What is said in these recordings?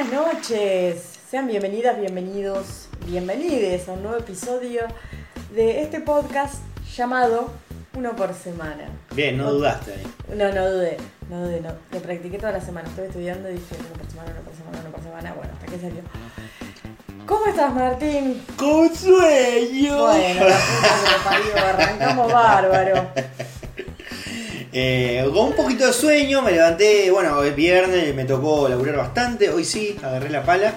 Buenas noches, sean bienvenidas, bienvenidos, bienvenides a un nuevo episodio de este podcast llamado Uno por Semana. Bien, no dudaste ahí. No, no dudé, no dudé, no. Lo practiqué toda la semana, estuve estudiando y dije uno por semana, uno por semana, uno por semana. Bueno, hasta que salió. ¿Cómo estás, Martín? ¡Con sueño! Bueno, la puta que lo parió, arrancamos bárbaro. Eh, con un poquito de sueño, me levanté, bueno, es viernes, me tocó laburar bastante, hoy sí, agarré la pala.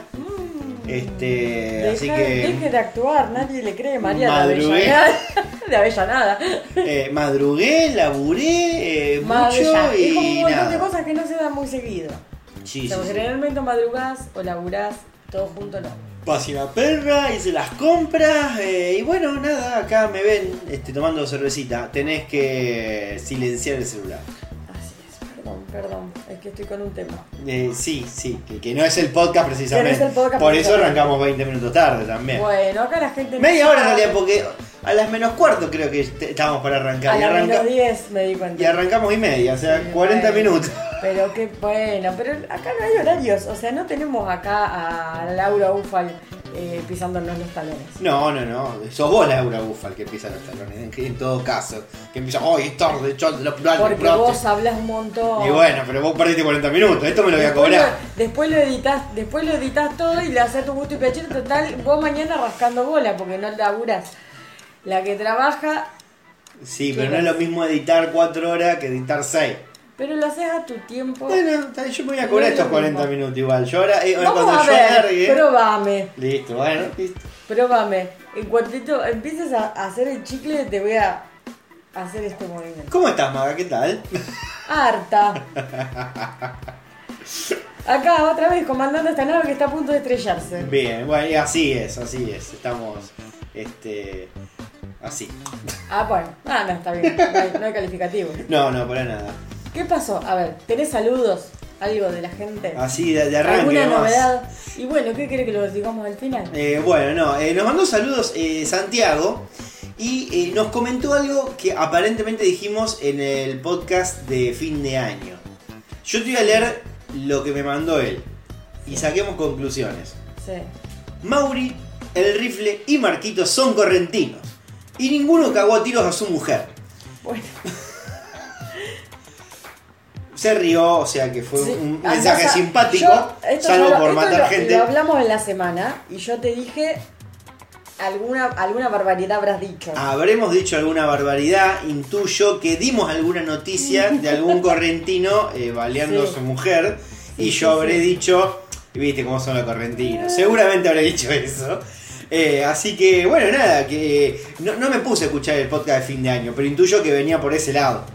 Este, así que Deje de actuar, nadie le cree María de Madrugué. De Avellanada. eh, madrugué, laburé eh, mucho y Es como un montón de cosas que no se dan muy seguido. Sí, o sea, sí, sí. generalmente madrugás o laburás, todo junto no. La perra, hice las compras eh, y bueno, nada, acá me ven este, tomando cervecita. Tenés que silenciar el celular. Así es, perdón, perdón, es que estoy con un tema. Eh, sí, sí, que, que no es el podcast precisamente. No es el podcast Por eso arrancamos 20 minutos tarde también. Bueno, acá la gente... no Media hora en realidad, porque a las menos cuarto creo que estábamos para arrancar. A las arranca- menos 10 me di cuenta. y arrancamos y media, o sea, Sí, 40 bueno. minutos. Pero qué bueno, pero acá no hay horarios, o sea, no tenemos acá a Laura Ufal eh, pisándonos los talones. No, no, no. Sos vos Laura Bufal que empieza los talones, en, en todo caso. Que empieza, ¡ay, es tarde! chao, lo- lo- Porque vos hablas un montón. Y bueno, pero vos perdiste 40 minutos, esto me lo voy a cobrar. después lo editas, después lo editas todo y le haces tu gusto y pechero total, vos mañana rascando bola porque no laburas. La que trabaja, Sí, pero no es lo mismo editar 4 horas que editar 6. pero lo haces a tu tiempo. Bueno, yo me voy a cobrar estos 40 mismo. minutos igual. Yo ahora, eh, Vamos cuando a yo ver, probame, Listo, bueno, listo. probame. En cuantito empieces a hacer el chicle te voy a hacer este movimiento. ¿Cómo estás, Maga? ¿Qué tal? Harta. Acá otra vez comandando esta nave que está a punto de estrellarse. Bien, bueno, y así es, así es. Estamos, este, así. Ah, bueno. Ah, no, está bien. No hay, no hay calificativo. No, no, para nada. ¿Qué pasó? A ver, ¿tenés saludos? ¿Algo de la gente? Así de, de arranque ¿Alguna nomás. novedad? Y bueno, ¿qué quiere que lo digamos al final? Eh, bueno, no, eh, nos mandó saludos eh, Santiago y eh, nos comentó algo que aparentemente dijimos en el podcast de fin de año. Yo te voy a leer lo que me mandó él y saquemos conclusiones. Sí. Mauri, el rifle y Marquito son correntinos y ninguno cagó a tiros a su mujer. Bueno, Se rió, o sea que fue sí. un Andá mensaje simpático, yo- salvo lo- por matar lo- gente. Lo hablamos en la semana y yo te dije alguna, alguna barbaridad habrás dicho. Habremos dicho alguna barbaridad, intuyo que dimos alguna noticia de algún correntino eh, baleando Sí. a su mujer Sí, y yo habré dicho, viste cómo son los correntinos, seguramente habré dicho eso. Eh, así que bueno, nada, que no, no me puse a escuchar el podcast de fin de año, pero intuyo que venía por ese lado.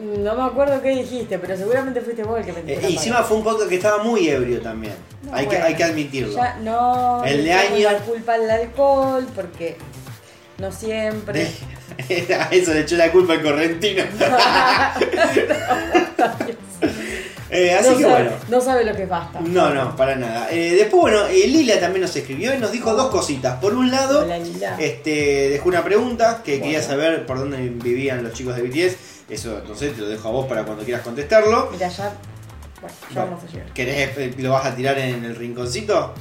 No me acuerdo qué dijiste, pero seguramente fuiste vos el que me Eh, y encima fue un podcast que estaba muy ebrio también, No, hay, que, hay que admitirlo. Ya no El de año- la culpa al alcohol porque no siempre. A eso le echó la culpa al correntino. Eh, así no, que sabe, bueno. no sabe lo que basta. No, no, para nada. Eh, después, bueno, eh, Lila también nos escribió y nos dijo dos cositas. Por un lado, Hola, este, dejó una pregunta que quería saber por dónde vivían los chicos de BTS. Eso, entonces, te lo dejo a vos para cuando quieras contestarlo. Mira, ya. Bueno, ya vamos a llegar. ¿Querés, eh, lo vas a tirar en el rinconcito?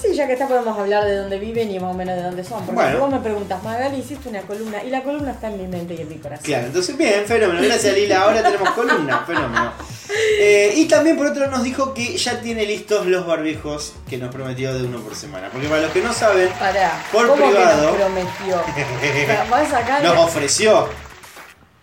Sí, ya que está podemos hablar de dónde viven y más o menos de dónde son. Porque Bueno. vos me preguntas, Magali, hiciste una columna y la columna está en mi mente y en mi corazón. Claro, entonces bien, fenómeno. Gracias Lila, ahora tenemos columna, fenómeno. Eh, y también por otro lado nos dijo que ya tiene listos los barbijos que nos prometió de uno por semana. Porque para los que no saben, Pará, Por ¿cómo privado. que nos prometió? Vas acá. nos ofreció.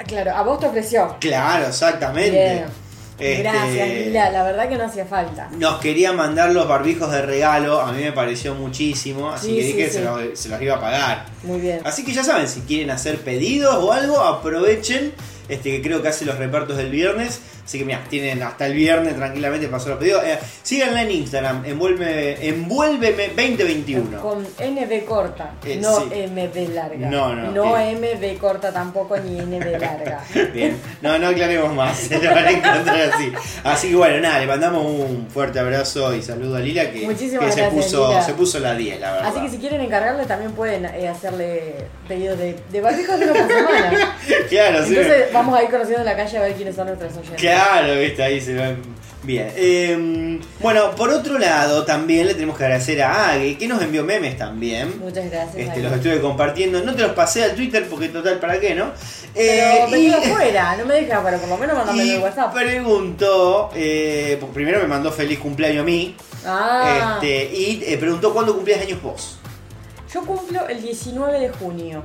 Claro, a vos te ofreció. Claro, exactamente. Bien. Este, Gracias, Lila, la verdad que no hacía falta. Nos quería mandar los barbijos de regalo, a mí me pareció muchísimo, así Sí, que sí, dije que sí. se los, se los iba a pagar. Muy bien. Así que ya saben, si quieren hacer pedidos o algo, aprovechen, este que creo que hace los repartos del viernes. Así que mira, tienen hasta el viernes tranquilamente para hacer los pedidos. Eh, síganla en Instagram, envuélveme, envuélveme 2021. Con NB corta, Eh, no sí. MB larga. No, no, No bien. MB corta tampoco ni NB larga. Bien, no, no aclaremos más, se lo van a encontrar así. Así que bueno, nada, le mandamos un fuerte abrazo y saludo a Lila que, Muchísimas que se, puso, Lila. se puso la 10, la verdad. Así que si quieren encargarle también pueden eh, hacerle pedidos de, de de una por semana. Claro, sí. Entonces vamos a ir conociendo la calle a ver quiénes son nuestros oyentes. Claro, viste, ahí se van Bien, eh, bueno, por otro lado también le tenemos que agradecer a Agui, que nos envió memes también. Muchas gracias. Este, los estuve compartiendo, no te los pasé al Twitter porque total, ¿para qué, no? Pero Eh, me y- afuera, no me deja, pero por lo menos mandame el WhatsApp. preguntó, eh, primero me mandó feliz cumpleaños a mí, Ah, este, y eh, preguntó cuándo cumplías años vos. yo cumplo el 19 de junio.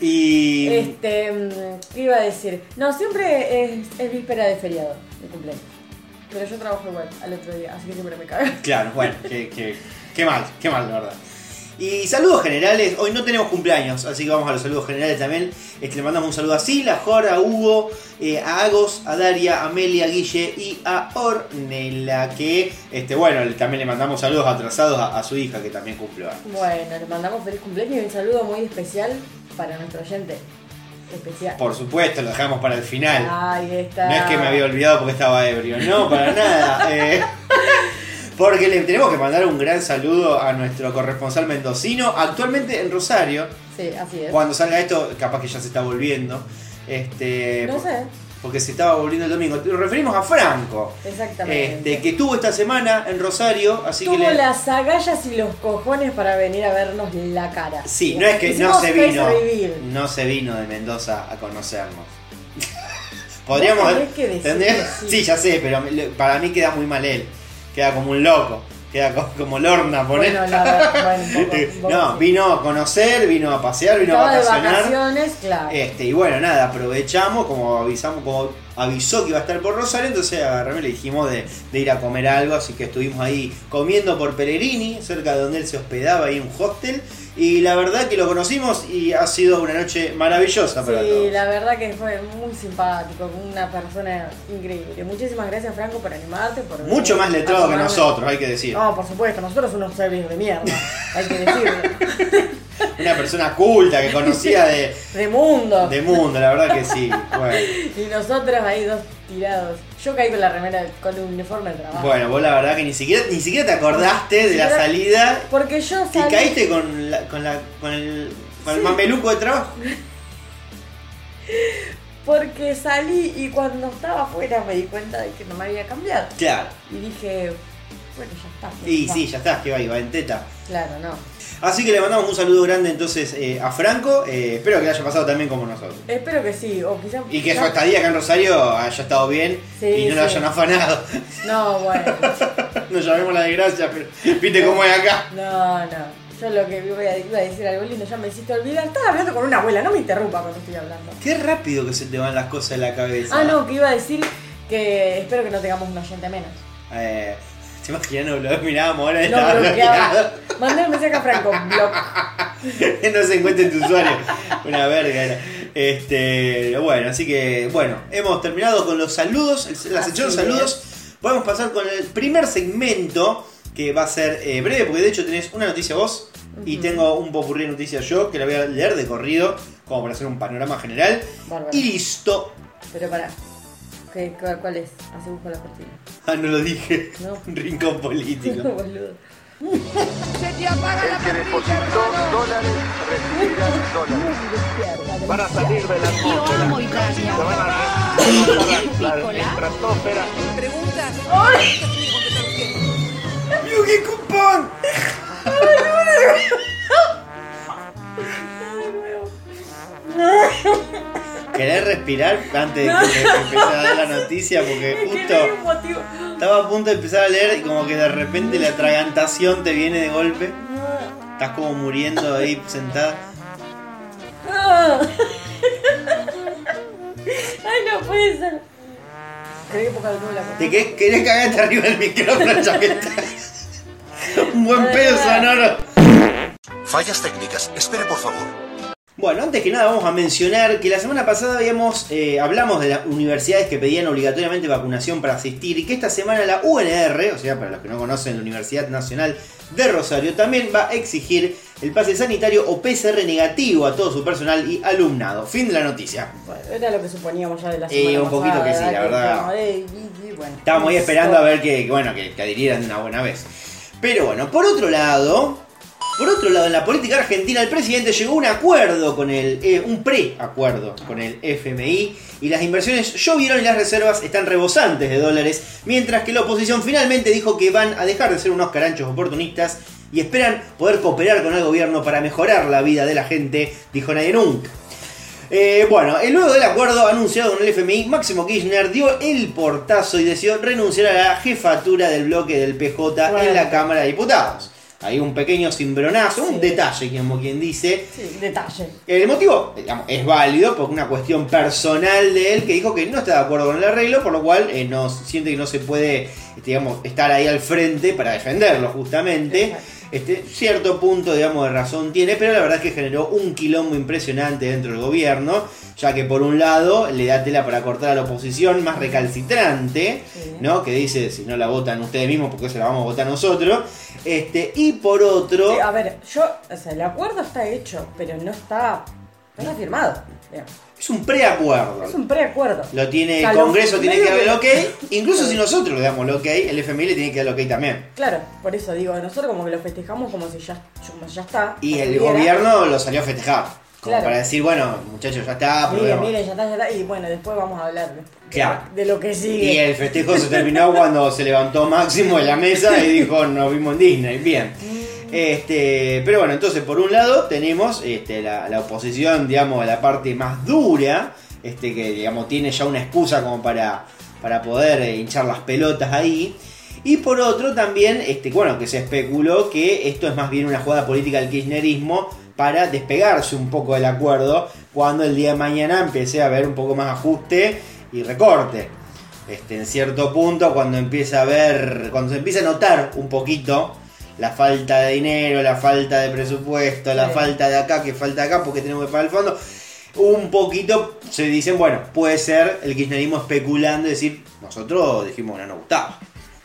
Y... Este, mm, ¿qué iba a decir? No, siempre es, es víspera de feriado, mi cumpleaños. Pero yo trabajo igual al otro día, así que siempre me cago. Claro, bueno, qué, qué- qué mal, qué mal, la verdad. Y saludos generales, hoy no tenemos cumpleaños, así que vamos a los saludos generales también. Este, le mandamos un saludo a Sila, a Jor, a Hugo, eh, a Agos, a Daria, a Amelia, a Guille y a Ornella, que, este, bueno, le- también le mandamos saludos atrasados a, a su hija, que también cumple años. Bueno, le mandamos feliz cumpleaños y un saludo muy especial para nuestro oyente. Especial. Por supuesto, lo dejamos para el final. Ahí está. No es que me había olvidado porque estaba ebrio, no, para nada. eh, porque le tenemos que mandar un gran saludo a nuestro corresponsal mendocino, actualmente en Rosario. Sí, así es. Cuando salga esto, capaz que ya se está volviendo. Este, No sé, Porque se estaba volviendo el domingo. Nos referimos a Franco, exactamente. este, que estuvo esta semana en Rosario, así Tuvo que le- las agallas y los cojones para venir a vernos la cara. Sí, no es que no se vino, no se vino de Mendoza a conocernos. Podríamos que decir sí. Sí, ya sé, pero para mí queda muy mal él. Queda como un loco. Queda co- como Lorna, poner. Bueno, bueno, poco no, vino a conocer, vino a pasear, vino Estaba a de vacacionar. vacaciones, claro. Este, y bueno, nada, aprovechamos, como avisamos, como avisó que iba a estar por Rosario, entonces agarramos y le dijimos de, de ir a comer algo, así que estuvimos ahí comiendo por Pellegrini, cerca de donde él se hospedaba, ahí en un hostel, y la verdad que lo conocimos y ha sido una noche maravillosa para Sí, todos. la verdad que fue muy simpático, una persona increíble. Muchísimas gracias Franco por animarte, por Mucho más letrado que nosotros, hay que decir. No, por supuesto, nosotros unos servicios de mierda, hay que decirlo. Una persona culta que conocía de, De mundo. de mundo, la verdad que sí. Bueno. Y nosotros ahí dos tirados. Yo caí con la remera, con el uniforme de trabajo. Bueno, vos la verdad que ni siquiera, ni siquiera te acordaste de la salida Porque yo y salí. caíste con, la, con, la, con el, con el mameluco de trabajo. Porque salí y cuando estaba afuera me di cuenta de que no me había cambiado. Claro. Y dije, bueno, ya está. Y está. sí, ya está, que va, iba en teta. Claro, no. Así que le mandamos un saludo grande entonces eh, a Franco. eh, espero que le haya pasado también como nosotros. Espero que sí, o quizás. Y que su estadía acá en Rosario haya estado bien Sí, y no lo sí. hayan afanado. No, bueno. no llamemos la desgracia, pero viste cómo es acá. No, no. Yo lo que iba a, iba a decir algo lindo, ya me hiciste olvidar. Estaba hablando con una abuela, no me interrumpa cuando estoy hablando. Qué rápido que se te van las cosas de la cabeza. Ah, no, que iba a decir que espero que no tengamos un oyente menos. Eh, ¿Se imaginan? Nos lo mirábamos ahora No estaba bloqueado. Mandé un mensaje a Franco, block. no se encuentra en tu usuario. Una verga era. Este, bueno, así que, bueno, hemos terminado con los saludos, la sección de saludos. Podemos pasar con el primer segmento, que va a ser eh, breve, porque de hecho tenés una noticia vos y tengo un popurrí de noticias yo, que la voy a leer de corrido, como para hacer un panorama general. Bárbaro. Y listo. Pero pará. ¿Qué, cuál, cuál es? Así busco la cortina. Ah, no lo dije. No. Un rincón político. Boludo. El que depositó dólares recibirá dólares. Van a salir de la Yo amo Italia. Se van a la, la Nicolás. estratosfera. ¡Mío, qué cupón! ¿Querés respirar antes de que empecé a dar la noticia? Porque Es que justo no hay un motivo. estaba a punto de empezar a leer y como que de repente la atragantación te viene de golpe. Estás como muriendo ahí sentada. Ah. Ay, no puede ser. ¿Querés que la? ¿Te querés, querés cagarte arriba del micrófono estás? Un buen pedo sonoro. Fallas técnicas. Espere, por favor. Bueno, antes que nada vamos a mencionar que la semana pasada habíamos eh, hablamos de las universidades que pedían obligatoriamente vacunación para asistir y que esta semana la UNR, o sea, para los que no conocen la Universidad Nacional de Rosario, también va a exigir el pase sanitario o PCR negativo a todo su personal y alumnado. Fin de la noticia. Bueno, era lo que suponíamos ya de la Eh, semana un poquito pasada, que sí, la verdad. eh, bueno, Estábamos ahí esperando a ver que, que, bueno, que, que adhirieran de una buena vez. Pero bueno, por otro lado, Por otro lado, en la política argentina, el presidente llegó a un acuerdo con el, eh, un preacuerdo con el FMI y las inversiones llovieron y las reservas están rebosantes de dólares, mientras que la oposición finalmente dijo que van a dejar de ser unos caranchos oportunistas y esperan poder cooperar con el gobierno para mejorar la vida de la gente, dijo nadie nunca. Eh, bueno, luego del acuerdo anunciado con el FMI, Máximo Kirchner dio el portazo y decidió renunciar a la jefatura del bloque del PJ en la Cámara de Diputados. Hay un pequeño cimbronazo, un detalle, como quien dice. Sí, detalle. El motivo digamos, es válido porque una cuestión personal de él que dijo que no está de acuerdo con el arreglo, por lo cual eh, no, siente que no se puede este, digamos, estar ahí al frente para defenderlo justamente. Exacto. Este, cierto punto digamos, de razón tiene, pero la verdad es que generó un quilombo impresionante dentro del gobierno, ya que por un lado le da tela para cortar a la oposición más recalcitrante, Sí. ¿no? que dice si no la votan ustedes mismos, porque se la vamos a votar nosotros, este, y por otro... Sí, a ver, yo, o sea, el acuerdo está hecho, pero no está, no está firmado. digamos. Es un preacuerdo. Es un preacuerdo. Lo tiene O el sea, Congreso, tiene que dar el ok. Incluso si nosotros le damos el ok, el FMI le tiene que dar el ok también. Claro, por eso digo, nosotros como que lo festejamos como si ya, como si ya está. Y el gobierno lo salió a festejar. Como Claro. para decir, bueno, muchachos, ya está, Miren, probemos. miren, ya está, ya está. Y bueno, después vamos a hablar de, Claro. de lo que sigue. Y el festejo se terminó cuando se levantó Máximo de la mesa y dijo, nos vimos en Disney. Bien. Este, pero bueno, entonces por un lado tenemos este, la, la oposición, digamos, la parte más dura, este, que digamos tiene ya una excusa como para, para poder eh, hinchar las pelotas ahí. Y por otro también, este, bueno, que se especuló que esto es más bien una jugada política del kirchnerismo para despegarse un poco del acuerdo cuando el día de mañana empiece a haber un poco más ajuste y recorte. Este, en cierto punto, cuando empieza a ver, cuando se empieza a notar un poquito la falta de dinero, la falta de presupuesto, la Sí. falta de acá, que falta acá, porque tenemos que pagar el fondo, un poquito se dicen, bueno, puede ser el kirchnerismo especulando y decir, nosotros dijimos que no nos gustaba.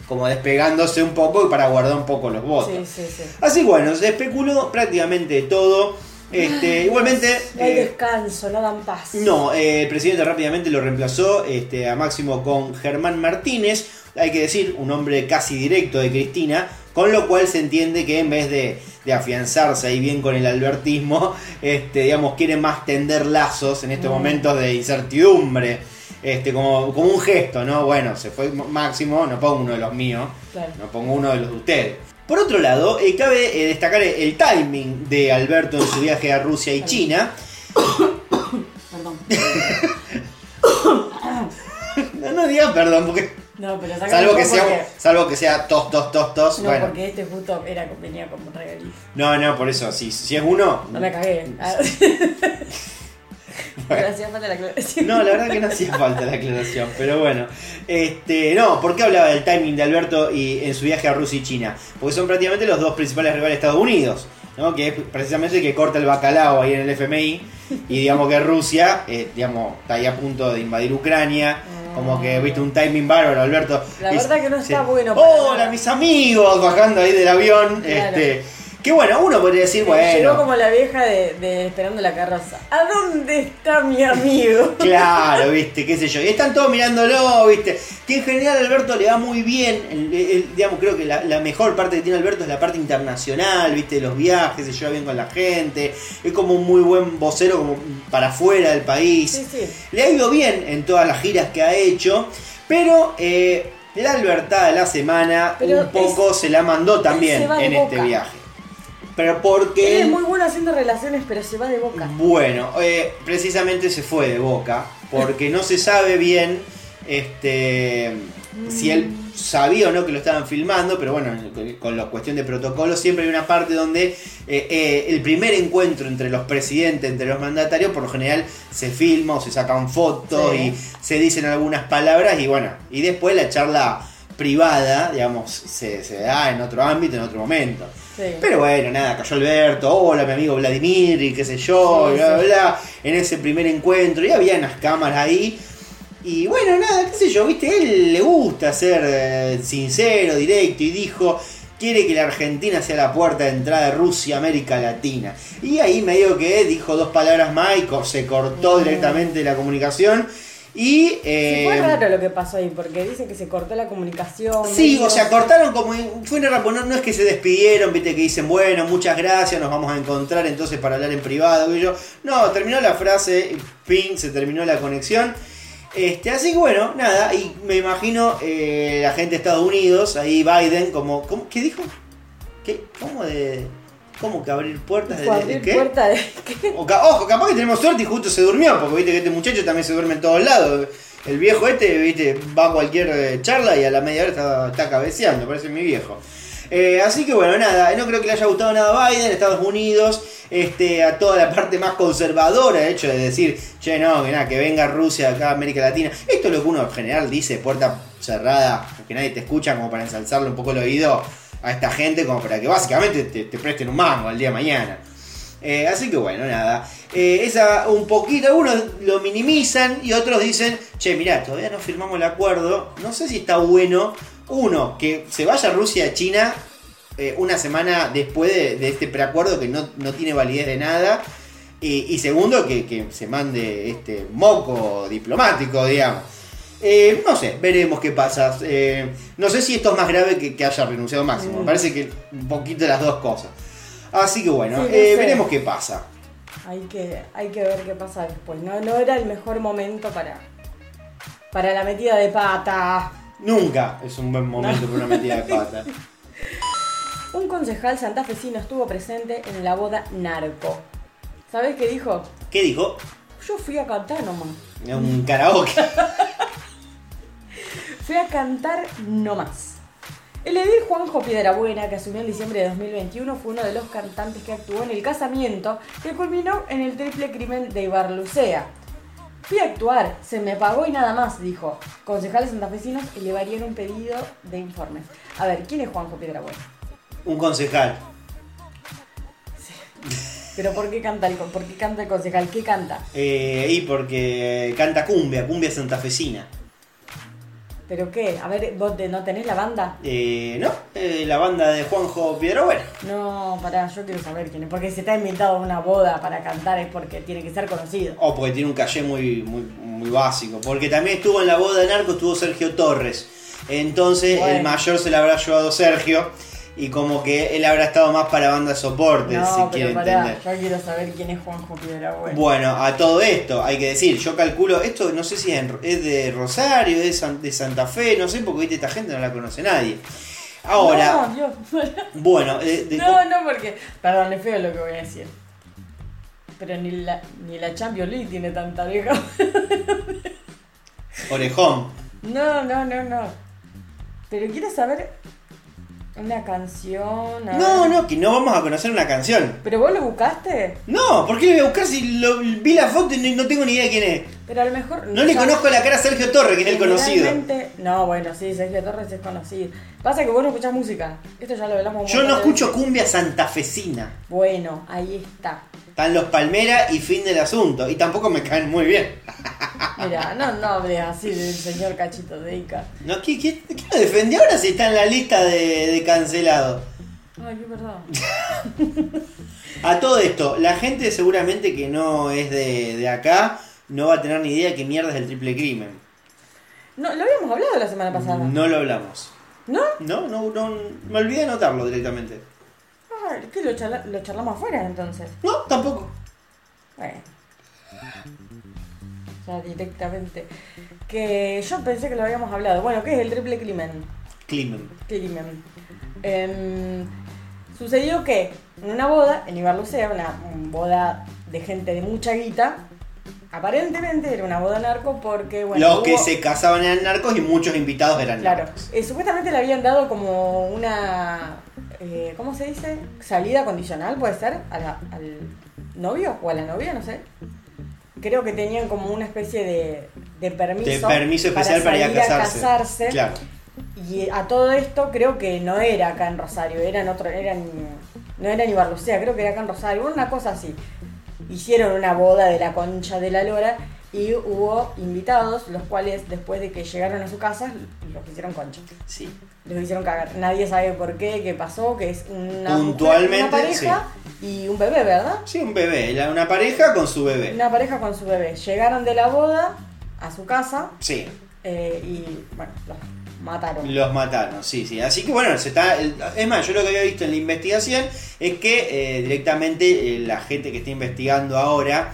Como despegándose un poco y para guardar un poco los votos. Sí, sí, sí. Así bueno, se especuló prácticamente todo. Este, igualmente. No hay eh, descanso, no dan paz. no, eh, el presidente rápidamente lo reemplazó este, a Máximo con Germán Martínez, hay que decir, un hombre casi directo de Cristina, con lo cual se entiende que en vez de, de afianzarse ahí bien con el albertismo, este, digamos, quiere más tender lazos en estos Mm. momentos de incertidumbre, este, como, como un gesto, ¿no? Bueno, se fue Máximo, no pongo uno de los míos, Claro. no pongo uno de los de ustedes. Por otro lado, eh, cabe eh, destacar el timing de Alberto en su viaje a Rusia y China. Perdón. No, no digas perdón, porque No, pero salvo que sea, porque- salvo que sea tos, tos, tos, tos. No, bueno. porque este justo era, venía como un regalito. No, no, por eso, si, si es uno. No me cagué. Ah. Pero hacía falta la aclaración. No, la verdad que no hacía falta la aclaración, pero bueno. Este, no, ¿por qué hablaba del timing de Alberto y en su viaje a Rusia y China? Porque son prácticamente los dos principales rivales de Estados Unidos, ¿no? Que es precisamente el que corta el bacalao ahí en el FMI. Y digamos que Rusia, eh, digamos, está ahí a punto de invadir Ucrania. Como que, viste, un timing bárbaro, Alberto. La verdad que no está bueno para Hola, nada". mis amigos, bajando ahí del avión. Claro. Este, que bueno, uno podría decir, bueno. Llegó como la vieja de, de Esperando la carroza. ¿A dónde está mi amigo? Claro, viste, qué sé yo. Y están todos mirándolo, viste. Que en general Alberto le va muy bien. El- el- digamos, creo que la, la mejor parte que tiene Alberto es la parte internacional, viste, los viajes, se lleva bien con la gente. Es como un muy buen vocero como para afuera del país. Sí, sí. Le ha ido bien en todas las giras que ha hecho. Pero eh, la Albertada de la semana Pero un poco se la mandó también de en este viaje. Pero porque... Él es muy bueno haciendo relaciones, pero se va de boca. Bueno, eh, precisamente se fue de boca, porque no se sabe bien este, si él sabía o no que lo estaban filmando, pero bueno, con la cuestión de protocolo siempre hay una parte donde eh, eh, el primer encuentro entre los presidentes, entre los mandatarios, por lo general se filma o se sacan fotos Sí. y se dicen algunas palabras y bueno, y después la charla privada, digamos, se, se da en otro ámbito, en otro momento. Sí. Pero bueno, nada, cayó Alberto, hola mi amigo Vladimir y qué sé yo, Sí, y bla, bla, bla, en ese primer encuentro, y había unas cámaras ahí. Y bueno, nada, qué sé yo, viste, él le gusta ser eh, sincero, directo, y dijo, quiere que la Argentina sea la puerta de entrada de Rusia, América Latina. Y ahí medio que dijo dos palabras más y se cortó Mm. directamente la comunicación. Y. Sí, eh, fue raro lo que pasó ahí, porque dicen que se cortó la comunicación. Sí, o sea, cortaron como. Fue una rapa, no, no es que se despidieron, viste, que dicen, bueno, muchas gracias, nos vamos a encontrar entonces para hablar en privado. Y yo, no, terminó la frase, ping, se terminó la conexión. Este, así que bueno, nada, y me imagino eh, la gente de Estados Unidos, ahí Biden, como. ¿cómo, ¿Qué dijo? ¿Qué? ¿Cómo de.? ¿Cómo que abrir puertas de, de- abrir qué? puerta de... ¿qué? O ca- ojo, capaz que tenemos suerte y justo se durmió, porque viste que este muchacho también se duerme en todos lados. El viejo este, viste, va a cualquier eh, charla y a la media hora está, está cabeceando, parece mi viejo. Eh, así que bueno, nada, no creo que le haya gustado nada a Biden, Estados Unidos, este, a toda la parte más conservadora, el hecho de decir, che, no, que nada, que venga Rusia acá a América Latina. Esto es lo que uno en general dice, puerta cerrada, que nadie te escucha, como para ensalzarle un poco el oído a esta gente, como para que básicamente te, te presten un mango al día de mañana. Eh, así que bueno, nada. Eh, esa un poquito, algunos lo minimizan y otros dicen, che, mirá, todavía no firmamos el acuerdo. No sé si está bueno, uno, que se vaya Rusia a China eh, una semana después de, de este preacuerdo que no, no tiene validez de nada. Y, y segundo, que, que se mande este moco diplomático, digamos. Eh, no sé, veremos qué pasa. Eh, no sé si esto es más grave que, que haya renunciado Máximo. Me parece que un poquito de las dos cosas. Así que bueno, Sí, eh, veremos qué pasa. Hay que, hay que ver qué pasa después. No, no era el mejor momento para, para la metida de pata. Nunca es un buen momento para una metida de pata. Un concejal santafesino estuvo presente en la boda narco. ¿Sabés qué dijo? ¿Qué dijo? Yo fui a cantar nomás. Un karaoke. Fui a cantar nomás. El edil Juanjo Piedrabuena, que asumió en diciembre de 2021, fue uno de los cantantes que actuó en el casamiento que culminó en el triple crimen de Ibarlucea. Fui a actuar, se me pagó y nada más, dijo. Concejales santafesinos elevarían un pedido de informes. A ver, ¿quién es Juanjo Piedrabuena? Un concejal. ¿Pero por qué canta el, con- por qué canta el concejal? ¿Qué canta? Eh, y porque canta cumbia, cumbia santafesina. ¿Pero qué? A ver, ¿vos te- no tenés la banda? Eh, ¿No? Eh, la banda de Juanjo Piedrabuena. No, pará, yo quiero saber quién es. Porque si está invitado a una boda para cantar es porque tiene que ser conocido. O porque tiene un caché muy, muy, muy básico. Porque también estuvo en la boda de Narco, estuvo Sergio Torres. Entonces Bueno. el mayor se le habrá llevado Sergio. Y como que él habrá estado más para banda de soporte, No, si pero quiere pará, entender. yo quiero saber quién es Juanjo Piedrabuena. Bueno, a todo esto hay que decir, yo calculo, esto no sé si es, en- es de Rosario, es de, San- de Santa Fe, no sé, porque viste, esta gente no la conoce nadie. Ahora, No, Dios. bueno, eh, de- No, no, porque. Perdón, es feo lo que voy a decir. Pero ni la, ni la Champions League tiene tanta vieja. Orejón. No, no, no, no. Pero quiero saber una canción. a No, ver. no, que no vamos a conocer una canción. ¿Pero vos lo buscaste? No, ¿por qué le voy a buscar si lo- vi la foto y no, no tengo ni idea de quién es? Pero a lo mejor. No le ya- conozco la cara a Sergio Torres, que es el conocido. Generalmente- No, bueno, sí, Sergio Torres es conocido. Pasa que vos no escuchás música. Esto ya lo hablamos un Yo montón no de escucho cumbia santafesina. Bueno, ahí está. Están los Palmera y fin del asunto. Y tampoco me caen muy bien. Mira, no, no hables así del señor Cachito de Ica. No, ¿qué, qué, qué lo defendió ahora si está en la lista de, de cancelado? Ay, qué verdad. A todo esto, la gente seguramente que no es de, de acá no va a tener ni idea qué mierda es el triple crimen. No, lo habíamos hablado la semana pasada. No lo hablamos. ¿No? No, no, no, me olvidé de anotarlo directamente. Ah, ¿qué lo, charla- lo charlamos afuera entonces? No, tampoco. Bueno. Ya directamente. Que yo pensé que lo habíamos hablado. Bueno, ¿qué es el triple crimen? Crimen. Crimen. Em, sucedió que en una boda, en Ibarlucea, una boda de gente de mucha guita, aparentemente era una boda narco porque, bueno. Los que se casaban eran narcos y muchos invitados eran Claro, narcos. eh, supuestamente le habían dado como una, eh, ¿cómo se dice? Salida condicional, puede ser, a la- al novio o a la novia, no sé. Creo que tenían como una especie de, de permiso. De permiso especial para, ir a casarse. casarse. Claro. Y a todo esto creo que no era acá en Rosario, eran otro, eran, no era en Ibarlucea, creo que era acá en Rosario, una cosa así. Hicieron una boda de la concha de la lora y hubo invitados, los cuales después de que llegaron a su casa, los hicieron concha. Sí. Los hicieron cagar. Nadie sabe por qué, qué pasó, que es una, Puntualmente, una pareja y un bebé, ¿verdad? Sí, un bebé, una pareja con su bebé. Una pareja con su bebé. Llegaron de la boda a su casa Sí, eh, y bueno, los mataron. los mataron, sí, sí. Así que bueno, se está. es más, yo lo que había visto en la investigación es que eh, directamente eh, la gente que está investigando ahora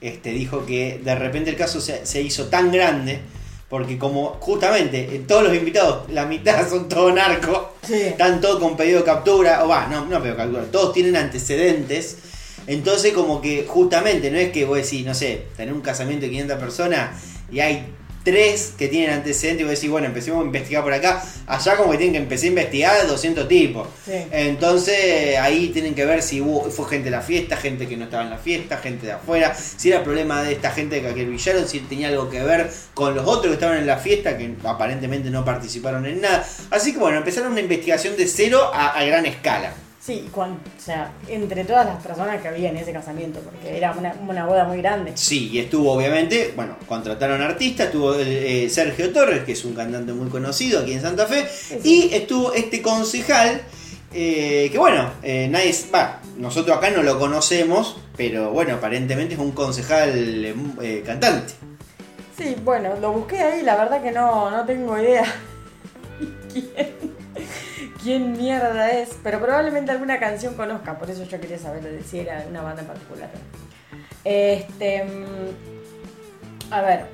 este, dijo que de repente el caso se, se hizo tan grande. Porque como justamente eh, todos los invitados, la mitad son todos narcos, Sí. están todos con pedido de captura, o va, no, no pedido de captura, todos tienen antecedentes. Entonces como que justamente no es que vos decís, no sé, tener un casamiento de 500 personas y hay tres que tienen antecedentes y vos decís, bueno, empecemos a investigar por acá. Allá como que tienen que empezar a investigar 200 tipos. Sí. Entonces ahí tienen que ver si hubo, fue gente de la fiesta, gente que no estaba en la fiesta, gente de afuera, si era problema de esta gente que acribillaron, si tenía algo que ver con los otros que estaban en la fiesta, que aparentemente no participaron en nada. Así que bueno, empezaron una investigación de cero a, a gran escala. Sí, o sea, entre todas las personas que había en ese casamiento, porque era una, una boda muy grande. Sí, y estuvo obviamente, bueno, contrataron artistas, estuvo eh, Sergio Torres, que es un cantante muy conocido aquí en Santa Fe, sí. y estuvo este concejal, eh, que bueno, eh, nadie, va, nosotros acá no lo conocemos, pero bueno, aparentemente es un concejal eh, eh, cantante. Sí, bueno, lo busqué ahí, la verdad que no, no tengo idea quién, quién mierda es, pero probablemente alguna canción conozca, por eso yo quería saber si era una banda en particular. Este, mm, a ver,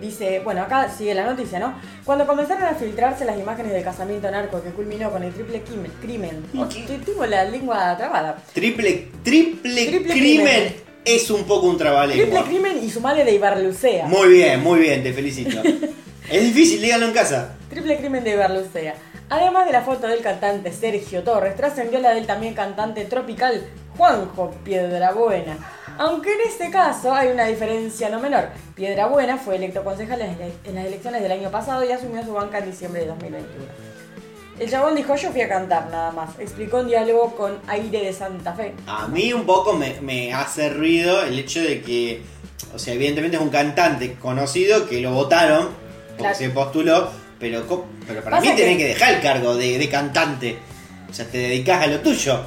dice, bueno, acá sigue la noticia, ¿no? Cuando comenzaron a filtrarse las imágenes del casamiento narco que culminó con el triple crimen, oh, tengo la lengua trabada, Triple, triple, Triple crimen, crimen. es un poco un triple trabalengua. crimen y su madre de Ibarlucea. Muy bien, muy bien, te felicito. es difícil, díganlo en casa. Triple crimen de Berlucea. Además de la foto del cantante Sergio Torres, trascendió la del también cantante tropical Juanjo Piedrabuena. Aunque en este caso hay una diferencia no menor. Piedrabuena fue electo concejal en las- elecciones del año pasado y asumió su banca en diciembre de 2021. El chabón dijo, yo fui a cantar nada más. Explicó en diálogo con Aire de Santa Fe. A mí un poco me, me hace ruido el hecho de que, o sea, evidentemente es un cantante conocido que lo votaron porque Claro. se postuló, pero, pero para Pasa mí tenés que- que dejar el cargo de, de cantante. O sea, te dedicás a lo tuyo.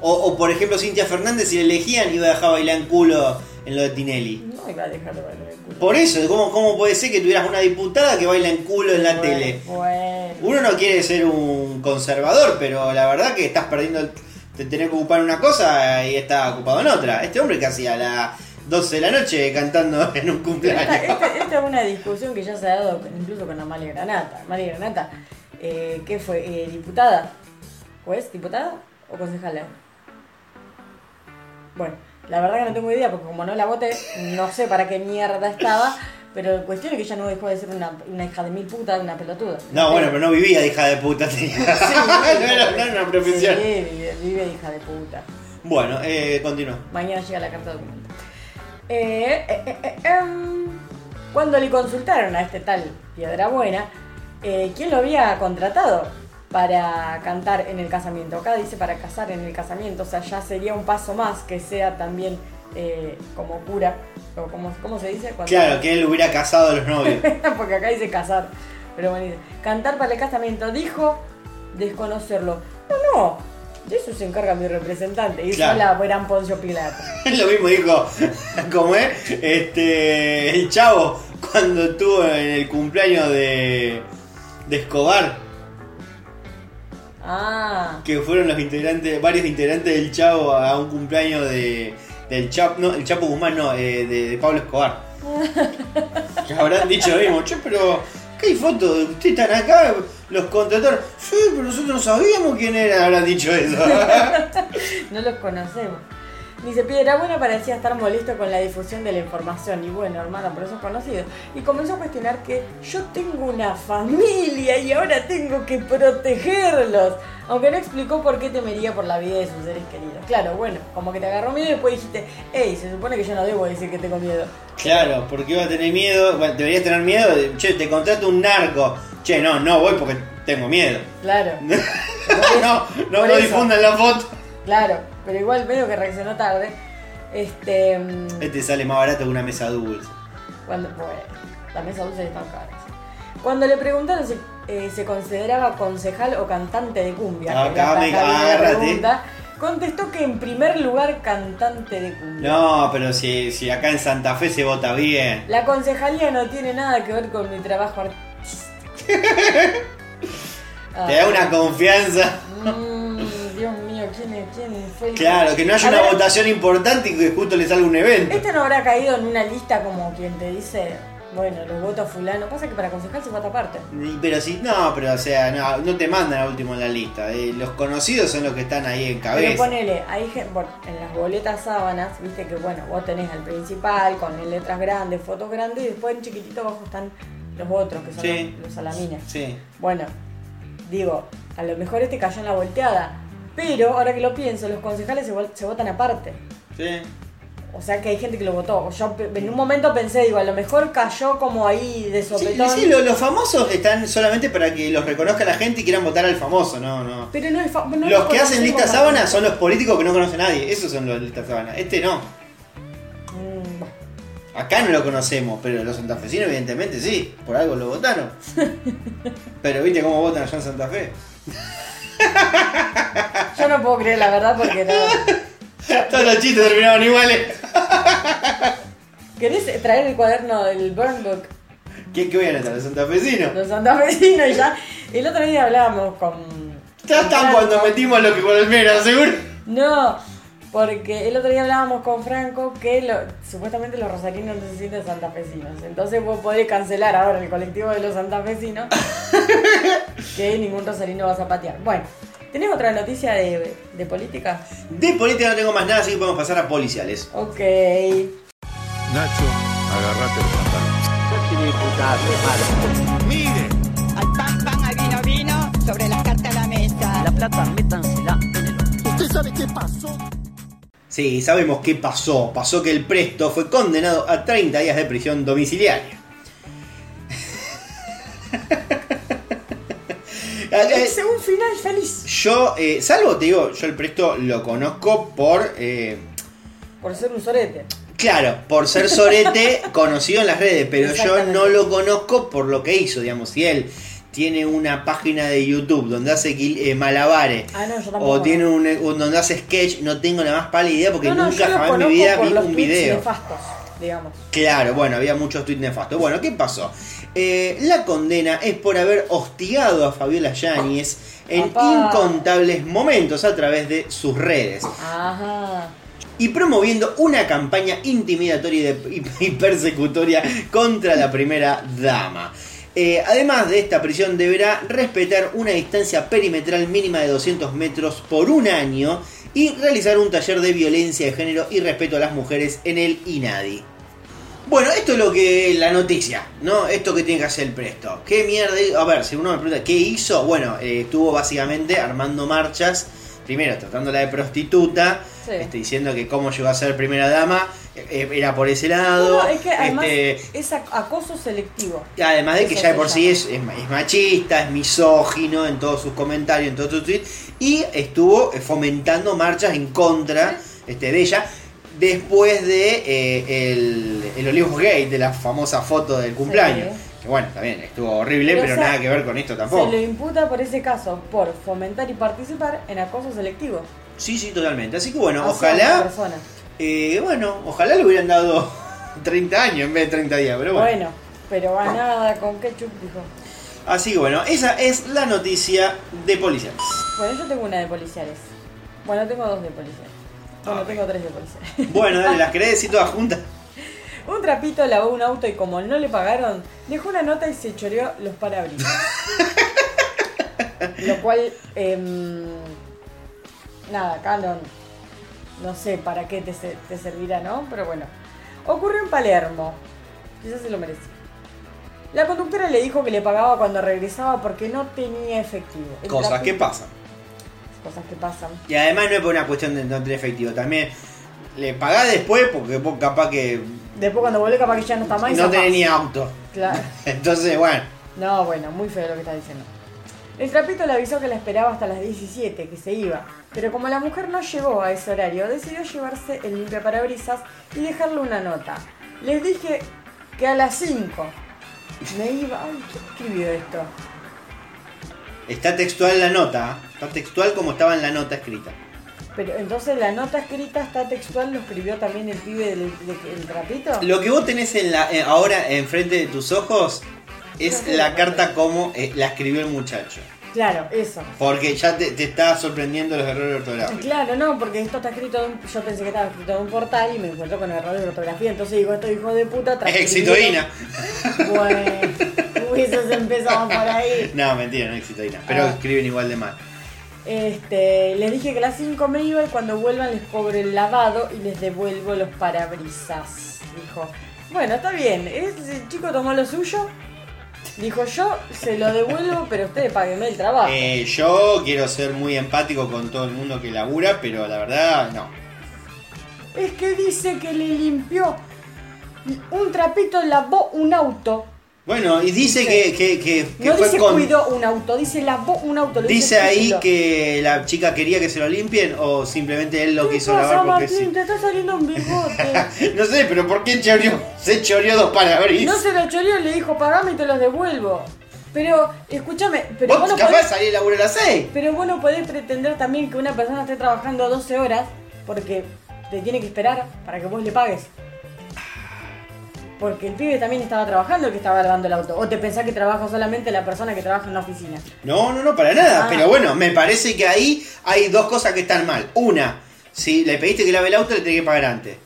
O, o, por ejemplo, Cintia Fernández, si la elegían, iba a dejar bailar en culo en lo de Tinelli. No iba a dejar de bailar el culo. Por eso, ¿cómo, ¿cómo puede ser que tuvieras una diputada que baila en culo en la Bueno, tele? Bueno. Uno no quiere ser un conservador, pero la verdad que estás perdiendo el... Te tenés que ocupar en una cosa y está ocupado en otra. Este hombre que hacía a las 12 de la noche cantando en un cumpleaños. esta- esta es una discusión que ya se ha dado incluso con Amalia Granata. Amalia Granata, eh, ¿qué fue? Eh, ¿Diputada? ¿Juez? ¿Diputada? ¿O concejala? Bueno, la verdad que no tengo idea porque como no la voté, no sé para qué mierda estaba. Pero la cuestión es que ella no dejó de ser una, una hija de mil putas, una pelotuda. No, bueno, pero no vivía de hija de puta. tenía- no, era, no era una profesión. Sí, vive, vive de hija de puta. Bueno, eh, continúa. Mañana llega la carta de documento. Eh, eh, eh, em, cuando le consultaron a este tal Piedra Buena, ¿quién lo había contratado para cantar en el casamiento? Acá dice para casar en el casamiento, o sea, ya sería un paso más que sea también como cura, o como, ¿cómo se dice? Cuando- Claro, que él hubiera casado a los novios. Porque acá dice casar. Pero bueno, dice, cantar para el casamiento. Dijo desconocerlo. No, no. De eso se encarga mi representante. Y Claro. la gran Poncio Pilato. Lo mismo dijo, como es, este, el chavo cuando estuvo en el cumpleaños de, de Escobar. Ah. que fueron los integrantes, varios integrantes del Chavo a un cumpleaños de del Chapo, no, el Chapo Guzmán no, eh, de, de Pablo Escobar. que habrán dicho lo mismo, che, pero ¿qué hay fotos de ustedes están acá? Los contrataron. Sí, pero nosotros no sabíamos quién era, habrán dicho eso. No los conocemos. Dice, Piedra Buena parecía estar molesto con la difusión de la información. Y bueno, hermano, por eso es conocido. Y comenzó a cuestionar que yo tengo una familia y ahora tengo que protegerlos. Aunque no explicó por qué temería por la vida de sus seres queridos. Claro, bueno, como que te agarró miedo y después dijiste, hey, se supone que yo no debo decir que tengo miedo. claro, porque iba a tener miedo, bueno, deberías tener miedo, de, che, te contrato un narco. Che, no, no voy porque tengo miedo. Claro. no, no, no eso. difundan la foto. Claro, pero igual veo que reaccionó tarde. Este. mm, Este sale más barato que una mesa dulce. Cuando, bueno, la mesa dulce está cara. Cuando le preguntaron si eh, se consideraba concejal o cantante de cumbia, Acá me- agárrate. pregunta, contestó que en primer lugar cantante de cumbia. No, pero si, si acá en Santa Fe se vota bien. La concejalía no tiene nada que ver con mi trabajo artístico. Te da una confianza. Mm, Dios mío, ¿quién, es- quién fue el Claro, que no haya una ver, votación importante y que justo le salga un evento. Este no habrá caído en una lista como quien te dice, bueno, los votos fulano. Pasa que para concejal se vota aparte. Pero si, no, pero o sea, no, no te mandan a último en la lista. eh, los conocidos son los que están ahí en Pero cabeza. ponele, hay gente, bueno, en las boletas sábanas, viste que bueno, vos tenés al principal con letras grandes, fotos grandes y después en chiquitito abajo están los otros, que son Sí. los, los salamines. Sí. Bueno, digo, a lo mejor este cayó en la volteada. Pero ahora que lo pienso, los concejales se, votan aparte. Sí. O sea que hay gente que lo votó. Yo en un momento pensé, digo, a lo mejor cayó como ahí de Sí, sopetón. sí, lo- los famosos están solamente para que los reconozca la gente y quieran votar al famoso, no, no. Pero no es no los lo que hacen lista sábana son los políticos que no conoce nadie. Esos son los listas sábana. Este no. Mm. Acá no lo conocemos, pero los santafesinos evidentemente sí. Por algo lo votaron. pero viste cómo votan allá en Santa Fe. Yo no puedo creer la verdad porque no. Todos los chistes terminaban iguales. ¿Querés traer el cuaderno del Burn Book? ¿Qué, qué voy a notar? ¿Los santafesinos? Los santafesinos y ya. El otro día hablábamos con. Ya están cuando metimos lo que por el mero, seguro. No, porque el otro día hablábamos con Franco que lo- supuestamente los rosarinos no se sienten santafesinos. Entonces vos podés cancelar ahora el colectivo de los santafesinos que ningún rosarino va a zapatear. Bueno, ¿tenés otra noticia de, de política? De política no tengo más nada, así que podemos pasar a policiales. Ok. Nacho, agarrate los pantalones. Mire, Al pan, pan, al vino, vino, sobre las cartas a la mesa. La plata, métansela en el. ¿usted sabe qué pasó? Sí, sabemos qué pasó. Pasó que el Presto fue condenado a 30 días de prisión domiciliaria. Es un final feliz. Yo, eh, salvo te digo, yo el Presto lo conozco por... eh, Por ser un sorete. Claro, por ser Sorete conocido en las redes, pero yo no lo conozco por lo que hizo, digamos, si él tiene una página de YouTube donde hace eh, malabares Ah, no, o tiene un, un- donde hace sketch, no tengo la más pálida idea porque No, no, nunca jamás en mi vida vi un video. nefastos, digamos. Claro, bueno, había muchos tweets nefastos. Bueno, ¿qué pasó? Eh, la condena es por haber hostigado a Fabiola Yáñez en Papá. incontables momentos a través de sus redes Ajá. y promoviendo una campaña intimidatoria y, de- y- y persecutoria contra la primera dama. Eh, además de esta prisión deberá respetar una distancia perimetral mínima de 200 metros por un año y realizar un taller de violencia de género y respeto a las mujeres en el INADI. Bueno, esto es lo que la noticia, ¿no? Esto que tiene que hacer el presto. ¿Qué mierda? A ver, si uno me pregunta, ¿qué hizo? Bueno, eh, estuvo básicamente armando marchas, primero tratándola de prostituta, Sí. este, diciendo que cómo llegó a ser primera dama, eh, era por ese lado. No, es que además este, es ac- acoso selectivo. Además de que ya de por sí es, machista, es misógino en todos sus comentarios, en todos sus tweets, y estuvo eh, fomentando marchas en contra este, de ella después de eh, el, el Olivo Gate, de la famosa foto del cumpleaños. Sí. Que bueno, también estuvo horrible, Pero, pero, o sea, nada que ver con esto Se tampoco. le imputa por ese caso por fomentar y participar en acoso selectivo. Sí, sí, totalmente. Así que bueno, hacia ojalá, eh, bueno, ojalá le hubieran dado 30 años en vez de 30 días, pero bueno. Bueno, pero va nada con ketchup, dijo. Así que bueno, esa es la noticia de policiales. Bueno, yo tengo una de policiales. Bueno, tengo dos de policiales. Bueno, tengo tres de policiales. Bueno, dale, las querés decir todas juntas. Un trapito lavó un auto y como no le pagaron, dejó una nota y se choreó los parabrisas. Lo cual, em, nada, acá no, no sé para qué te, se- te servirá, ¿no? Pero bueno. Ocurrió en Palermo. Quizás se lo merecía. La conductora le dijo que le pagaba cuando regresaba porque no tenía efectivo. El Cosas que pasan. Cosas que pasan. Y además no es por una cuestión de no tener efectivo. También le pagás después porque vos capaz que Después cuando vuelve capaz que ya no está más y no tenés ni auto. Claro. Entonces, bueno. No, bueno, muy feo lo que está diciendo. El trapito le avisó que la esperaba hasta las 17, que se iba. Pero como la mujer no llegó a ese horario, decidió llevarse el limpiaparabrisas y dejarle una nota. Les dije que a las 5 me iba. Ay, ¿quién escribió esto? Está textual la nota. ¿eh? Está textual como estaba en la nota escrita. Pero entonces la nota escrita está textual, lo escribió también el pibe del, de- del trapito. Lo que vos tenés en la, eh, ahora enfrente de tus ojos es No la no carta como eh, la escribió el muchacho. Claro, eso. Porque ya te, te está sorprendiendo los errores ortográficos. Claro, no, porque esto está escrito, en un- yo pensé que estaba escrito en un portal y me encuentro con errores de ortografía, entonces digo, estos hijos de puta Es exitoína. Bueno, hubieses empezado por ahí. No, mentira, no es exitoína. Pero Ah. escriben igual de mal. Este, les dije que a las 5 me iba y cuando vuelvan les cobro el lavado y les devuelvo los parabrisas. Dijo, bueno, está bien, ese chico tomó lo suyo. Dijo, yo se lo devuelvo, pero ustedes páguenme el trabajo. Eh, yo quiero ser muy empático con todo el mundo que labura, pero la verdad, no. Es que dice que le limpió un trapito, lavó un auto. Bueno, y dice que, que, que, que No fue dice con. cuidó un auto, dice lavó un auto. lo Dice ahí que la chica quería que se lo limpien o simplemente él lo ¿Qué quiso lavar porque Martín? sí. Te está saliendo un bigote. No sé, pero ¿por qué choreó? se choreó dos parabrisas? No se lo choreó, le dijo pagame y te los devuelvo. Pero, escúchame, pero Vos vos, no capaz podés, laburar a las 6. pero vos no podés pretender también que una persona esté trabajando 12 horas porque te tiene que esperar para que vos le pagues. Porque el pibe también estaba trabajando el que estaba lavando el auto. O te pensás que trabaja solamente la persona que trabaja en la oficina. No, no, no, para nada. Ah. Pero bueno, me parece que ahí hay dos cosas que están mal. Una, si le pediste que lave el auto, le tenés que pagar antes.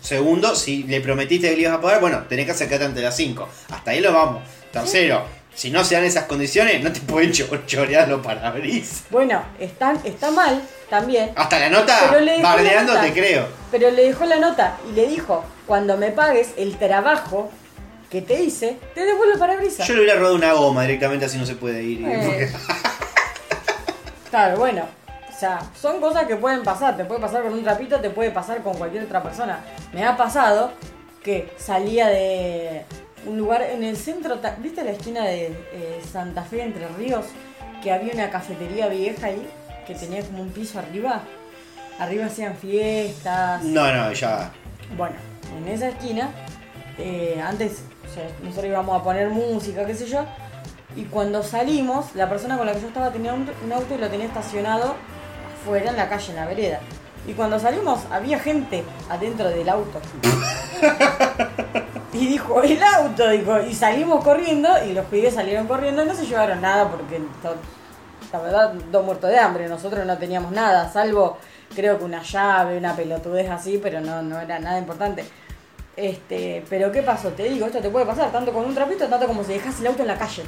Segundo, si le prometiste que le ibas a pagar, bueno, tenés que acercarte antes de las 5. Hasta ahí lo vamos. Tercero, si no se dan esas condiciones, no te pueden cho- chorear los parabrisas. Bueno, está, está mal también. Hasta la nota, Pero le dejó la bardeando, nota. te creo. Pero le dejó la nota y le dijo, cuando me pagues el trabajo que te hice, te devuelvo el parabrisas. Yo le hubiera rodado una goma directamente, así no se puede ir. Eh. Claro, bueno. O sea, son cosas que pueden pasar. Te puede pasar con un trapito, te puede pasar con cualquier otra persona. Me ha pasado que salía de un lugar en el centro. ¿Viste la esquina de eh, Santa Fe entre Ríos? Que había una cafetería vieja ahí que tenía como un piso arriba. Arriba hacían fiestas. No, no, ya. Bueno, en esa esquina, eh, antes o sea, nosotros íbamos a poner música, qué sé yo, y cuando salimos, la persona con la que yo estaba tenía un, un auto y lo tenía estacionado afuera en la calle, en la vereda. Y cuando salimos, había gente adentro del auto. y dijo, el auto, dijo, y salimos corriendo, y los pibes salieron corriendo, y no se llevaron nada porque, la verdad, dos muertos de hambre, nosotros no teníamos nada, salvo creo que una llave, una pelotudez así, pero no, no era nada importante. Este, pero ¿qué pasó? Te digo, esto te puede pasar tanto con un trapito, tanto como si dejas el auto en la calle.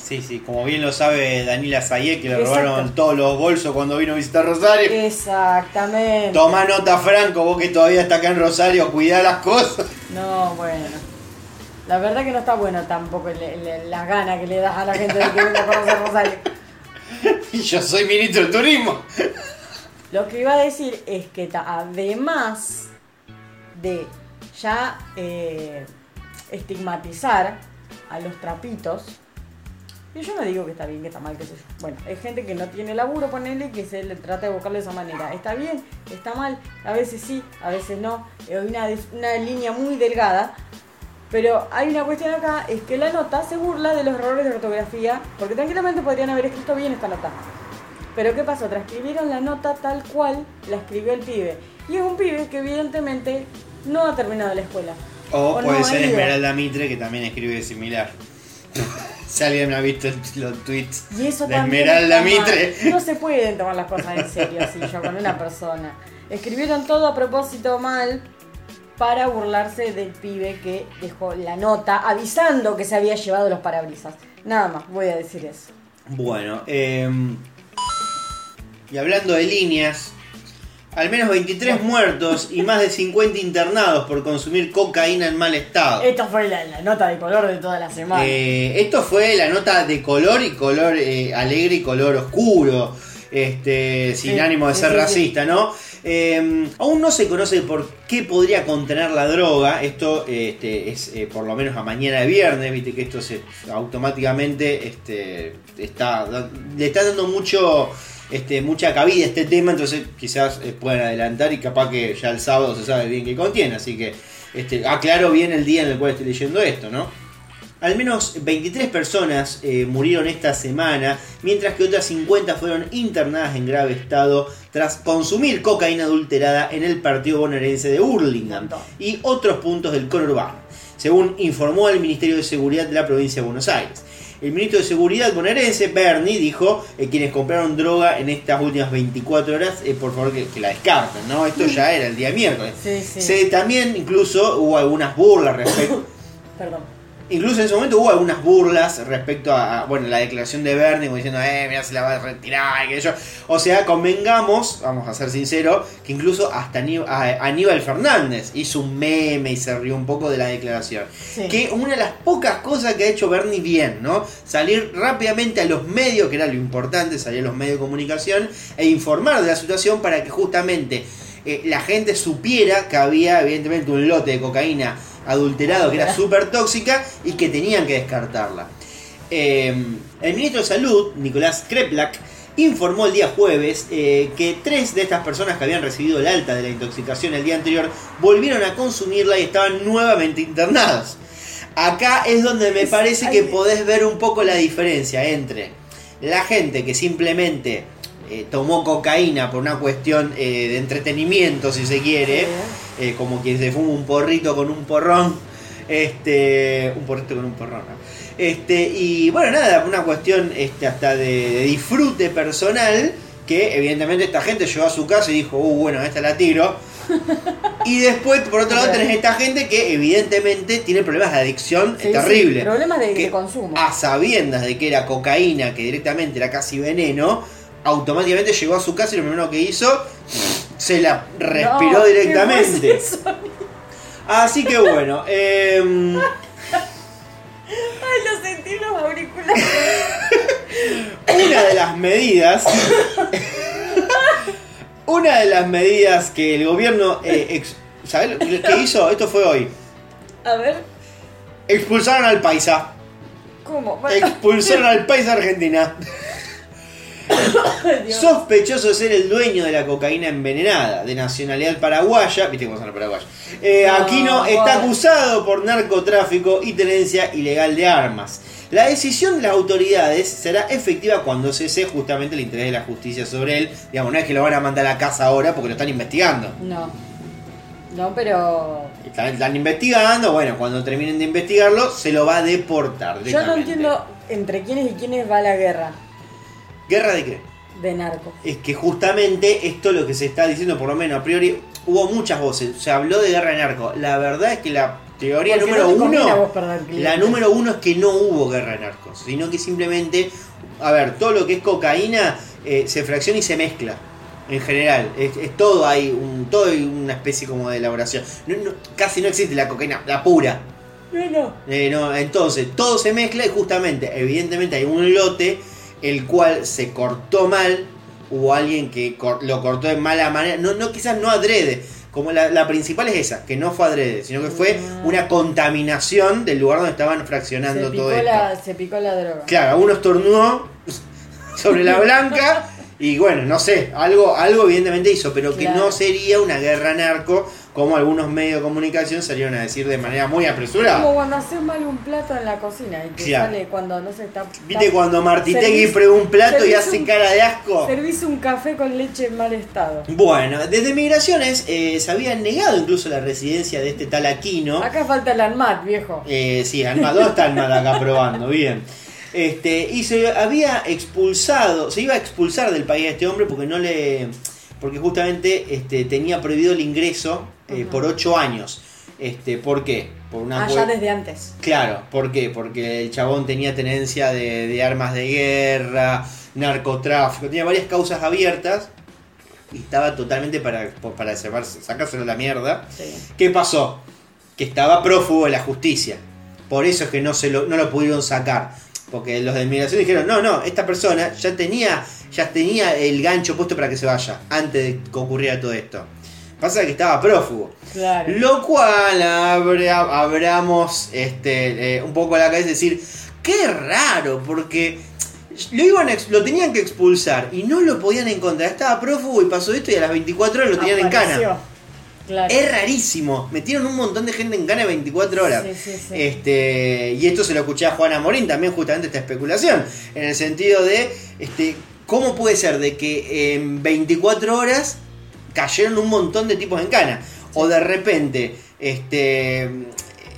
Sí, sí, como bien lo sabe Daniela Sayé, que le Exacto. Robaron todos los bolsos cuando vino a visitar Rosario. Exactamente. Toma nota, Franco, vos que todavía está acá en Rosario, cuidá las cosas. No, bueno. La verdad que no está bueno tampoco le- le- las ganas que le das a la gente de que venga a conocer Rosario. Y yo soy ministro del turismo. Lo que iba a decir es que además de ya eh, estigmatizar a los trapitos, y yo no digo que está bien, que está mal, qué sé yo. Bueno, hay gente que no tiene laburo, ponele, que se le trata de buscarle de esa manera. Está bien, está mal, a veces sí, a veces no. Es una, una línea muy delgada. Pero hay una cuestión acá, es que la nota se burla de los errores de ortografía, porque tranquilamente podrían haber escrito bien esta nota. Pero ¿qué pasó? Transcribieron la nota tal cual la escribió el pibe. Y es un pibe que evidentemente no ha terminado la escuela. O, puede ser. Esmeralda Mitre, que también escribe similar. si alguien ha visto los tweets Y eso de Esmeralda. Mitre. No se pueden tomar las cosas en serio así, yo con una persona. Escribieron todo a propósito mal para burlarse del pibe que dejó la nota avisando que se había llevado los parabrisas. Nada más, voy a decir eso. Bueno, eh, y hablando de líneas, al menos 23 muertos y más de 50 internados por consumir cocaína en mal estado. Esto fue la, la nota de color de toda la semana. Eh, esto fue la nota de color y color eh, alegre y color oscuro, este, sin Sí, ánimo de ser sí, sí. racista, ¿no? Eh, aún no se conoce por qué podría contener la droga. Esto este, es eh, por lo menos a mañana de viernes, viste que esto se automáticamente este, está, le está dando mucho este, mucha cabida este tema, entonces quizás eh, puedan adelantar y capaz que ya el sábado se sabe bien qué contiene. Así que este, aclaro bien el día en el cual estoy leyendo esto, ¿no? Al menos 23 personas eh, murieron esta semana, mientras que otras 50 fueron internadas en grave estado tras consumir cocaína adulterada en el partido bonaerense de Hurlingham y otros puntos del conurbano, según informó el Ministerio de Seguridad de la provincia de Buenos Aires. El ministro de Seguridad bonaerense, Bernie, dijo eh, quienes compraron droga en estas últimas 24 horas, eh, por favor que, que la descarten, ¿no? Esto ya era el día miércoles. Sí, sí. Se, también incluso hubo algunas burlas respecto... Perdón. Incluso en ese momento hubo algunas burlas respecto a, a, bueno, la declaración de Bernie, como diciendo, eh, mira, se la va a retirar, y que yo. O sea, convengamos, vamos a ser sinceros, que incluso hasta a- Aníbal Fernández hizo un meme y se rió un poco de la declaración. Sí. Que una de las pocas cosas que ha hecho Bernie bien, ¿no? Salir rápidamente a los medios, que era lo importante, salir a los medios de comunicación e informar de la situación para que justamente eh, la gente supiera que había evidentemente un lote de cocaína adulterado que era súper tóxica y que tenían que descartarla. Eh, el ministro de Salud, Nicolás Kreplak, informó el día jueves eh, que tres de estas personas que habían recibido el alta de la intoxicación el día anterior volvieron a consumirla y estaban nuevamente internados. Acá es donde me parece que podés ver un poco la diferencia entre la gente que simplemente eh, tomó cocaína por una cuestión eh, de entretenimiento, si se quiere, eh, como quien se fuma un porrito con un porrón, este, un porrito con un porrón, ¿no? este, y bueno, nada, una cuestión este, hasta de, de disfrute personal, que evidentemente esta gente llegó a su casa y dijo, uh, bueno, esta la tiro. Y después, por otro lado, tenés esta gente que evidentemente tiene problemas de adicción Sí, sí, terrible. problemas de- que de consumo. A sabiendas de que era cocaína, que directamente era casi veneno, automáticamente llegó a su casa y lo primero que hizo, se la respiró No, ¿qué directamente. Así que bueno, em, Ay, lo sentí en los auriculares. una de las medidas. Una de las medidas que el gobierno. Eh, ex- ¿Sabes lo que que hizo? Esto fue hoy. A ver, Expulsaron al paisa. ¿cómo? Bueno, Expulsaron al paisa Argentina. Sospechoso de ser el dueño de la cocaína envenenada, de nacionalidad paraguaya, viste cómo son los paraguayos. Eh, No, Aquino está acusado por narcotráfico y tenencia ilegal de armas. La decisión de las autoridades será efectiva cuando cese justamente el interés de la justicia sobre él. Digamos, no es que lo van a mandar a casa ahora porque lo están investigando. No. No, pero. Están, están investigando, bueno, cuando terminen de investigarlo, se lo va a deportar. Yo no entiendo entre quiénes y quiénes va la guerra ¿Guerra de qué? de narcos. es que justamente esto es lo que se está diciendo, por lo menos a priori, hubo muchas voces, se habló de guerra de narco. La verdad es que la teoría Porque número no uno, la número uno es que no hubo guerra de narcos, sino que simplemente, a ver, todo lo que es cocaína eh, se fracciona y se mezcla. En general, es, es todo hay un, todo hay una especie como de elaboración. No- no- casi no existe la cocaína, la pura. No, no. Eh, no, entonces, todo se mezcla y justamente, evidentemente hay un lote el cual se cortó mal, hubo alguien que cor- lo cortó de mala manera, no, no quizás no adrede, como la, la principal es esa, que no fue adrede, sino que fue Ah. una contaminación del lugar donde estaban fraccionando Se todo picó, esto. la, se picó la droga. Claro, uno estornudó sobre la blanca y bueno, no sé, algo, algo evidentemente hizo, pero que no sería una guerra narco como algunos medios de comunicación salieron a decir de manera muy apresurada. Como cuando haces mal un plato en la cocina y te Claro. sale cuando no se está. ¿Viste está- cuando Martitegui prueba un plato y hace un- cara de asco? Servís un café con leche en mal estado. Bueno, desde Migraciones eh, se había negado incluso la residencia de este tal Aquino. Acá falta el ANMAT, viejo. Eh, sí, Alma, ¿dónde está Alma acá probando? Bien. Este, y se había expulsado, se iba a expulsar del país a este hombre porque no le. Porque justamente este, tenía prohibido el ingreso eh, por ocho años. Este, ¿Por qué? Por una Ah, ya desde antes. Claro, ¿por qué? Porque el chabón tenía tenencia de, de armas de guerra, narcotráfico, tenía varias causas abiertas y estaba totalmente para, para sacárselo a la mierda. Sí. ¿Qué pasó? Que estaba prófugo de la justicia. Por eso es que no, se lo, no lo pudieron sacar. Porque los de inmigración dijeron, no, no, esta persona ya tenía, ya tenía el gancho puesto para que se vaya, antes de que ocurriera todo esto. Pasa que estaba prófugo. Claro. Lo cual abramos este, eh, un poco la cabeza y decir, qué raro, porque lo, iban a lo tenían que expulsar y no lo podían encontrar. Estaba prófugo y pasó esto y a las 24 horas lo tenían en cana. Claro. Es rarísimo. Metieron un montón de gente en cana 24 horas. Sí, sí, sí. Este, y esto se lo escuché a Juana Morín también, justamente esta especulación. En el sentido de, este, ¿cómo puede ser de que en 24 horas cayeron un montón de tipos en cana? O de repente, este,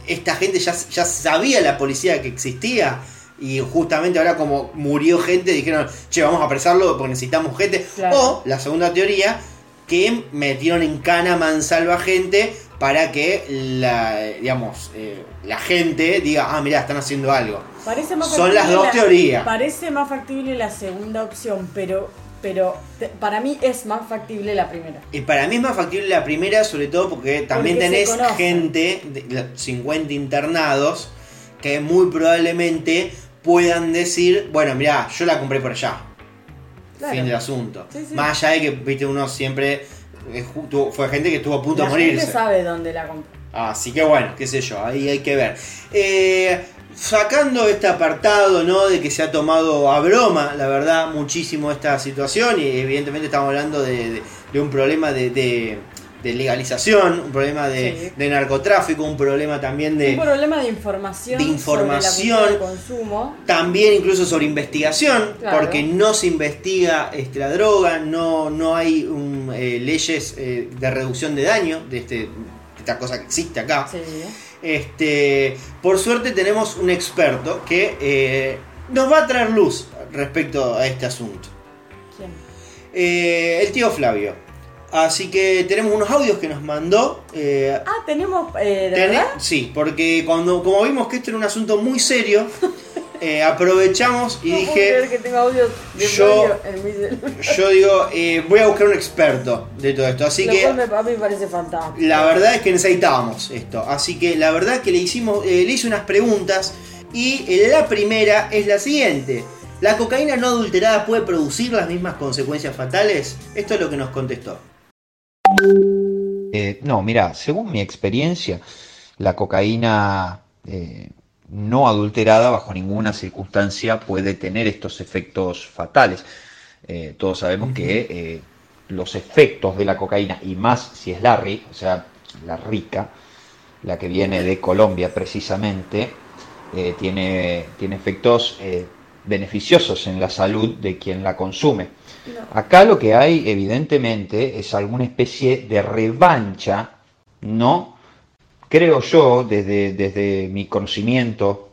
esta gente ya, ya sabía la policía que existía. Y justamente ahora como murió gente, dijeron, che, vamos a apresarlo porque necesitamos gente. Claro. O la segunda teoría, que metieron en cana mansalva gente para que la, digamos, eh, la gente diga, ah, mirá, están haciendo algo. Parece más Son las factible dos la- teorías. Parece más factible la segunda opción, pero, pero te- para mí es más factible la primera. Y para mí es más factible la primera, sobre todo porque también Porque tenés gente, de la- 50 internados, que muy probablemente puedan decir, bueno, mirá, yo la compré por allá. Claro. Fin del asunto. Sí, sí. Más allá de que, viste, uno siempre eh, fue gente que estuvo a punto de morirse. gente sabe dónde la compró. Así que bueno, qué sé yo, ahí hay que ver. Eh, sacando este apartado, ¿no? De que se ha tomado a broma, la verdad, muchísimo esta situación y evidentemente estamos hablando de, de- de un problema de, de- de legalización, un problema de, Sí. de narcotráfico, un problema también de... Un problema de información. de información. Sobre la consumo. También incluso sobre investigación, Claro. porque no se investiga este, la droga, no, no hay um, eh, leyes eh, de reducción de daño de, este, esta cosa que existe acá. Sí. Este, por suerte tenemos un experto que eh, nos va a traer luz respecto a este asunto. ¿Quién? El tío Flavio. Así que tenemos unos audios que nos mandó. eh, Ah, tenemos. Eh, ¿De. Sí, porque cuando como vimos que esto era un asunto muy serio, eh, aprovechamos y No puedo dije, creer que tengo audio de yo- en mi celular. yo digo, eh, voy a buscar un experto de todo esto. Así Lo que cual me, a mí me parece fantástico. La verdad es que necesitábamos esto. Así que la verdad que le hicimos, le hice unas preguntas y la primera es la siguiente. ¿La cocaína no adulterada puede producir las mismas consecuencias fatales? Esto es lo que nos contestó. Eh, no, mira, según mi experiencia, la cocaína eh, no adulterada bajo ninguna circunstancia puede tener estos efectos fatales. Eh, todos sabemos que los efectos de la cocaína, y más si es la ri- o sea, la rica, la que viene de Colombia precisamente, tiene, tiene efectos beneficiosos en la salud de quien la consume. Acá lo que hay, evidentemente, es alguna especie de revancha, ¿no? Creo yo, desde, desde mi conocimiento,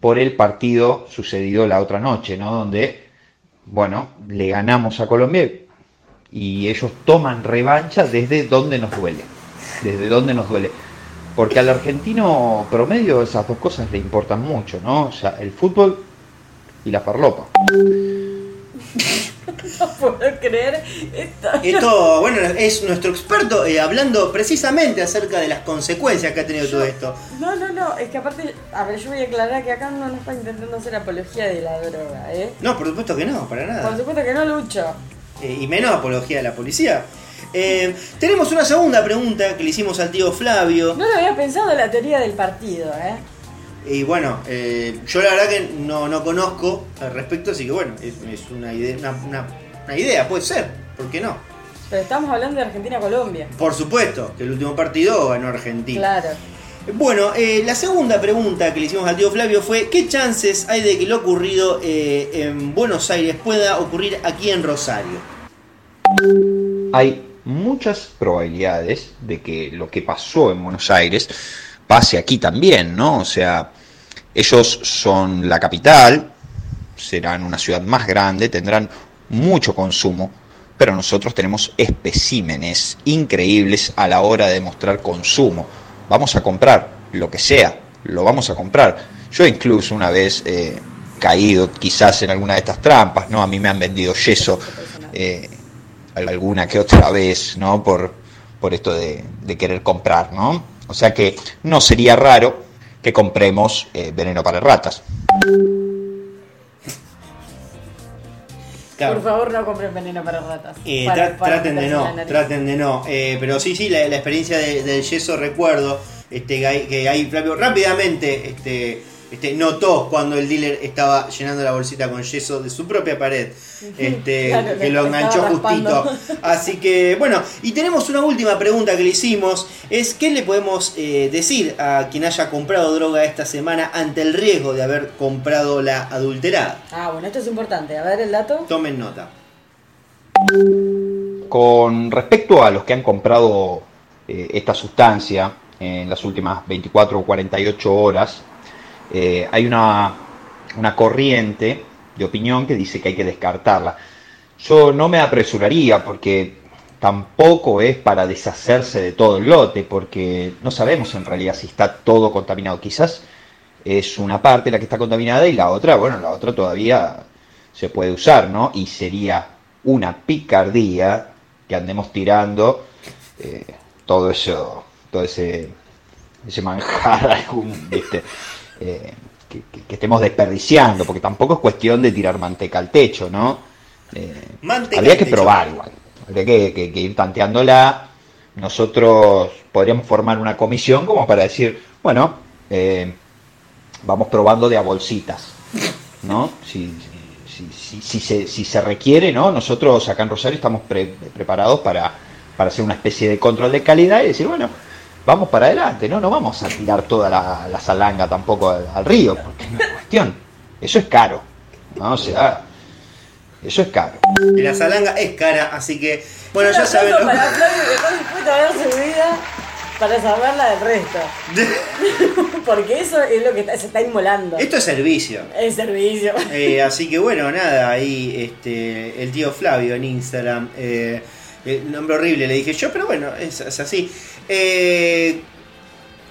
por el partido sucedido la otra noche, ¿no? Donde, bueno, le ganamos a Colombia y ellos toman revancha desde donde nos duele, desde donde nos duele. Porque al argentino promedio esas dos cosas le importan mucho, ¿no? O sea, el fútbol y la farlopa. No puedo creer esto. Esto, bueno, es nuestro experto eh, hablando precisamente acerca de las consecuencias que ha tenido todo esto. No, no, no, es que aparte, a ver, yo voy a aclarar que acá no nos está intentando hacer apología de la droga, ¿eh? No, por supuesto que no, para Por nada. supuesto que no, Lucho. Eh, y menos apología de la policía. Eh, tenemos una segunda pregunta que le hicimos al tío Flavio. No lo había pensado la teoría del partido, ¿eh? Y bueno, eh, yo la verdad que no, no conozco al respecto, así que bueno, es, es una, idea, una, una- una idea, puede ser, ¿por qué no? Pero estamos hablando de Argentina-Colombia. Por supuesto, que el último partido ganó Argentina. Claro. Bueno, eh, la segunda pregunta que le hicimos al tío Flavio fue, ¿qué chances hay de que lo ocurrido eh, en Buenos Aires pueda ocurrir aquí en Rosario? hay muchas probabilidades de que lo que pasó en Buenos Aires pase aquí también, ¿no? O sea, ellos son la capital, serán una ciudad más grande, tendrán mucho consumo, pero nosotros tenemos especímenes increíbles a la hora de mostrar consumo. Vamos a comprar lo que sea, lo vamos a comprar. Yo incluso una vez eh, caído quizás en alguna de estas trampas, ¿no? A mí me han vendido yeso. eh, alguna que otra vez, ¿no? Por, por esto de querer comprar, ¿no? O sea que no sería raro que compremos eh, veneno para ratas. Claro. Por favor, no compren veneno para ratas. Eh, Para- tra- para traten de no, traten de no. Eh, pero sí, sí, la, la experiencia de- del yeso recuerdo este, que, ahí, que ahí Flavio rápidamente este, este, notó cuando el dealer estaba llenando la bolsita con yeso de su propia pared. Este, Claro, que lo enganchó raspando. justito. Así que, bueno, y tenemos una última pregunta que le hicimos. Es, ¿qué le podemos eh, decir a quien haya comprado droga esta semana ante el riesgo de haber comprado la adulterada? Ah, bueno, esto es importante. A ver el dato. Tomen nota. Con respecto a los que han comprado eh, esta sustancia en las últimas 24 o 48 horas, eh, hay una, una corriente de opinión que dice que hay que descartarla. Yo no me apresuraría porque tampoco es para deshacerse de todo el lote, porque no sabemos en realidad si está todo contaminado. Quizás es una parte la que está contaminada y la otra, bueno, la otra todavía se puede usar, ¿no? Y sería una picardía que andemos tirando eh, todo eso, todo ese, ese manjar, algún, ¿viste? Eh, que, que- que estemos desperdiciando, porque tampoco es cuestión de tirar manteca al techo, ¿no? Eh, Manteca habría que techo. probar igual, habría que, que- que ir tanteándola. Nosotros podríamos formar una comisión como para decir, bueno, eh, vamos probando de a bolsitas, ¿no? Si, si, si- si se, si se requiere, ¿no? Nosotros acá en Rosario estamos pre- preparados para, para hacer una especie de control de calidad y decir, bueno, vamos para adelante, ¿no? No vamos a tirar toda la, la salanga tampoco al, al río, porque no es cuestión. Eso es caro, ¿no? O sea, eso es caro. Y la salanga es cara, así que, bueno, ya saben. Para Flavio que dar su vida para salvarla del resto. Porque eso es lo que está- se está inmolando. Esto es servicio. El servicio. Eh, así que bueno, nada, ahí este, el tío Flavio en Instagram. Eh, el nombre horrible le dije yo, pero bueno, es, es así. Eh,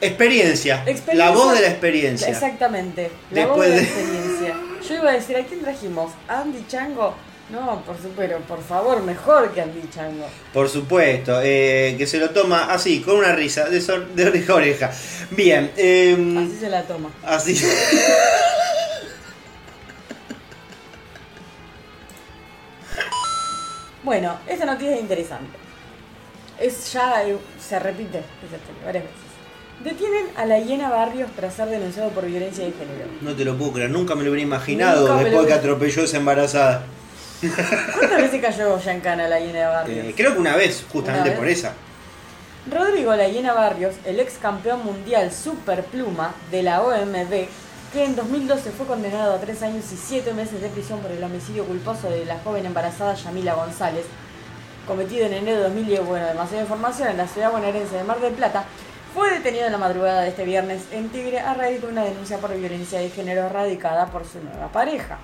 experiencia, Experiencia. La voz de la experiencia. Exactamente. La Después voz de la experiencia. Yo iba a decir, ¿a quién trajimos? ¿A Andy Chango? No, por su, pero por favor, mejor que Andy Chango. Por supuesto, eh, que se lo toma así, con una risa, de, de oreja a oreja. Bien, eh, Así se la toma. así. Bueno, esta noticia es interesante. Es ya, eh, se repite varias veces. Detienen a la hiena Barrios tras ser denunciado por violencia de género. No te lo puedo creer, nunca me lo hubiera imaginado Nunca después lo que atropelló esa embarazada. ¿Cuántas veces cayó ya en cana la hiena Barrios? Eh, creo que una vez, justamente Una vez. por esa. Rodrigo La Hiena Barrios, el ex campeón mundial superpluma de la OMB, que en 2012 fue condenado a tres años y siete meses de prisión por el homicidio culposo de la joven embarazada Yamila González, cometido en enero de 2010, bueno, demasiada información, en la ciudad bonaerense de Mar del Plata, fue detenido en la madrugada de este viernes en Tigre a raíz de una denuncia por violencia de género radicada por su nueva pareja.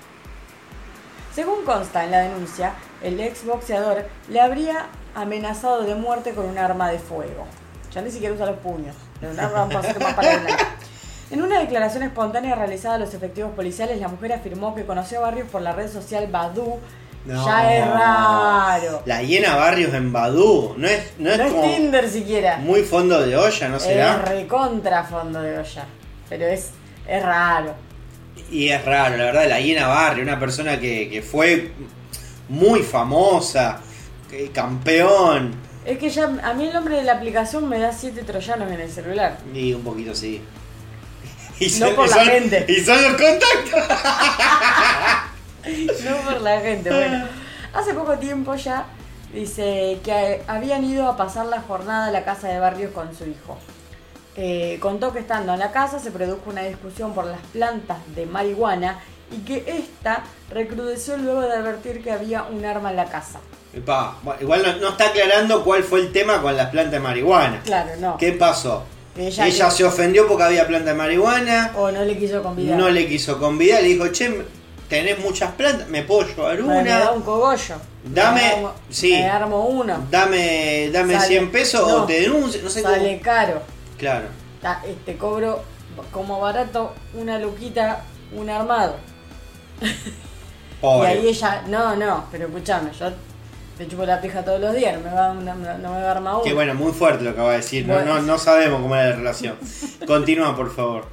Según consta en la denuncia, el ex boxeador le habría amenazado de muerte con un arma de fuego. Ya ni siquiera usa los puños, un arma. En una declaración espontánea realizada a los efectivos policiales, la mujer afirmó que conoció a Barrios por la red social Badu. No. Ya es raro. La hiena Barrios en Badú, no es, no es No es Tinder siquiera. muy fondo de olla, ¿no Es será? recontra fondo de olla. Pero es, es raro. Y es raro, la verdad, la hiena Barrio, una persona que, que fue muy famosa, campeón, Es que ya a mí el nombre de la aplicación me da siete troyanos en el celular. y un poquito sí. Y No por y la gente. Y son los contactos. No por la gente, bueno. Hace poco tiempo ya dice que habían ido a pasar la jornada a la casa de Barrios con su hijo. Eh, contó que estando en la casa se produjo una discusión por las plantas de marihuana y que esta recrudeció luego de advertir que había un arma en la casa. Epa, igual no, no está aclarando cuál fue el tema con las plantas de marihuana. Claro, no. ¿Qué pasó? Ella Ella, que- se ofendió porque había planta de marihuana, O no le quiso convidar. no le quiso convidar, le dijo, che, tenés muchas plantas, me puedo llevar Me, me da una, un cogollo. Dame- Me armo- sí. Me armo uno. dame, dame Sale- 100 pesos no. o te denuncio, no sé Sale cómo. caro. Claro. Eh, Te cobro como barato una luquita, un armado. Pobre. Y ahí ella, no, no, pero escúchame, yo te chupo la pija todos los días, no me va, a- no, me va a armar uno. Que bueno, muy fuerte lo que va a decir. No, Bueno. no, no sabemos cómo era la relación. Continúa, por favor.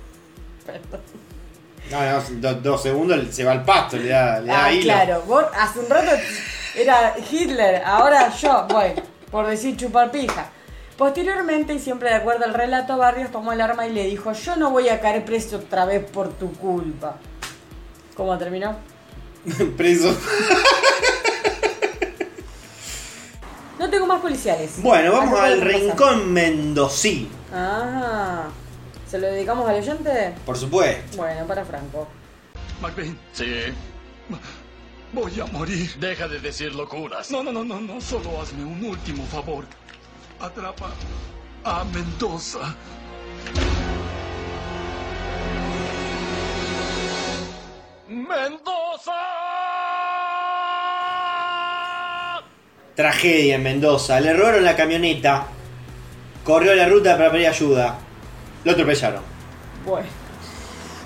No, no, do- dos segundos se va al pasto, le da, le da Ah, hilo. claro, vos hace un rato era Hitler, ahora yo voy, por decir chupar pija. Posteriormente, y siempre de acuerdo al relato, Barrios tomó el arma y le dijo, yo no voy a caer preso otra vez por tu culpa. ¿Cómo terminó? Preso. No tengo más policiales. Bueno, vamos al rincón mendocino. Ah, ¿se lo dedicamos al oyente? Por supuesto. Bueno, para Franco. McBain, Sí. voy a morir. Deja de decir locuras. No, no, no, no, no. Solo hazme un último favor. Atrapa a Mendoza. ¡Mendoza! Tragedia en Mendoza. Le robaron la camioneta. Corrió la ruta para pedir ayuda. Lo atropellaron. Bueno,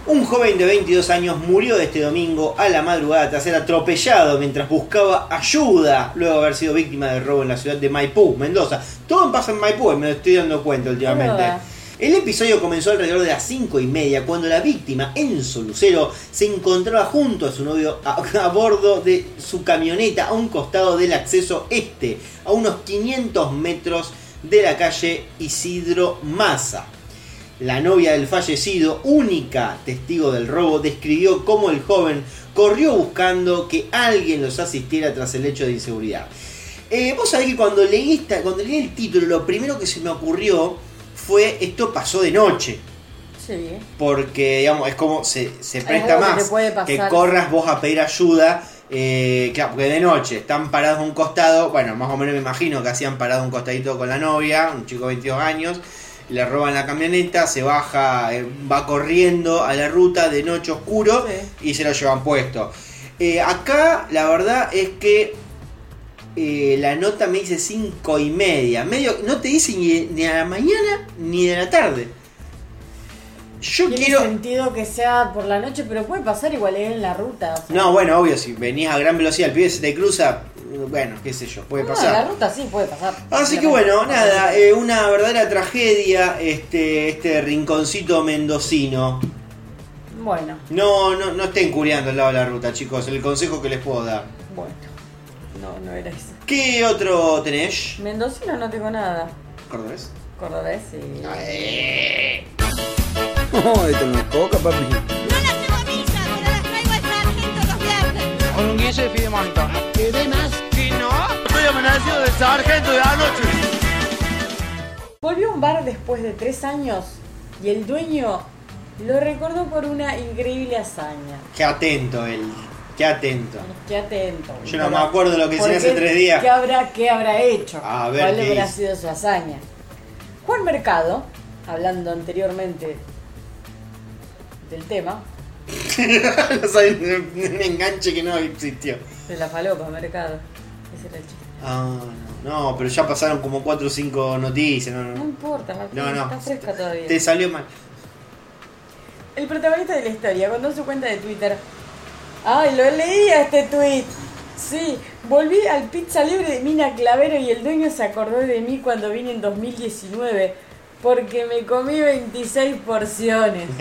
Un joven de 22 años murió este domingo a la madrugada tras ser atropellado mientras buscaba ayuda luego de haber sido víctima de robo en la ciudad de Maipú, Mendoza. Todo pasa en Maipú, me estoy dando cuenta últimamente. El episodio comenzó alrededor de las 5 y media cuando la víctima, Enzo Lucero, se encontraba junto a su novio a, a bordo de su camioneta a un costado del acceso este, a unos 500 metros de la calle Isidro Maza. La novia del fallecido, única testigo del robo, describió cómo el joven corrió buscando que alguien los asistiera tras el hecho de inseguridad. Eh, Vos sabés que cuando leí, esta- cuando leí el título, lo primero que se me ocurrió fue esto pasó de noche. sí. Porque, digamos, es como se, se presta que más que corras vos a pedir ayuda. eh, claro, porque de noche están parados a un costado. Bueno, más o menos me imagino que hacían parado un costadito con la novia, un chico de 22 años. Le roban la camioneta, se baja, eh, va corriendo a la ruta de noche oscuro Sí. y se lo llevan puesto. Eh, acá la verdad es que eh, la nota me dice 5 y media. Medio, no te dice ni, ni a la mañana ni de la tarde. Yo Tiene quiero. sentido que sea por la noche, pero puede pasar igual es en la ruta. o sea. No, bueno, obvio, si venís a gran velocidad, el pibe se te cruza, bueno, qué sé yo, puede No, en la pasar. ruta sí puede pasar. Así que bueno, nada, eh, una verdadera tragedia este, este rinconcito mendocino. Bueno, No, no, no estén curiando al lado de la ruta, chicos, el consejo que les puedo dar. bueno. No, no era eso. ¿Qué otro tenés? Mendocino no tengo nada. ¿Cordobés? Cordobés sí. No, esto no es coca, papi. No las llevo a misa, pero las traigo al sargento los viernes. Con un guille de fidemonto. Estoy amenazado del sargento de anoche. Volvió a un bar después de tres años y el dueño lo recordó por una increíble hazaña. Qué atento él, qué atento. Qué atento. Yo no me acuerdo lo que ¿Por hice hace qué? tres días. ¿Qué habrá, qué habrá hecho? A ver, ¿Cuál ¿qué habrá hizo? sido su hazaña? Juan Mercado, hablando anteriormente del tema, no saben, un enganche que no existió. de la falopa, Mercado. Ese era el chiste. Ah, no, no, pero ya pasaron como 4 o 5 noticias. No, No no. importa, Martín, No, no. está fresca todavía. Te salió mal. El protagonista de la historia contó su cuenta de Twitter. ¡Ay, lo leía este tweet! Sí, volví al pizza libre de Mina Clavero y el dueño se acordó de mí cuando vine en 2019 porque me comí 26 porciones.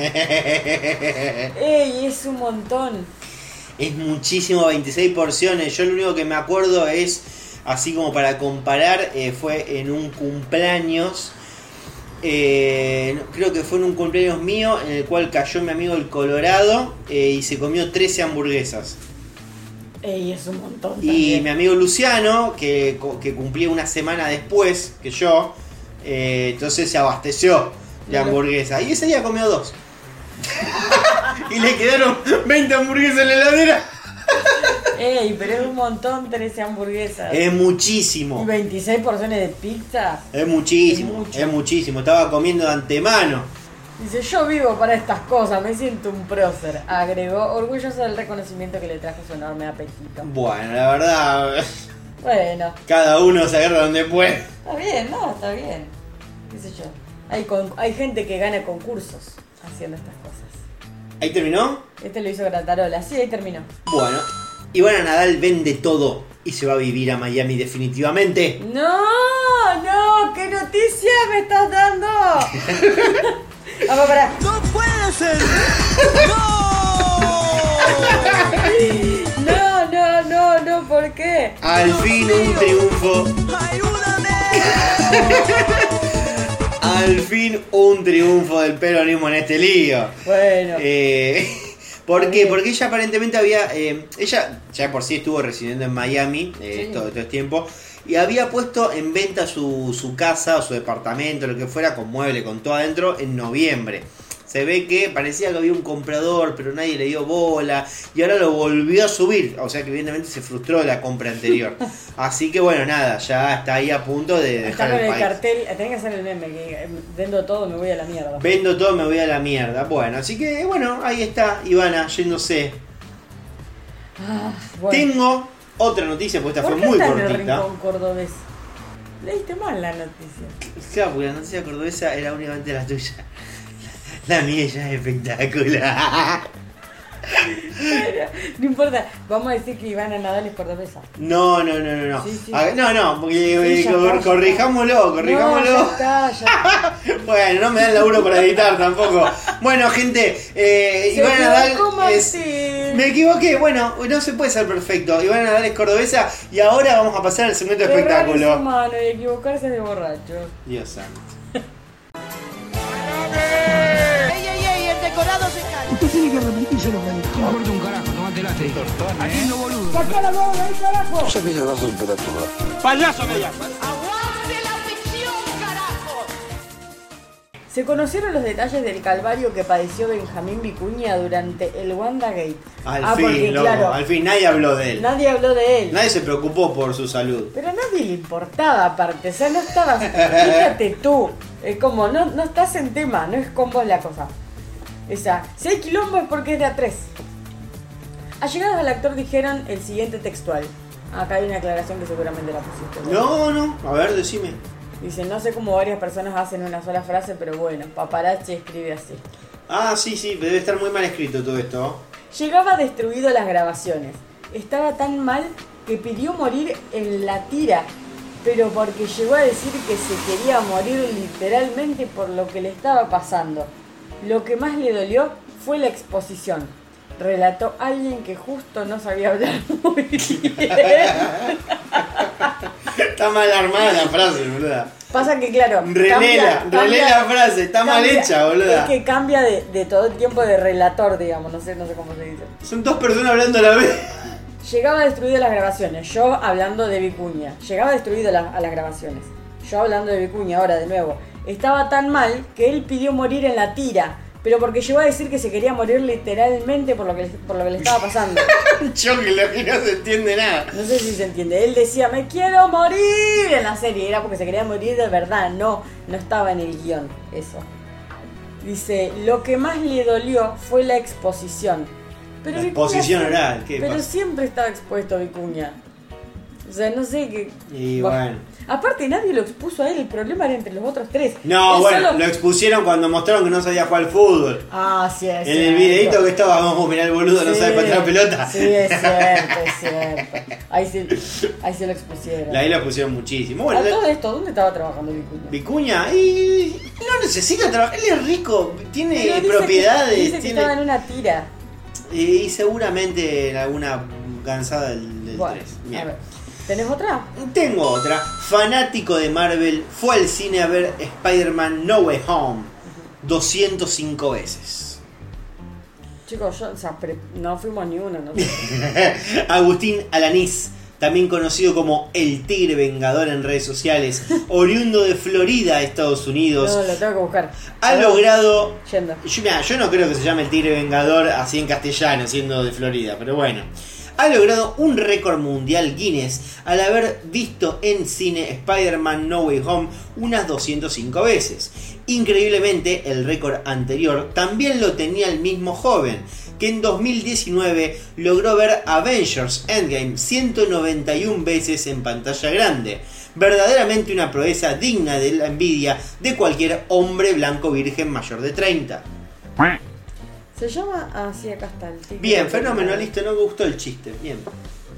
¡Ey, es un montón! Es muchísimo, 26 porciones. Yo lo único que me acuerdo es, así como para comparar, eh, fue en un cumpleaños. eh, creo que fue en un cumpleaños mío en el cual cayó mi amigo el Colorado eh, y se comió 13 hamburguesas. ¡Ey, es un montón! Y también. mi amigo Luciano, que, que cumplía una semana después que yo, eh, entonces se abasteció de Mira. hamburguesas. Y ese día comió dos. y le quedaron 20 hamburguesas en la heladera. ¡Ey, pero es un montón 13 hamburguesas! Es ¿Y muchísimo. 26 porciones de pizza? Es muchísimo. Es muchísimo. Estaba comiendo de antemano. Dice, yo vivo para estas cosas, me siento un prócer, agregó, orgulloso del reconocimiento que le trajo su enorme apetito. Bueno, la verdad, Bueno, cada uno se agarra donde puede. está bien, no, está bien. ¿Qué sé yo? Hay, con- hay gente que gana concursos haciendo estas cosas. ¿Ahí terminó? Este lo hizo Gratarola, sí, ahí terminó. Bueno. Ivana Nadal vende todo y se va a vivir a Miami definitivamente. ¡No! ¡No! ¿Qué noticia me estás dando? Vamos para. ¡No puede ser! No, no, no, no, ¿por qué? Al fin un triunfo. ¡Ayúdame! Al fin un triunfo del peronismo en este lío. Bueno. Eh, ¿Por qué? Porque ella aparentemente había. eh, ella ya por sí estuvo residiendo en Miami eh, Sí. todo, todo este tiempo. Y había puesto en venta su, su casa o su departamento, lo que fuera, con mueble, con todo adentro, en noviembre. Se ve que parecía que había un comprador, pero nadie le dio bola. Y ahora lo volvió a subir. O sea que evidentemente se frustró la compra anterior. Así que bueno, nada, ya está ahí a punto de Está dejar con el el país. cartel, tenés que hacer el meme, que eh, vendo todo, me voy a la mierda. Vendo todo, me voy a la mierda. Bueno, así que bueno, ahí está Ivana yéndose. Ah, bueno. Tengo otra noticia, porque esta ¿Por fue muy está en el cortita. rincón cordobés? Leíste mal la noticia. Claro, porque la noticia cordobesa era únicamente la tuya. La mía ya es espectacular. No importa, vamos a decir que Ivana Nadal es cordobesa. No, no, no, no, no. Sí, sí. A ver, no, no, porque Sí, eh, cor- está, corrijámoslo, No, corrijámoslo. ya está, ya Bueno, no me dan laburo para editar tampoco. Bueno, gente, eh, Ivana Nadal es. Me equivoqué, bueno, no se puede ser perfecto. Ivana Nadal es cordobesa y ahora vamos a pasar al segmento de espectáculo. humano y equivocarse de borracho. Dios santo. ¡Ey, ey, ey! El decorado se cae. Usted tiene que repetírselo, me. No importa un carajo, tomate late. Haciendo boludo. ¡Saca la bola ahí, carajo! Sabe que agarra temperatura. Payaso me llama. ¡Aguante la ficción, carajo! Se conocieron los detalles del calvario que padeció Benjamín Vicuña durante el WandaGate. Al ah, fin, porque loco, claro, al fin nadie habló de él. nadie habló de él. Nadie se preocupó por su salud. Pero a nadie le importaba aparte, o sea, no estabas, fíjate tú, es como, no, no estás en tema, no es con vos la cosa. O sea, si hay quilombo es porque es de a tres. Allegados al actor dijeron el siguiente textual. Acá hay una aclaración que seguramente la pusiste. No, no, a ver, decime. Dice, no sé cómo varias personas hacen una sola frase, pero bueno, paparazzi escribe así. Ah, sí, sí, debe estar muy mal escrito todo esto. Llegaba destruido las grabaciones. Estaba tan mal que pidió morir en la tira, pero porque llegó a decir que se quería morir literalmente por lo que le estaba pasando. Lo que más le dolió fue la exposición. Relató alguien que justo no sabía hablar muy bien. Está mal armada la frase, boluda. Pasa que, claro. Relela, relela la frase, está mal hecha, boluda. Es que cambia de, de todo el tiempo de relator, digamos, no sé, no sé cómo se dice. Son dos personas hablando a la vez. Llegaba destruido las grabaciones, yo hablando de Vicuña. Llegaba destruido la- a las grabaciones. Yo hablando de Vicuña ahora de nuevo. Estaba tan mal que él pidió morir en la tira. Pero porque llegó a decir que se quería morir literalmente por lo que, le- por lo que le estaba pasando. Yo que lo que no se entiende nada. No sé si se entiende. Él decía, me quiero morir en la serie. Era porque se quería morir de verdad. No, no estaba en el guion. Eso. Dice, lo que más le dolió fue la exposición. Pero La Vicuña exposición oral, ¿qué Pero pasa? siempre estaba expuesto Vicuña. O sea, no sé qué. Y bueno. Aparte, nadie lo expuso a él. El problema era entre los otros tres. No, Él bueno, solo- lo expusieron cuando mostraron que no sabía jugar fútbol. Ah, sí, es En el videito que estaba, vamos a mirar el boludo, no sabe patear la pelota. Sí, es cierto, es cierto. Ahí se, ahí se lo expusieron. Ahí lo pusieron muchísimo. Bueno, a todo esto, ¿dónde estaba trabajando Vicuña? Vicuña, y no necesita trabajar, él es rico, tiene dice que- propiedades, dice que tiene- estaba en una tira. y seguramente en alguna cansada del, del Bueno, 3. a Bien. ver. ¿Tenés otra? Tengo otra. Fanático de Marvel fue al cine a ver Spider-Man No Way Home 205 veces. Chicos, yo, o sea, pre- no fuimos ni uno, ¿no? Agustín Alanís, también conocido como el Tigre Vengador en redes sociales, oriundo de Florida, Estados Unidos, No, lo tengo que buscar. ha logrado Yendo. Yo, mirá, yo no creo que se llame el Tigre Vengador así en castellano, siendo de Florida, pero bueno. Ha logrado un récord mundial Guinness al haber visto en cine Spider-Man No Way Home unas 205 veces. Increíblemente, el récord anterior también lo tenía el mismo joven, que en 2019 logró ver Avengers Endgame 191 veces en pantalla grande. Verdaderamente una proeza digna de la envidia de cualquier hombre blanco virgen mayor de 30. Se llama. Ah, sí, acá está. el tigre. Bien, fenómeno, listo, no me gustó el chiste. Bien.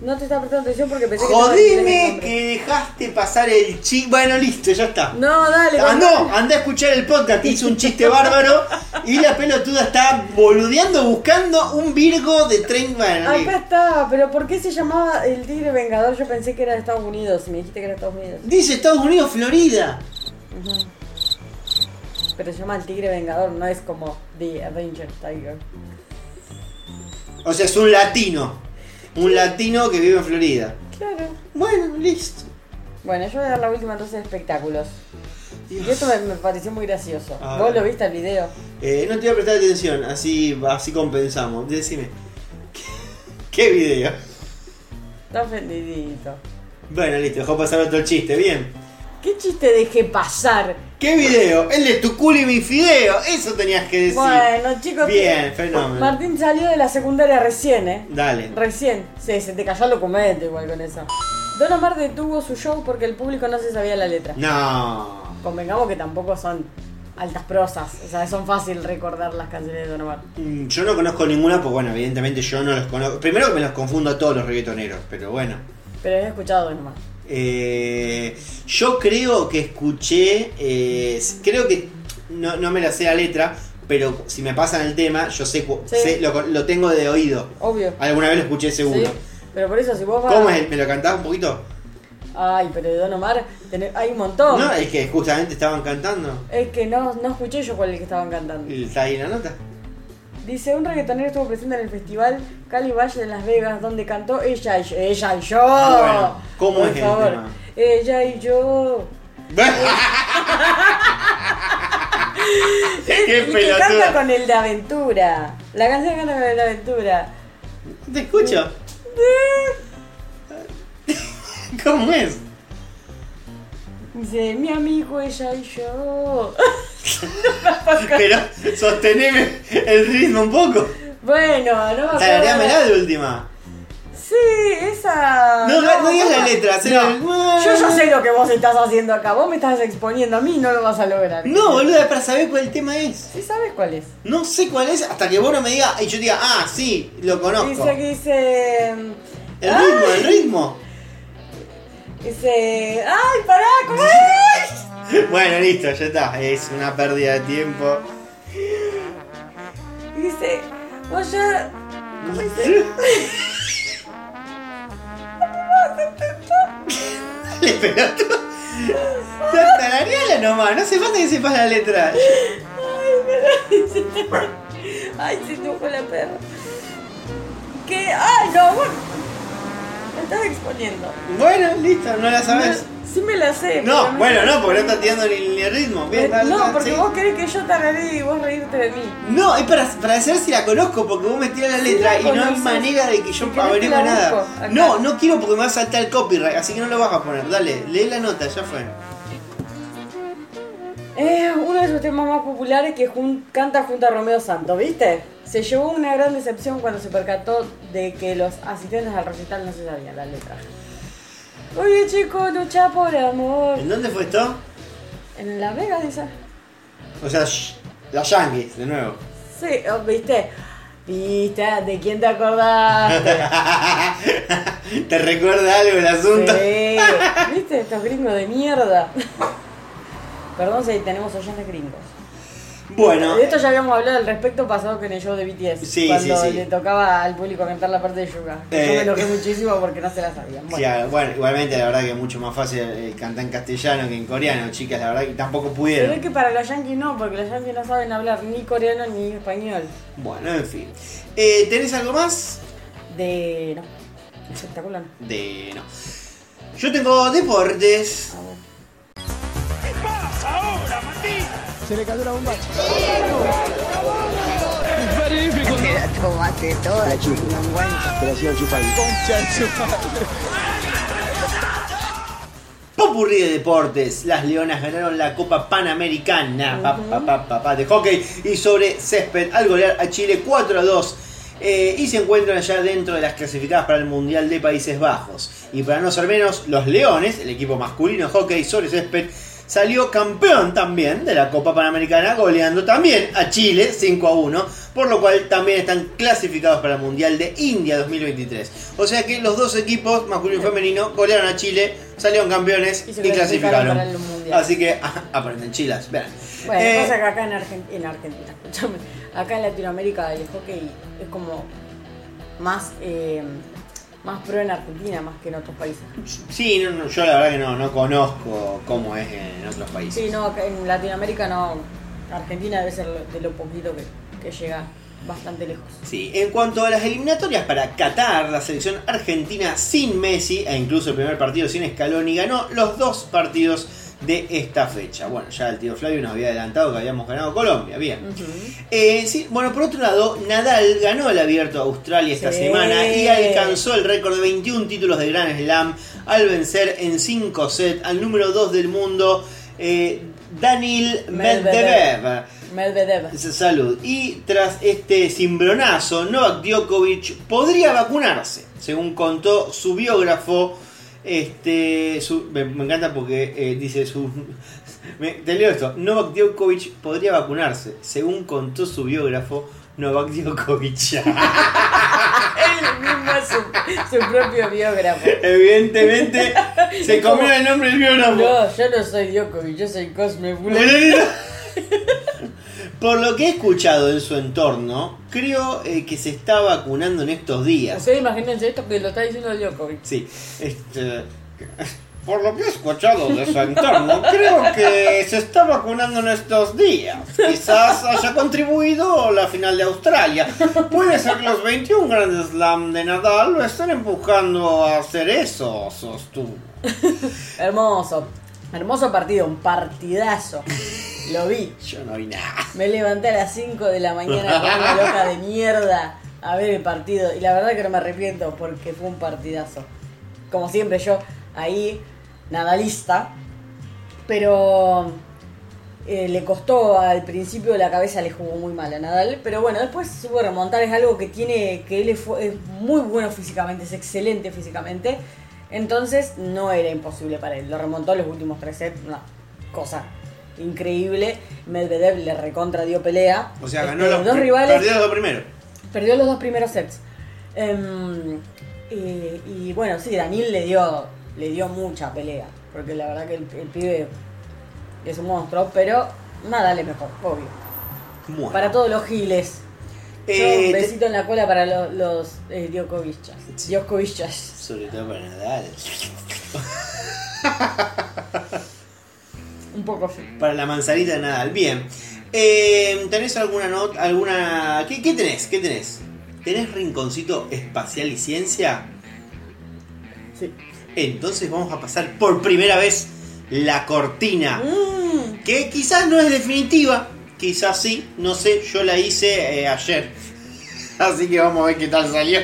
No te estaba prestando atención porque pensé que. Jodeme nombre. que dejaste pasar el chiste. Bueno, listo, ya está. No, dale, Ah, contame. no, anda a escuchar el podcast, hizo un chiste bárbaro Y la pelotuda está boludeando buscando un Virgo de 30 años. Acá está, pero ¿por qué se llamaba el tigre vengador? Yo pensé que era de Estados Unidos, y me dijiste que era de Estados Unidos. Dice Estados Unidos, Florida. Pero se llama el tigre vengador, no es como The Avenger Tiger. O sea, es un latino. Un latino que vive en Florida. Claro. Bueno, listo. Bueno, yo voy a dar la última entonces de espectáculos. Y esto me, me pareció muy gracioso. ¿Vos lo viste el video? Eh, no te voy a prestar atención, así, así compensamos. Decime. ¿Qué, qué video? Está ofendidito. Bueno, listo, dejó pasar otro chiste, bien. ¿Qué chiste dejé pasar? ¿Qué video? El de tu culo y mi fideo. Eso tenías que decir. Bueno, chicos. Bien, que- fenómeno. Martín salió de la secundaria recién, ¿eh? Dale. Recién. Sí, se te cayó el documento igual con eso. Don Omar detuvo su show porque el público no se sabía la letra. No. Convengamos que tampoco son altas prosas. O sea, son fácil recordar las canciones de Don Omar. Mm, Yo no conozco ninguna, pues bueno, evidentemente yo no los conozco. Primero que me los confundo a todos los reggaetoneros, pero bueno. Pero he escuchado Don Omar. Eh, yo creo que escuché, eh, creo que no, no me la sé la letra, pero si me pasan el tema, yo sé, cu- Sí. sé- lo, lo tengo de oído. Obvio. Alguna vez lo escuché seguro. Sí. Pero por eso, si vos vas. ¿Cómo es? ¿Me lo cantás un poquito? Ay, pero de Don Omar tenés- hay un montón. No, es que justamente estaban cantando. Es que no, no escuché yo cuál es el que estaban cantando. Está ahí la nota. Dice, un reggaetonero estuvo presente en el festival Cali Valle de Las Vegas, donde cantó ella y yo. Ella y yo. Bueno, ¿cómo Por es el favor. tema? Ella y yo. ¡Qué y que canta con el de Aventura. La canción canta con el de Aventura. ¿Te escucho? ¿Cómo es? Dice, mi amigo, ella y yo. Pero sosteneme el ritmo un poco. Bueno, no me acuerdo. De última. Sí, esa. No, no, no digas la letra, No. el- Yo ya sé lo que vos estás haciendo acá. Vos me estás exponiendo a mí y no lo vas a lograr. No, boludo, es para saber cuál el tema es. ¿Sí sabes cuál es? No sé cuál es hasta que vos no me digas y yo diga, ah, sí, lo conozco. Dice que dice. El ritmo, el ritmo. Dice. ¡Ay, pará! ¿Cómo es? Bueno, listo, ya está. Es una pérdida de tiempo. Dice. Ya. ¿Cómo dice? Dale, pelotudo. Tarareala nomás, no hace falta que sepas la letra. Ay, se tocó la perra. ¿Qué? ¡Ay, no! vos- Me estás exponiendo. Bueno, listo, no la sabes. Sí me la sé. No, pero bueno, no, porque no estás tirando ni, ni el ritmo. Bien, dale, No, porque sí. vos querés que yo tararé y vos reírte de mí. No, es para, para saber si la conozco, porque vos me tirás la Sí letra la y no hay manera de que yo averigüe nada. busco. No, no quiero porque me va a saltar el copyright, así que no lo vas a poner. Dale, lee la nota, ya fue. Es uno de sus temas más populares que jun- canta junto a Romeo Santos, ¿viste? Se llevó una gran decepción cuando se percató de que los asistentes al recital no se sabían la letra. Oye chicos, lucha por amor. ¿En dónde fue esto? En Las Vegas, dice. O sea, shh, los Yankees, de nuevo. Sí, oh, ¿viste? ¿Viste? ¿De quién te acordaste? ¿Te recuerda algo el asunto? Sí. ¿Viste? Estos gringos de mierda. Perdón si tenemos oyentes gringos. Bueno, De esto ya habíamos hablado al respecto pasado con el show de BTS. Sí, cuando sí, sí. le tocaba al público cantar la parte de Yuga. Yo Eh. me enojé muchísimo porque no se la sabían. Bueno, ah, bueno, igualmente la verdad que es mucho más fácil eh, cantar en castellano que en coreano, chicas, la verdad que tampoco se ve pudieron. que para los yankees no, porque los yankees no saben hablar ni coreano ni español. Bueno, en fin. Eh, ¿Tenés algo más? De. no. Espectacular. De no. Yo tengo deportes. A ver. Se le cayó la bomba. Te la tomaste toda, chingüengüenza. Te la sigo chupando. Concha de su madre. Popurrí de deportes. Las Leonas ganaron la Copa Panamericana pa, pa, pa, pa, pa, de hockey y sobre césped al golear a Chile 4 a 2. eh, y se encuentran ya dentro de las clasificadas para el Mundial de Países Bajos. Y para no ser menos, los Leones, el equipo masculino de hockey sobre césped, salió campeón también de la Copa Panamericana, goleando también a Chile 5 a 1, por lo cual también están clasificados para el Mundial de India 2023. O sea que los dos equipos, masculino y femenino, golearon a Chile, salieron campeones Y clasificaron. Así que ah, aprenden chilas. Vean. Bueno, Eh, pasa que acá en, en Argentina, escúchame, acá en Latinoamérica el hockey es como más, eh, más pro en Argentina más que en otros países. Sí, no, no, yo la verdad que no, no conozco cómo es en otros países. Sí, no, en Latinoamérica no. Argentina debe ser de lo poquito que, que llega bastante lejos. Sí, en cuanto a las eliminatorias para Qatar, la selección argentina sin Messi, e incluso el primer partido sin Scaloni, ganó los dos partidos de esta fecha. Bueno, ya el tío Flavio nos había adelantado que habíamos ganado Colombia, bien. Eh, sí, bueno, por otro lado, Nadal ganó el abierto de Australia esta Sí. semana y alcanzó el récord de 21 títulos de Grand Slam al vencer en 5 sets al número 2 del mundo, eh, Daniil Medvedev. Medvedev. Salud. Y tras este cimbronazo, Novak Djokovic podría vacunarse, según contó su biógrafo. Este, su- me, me encanta porque eh, dice su. me- te leo esto. Novak Djokovic podría vacunarse, según contó su biógrafo Novak Djokovic. Él mismo es su, su propio biógrafo. Evidentemente se comió el nombre del biógrafo. No, yo no soy Djokovic, yo soy Cosme Bull. Por lo que he escuchado en su entorno, creo eh, que se está vacunando en estos días. Ustedes imagínense esto que lo está diciendo Djokovic. Sí, este, por lo que he escuchado de su entorno, creo que se está vacunando en estos días. Quizás haya contribuido la final de Australia. Puede ser que los 21 Grand Slam de Nadal lo estén empujando a hacer eso, sostuvo. Hermoso. Hermoso partido, un partidazo. Lo vi. Yo no vi nada. Me levanté a las 5 de la mañana con una loca de mierda a ver el partido. Y la verdad que no me arrepiento porque fue un partidazo. Como siempre yo ahí, nadalista. Pero eh, le costó al principio la cabeza, le jugó muy mal a Nadal. Pero bueno, después supo remontar. Es algo que tiene, que él es, muy bueno físicamente, es excelente físicamente. Entonces no era imposible para él. Lo remontó los últimos tres sets. Una cosa increíble. Medvedev le recontra dio pelea. O sea, Este, ganó los, dos rivales. perdió los dos primeros. Perdió los dos primeros sets. Em, y bueno, sí, Daniel le dio, le dio mucha pelea. Porque la verdad que el, el pibe es un monstruo, pero nada le mejor, obvio. Bueno. Para todos los giles. Eh, un te- besito en la cola para los, los eh, Djokovicas. Sobre todo para Nadal. Un poco sí. Para la manzanita de Nadal. Bien. Eh, ¿Tenés alguna nota? ¿Alguna. ¿Qué, qué tenés? ¿Qué tenés? ¿Tenés rinconcito espacial y ciencia? Sí. Entonces vamos a pasar por primera vez la cortina. Mm, Que quizás no es definitiva. Quizás sí. No sé. Yo la hice eh, ayer. Así que vamos a ver qué tal salió.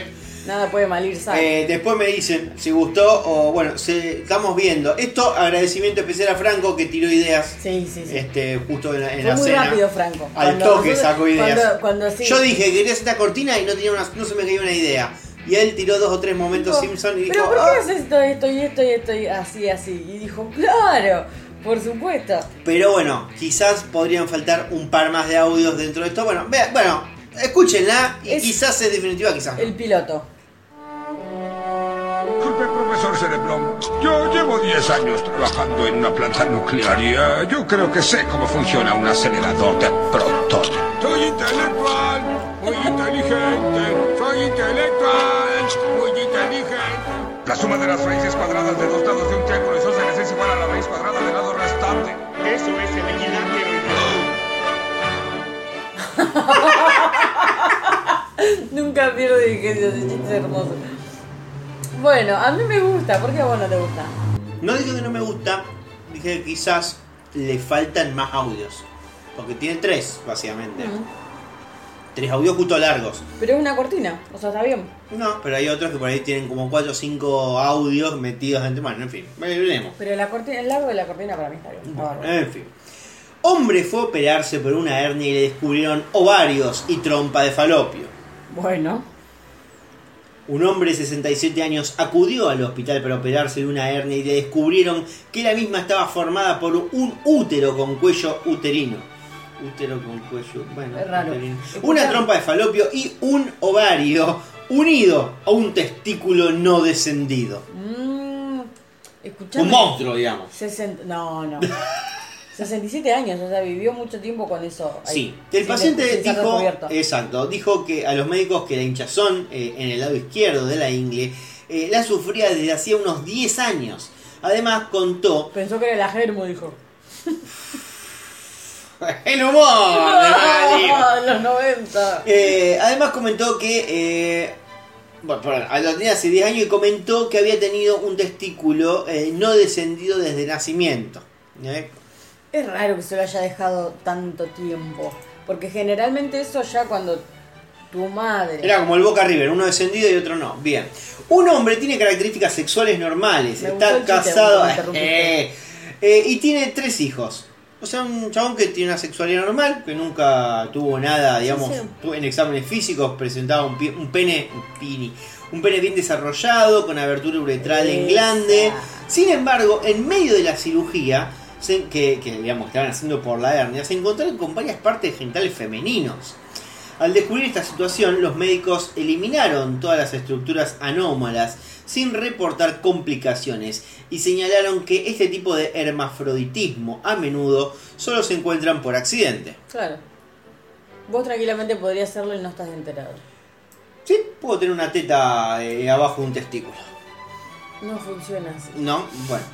nada puede mal ir. Eh, después me dicen si gustó o bueno, se- estamos viendo. Esto, agradecimiento especial a Franco que tiró ideas. sí, sí, sí. Este, justo en la, en Fue la muy cena. rápido, Franco. Al Cuando toque nosotros- sacó ideas. Cuando, cuando sí. Yo dije que quería hacer esta cortina y no, tenía una, no se me caía una idea. Y él tiró dos o tres momentos Dijo, Simpson y dijo. Pero ¿por qué "Ah". haces esto, esto y esto y esto y así, así? Y dijo, claro, por supuesto. Pero bueno, quizás podrían faltar un par más de audios dentro de esto. Bueno, vea, bueno, escúchenla y Es- quizás es definitiva, quizás no. El piloto. Disculpe, profesor Cereblón. Yo llevo 10 años trabajando en una planta nuclear y yo creo que sé cómo funciona un acelerador de protones. Soy intelectual, muy inteligente. Soy intelectual, muy inteligente. La suma de las raíces cuadradas de dos lados de un triángulo isósceles es igual a la raíz cuadrada del lado restante. Eso es el equilátero. Nunca pierdo ingenio, ese chiste es hermoso. Bueno, a mí me gusta, ¿por qué a vos no te gusta? No dije que no me gusta, dije que quizás le faltan más audios. Porque tiene tres, básicamente. Tres audios justo largos. Pero es una cortina, o sea, está bien. No, pero hay otros que por ahí tienen como cuatro o cinco audios metidos entre Bueno, en fin, veremos. Pero la cortina, el largo de la cortina para mí está bien. Está. En fin. Hombre fue a operarse por una hernia y le descubrieron ovarios y trompa de falopio. Bueno, Un hombre de 67 años acudió al hospital para operarse de una hernia y le descubrieron que la misma estaba formada por un útero con cuello uterino. Útero con cuello, bueno, Es raro. Una trompa de falopio y un ovario unido a un testículo no descendido. mm, Escuchame. Un monstruo, digamos. 60, no, no. 67 años, o sea, vivió mucho tiempo con eso. ahí, Sí, el paciente dijo, exacto, dijo que a los médicos que la hinchazón eh, en el lado izquierdo de la ingle eh, la sufría desde hacía unos 10 años. Además contó Pensó que era la germo, dijo. el humor. de. Ah, en los 90. Eh, además comentó que eh, bueno, perdón, lo tenía hace 10 años y comentó que había tenido un testículo eh, no descendido desde nacimiento. Es raro que se lo haya dejado tanto tiempo. Porque generalmente eso ya cuando tu madre. Era como el Boca River, uno descendido y otro no. Bien. Un hombre tiene características sexuales normales, Me está casado eh, eh, y tiene tres hijos. O sea, un chabón que tiene una sexualidad normal, que nunca tuvo nada, digamos, sí. en exámenes físicos presentaba un, pie- un pene, un pini, un pene bien desarrollado, con abertura uretral en Esa. glande. Sin embargo, en medio de la cirugía, que, que, digamos, estaban haciendo por la hernia, se encontraron con varias partes genitales femeninos. Al descubrir esta situación, los médicos eliminaron todas las estructuras anómalas sin reportar complicaciones y señalaron que este tipo de hermafroditismo a menudo solo se encuentran por accidente. Claro. Vos tranquilamente podrías hacerlo y no estás enterado. Sí, puedo tener una teta eh, abajo de un testículo. No funciona así. ¿No? Bueno.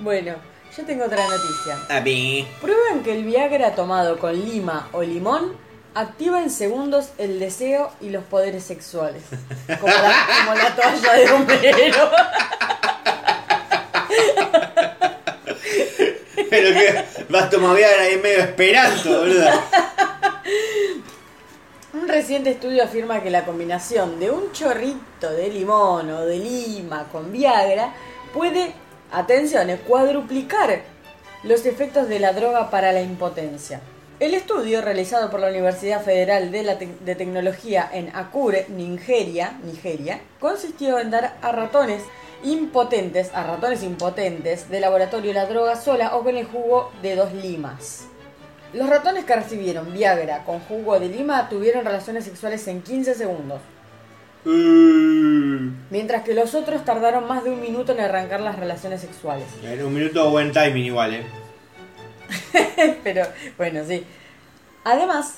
Bueno, yo tengo otra noticia. A mí. Prueban que el Viagra tomado con lima o limón activa en segundos el deseo y los poderes sexuales. Como la, como la toalla de Homero. Pero que vas a tomar Viagra ahí medio esperanto, boludo. Un reciente estudio afirma que la combinación de un chorrito de limón o de lima con Viagra puede, atención, eh, cuadruplicar los efectos de la droga para la impotencia. El estudio realizado por la Universidad Federal de, la de Tecnología en Akure, Nigeria, Nigeria, consistió en dar a ratones impotentes, a ratones impotentes de laboratorio la droga sola o con el jugo de dos limas. Los ratones que recibieron Viagra con jugo de lima tuvieron relaciones sexuales en 15 segundos, mientras que los otros tardaron más de un minuto en arrancar las relaciones sexuales. en un minuto buen timing igual, eh. Pero bueno, sí. Además,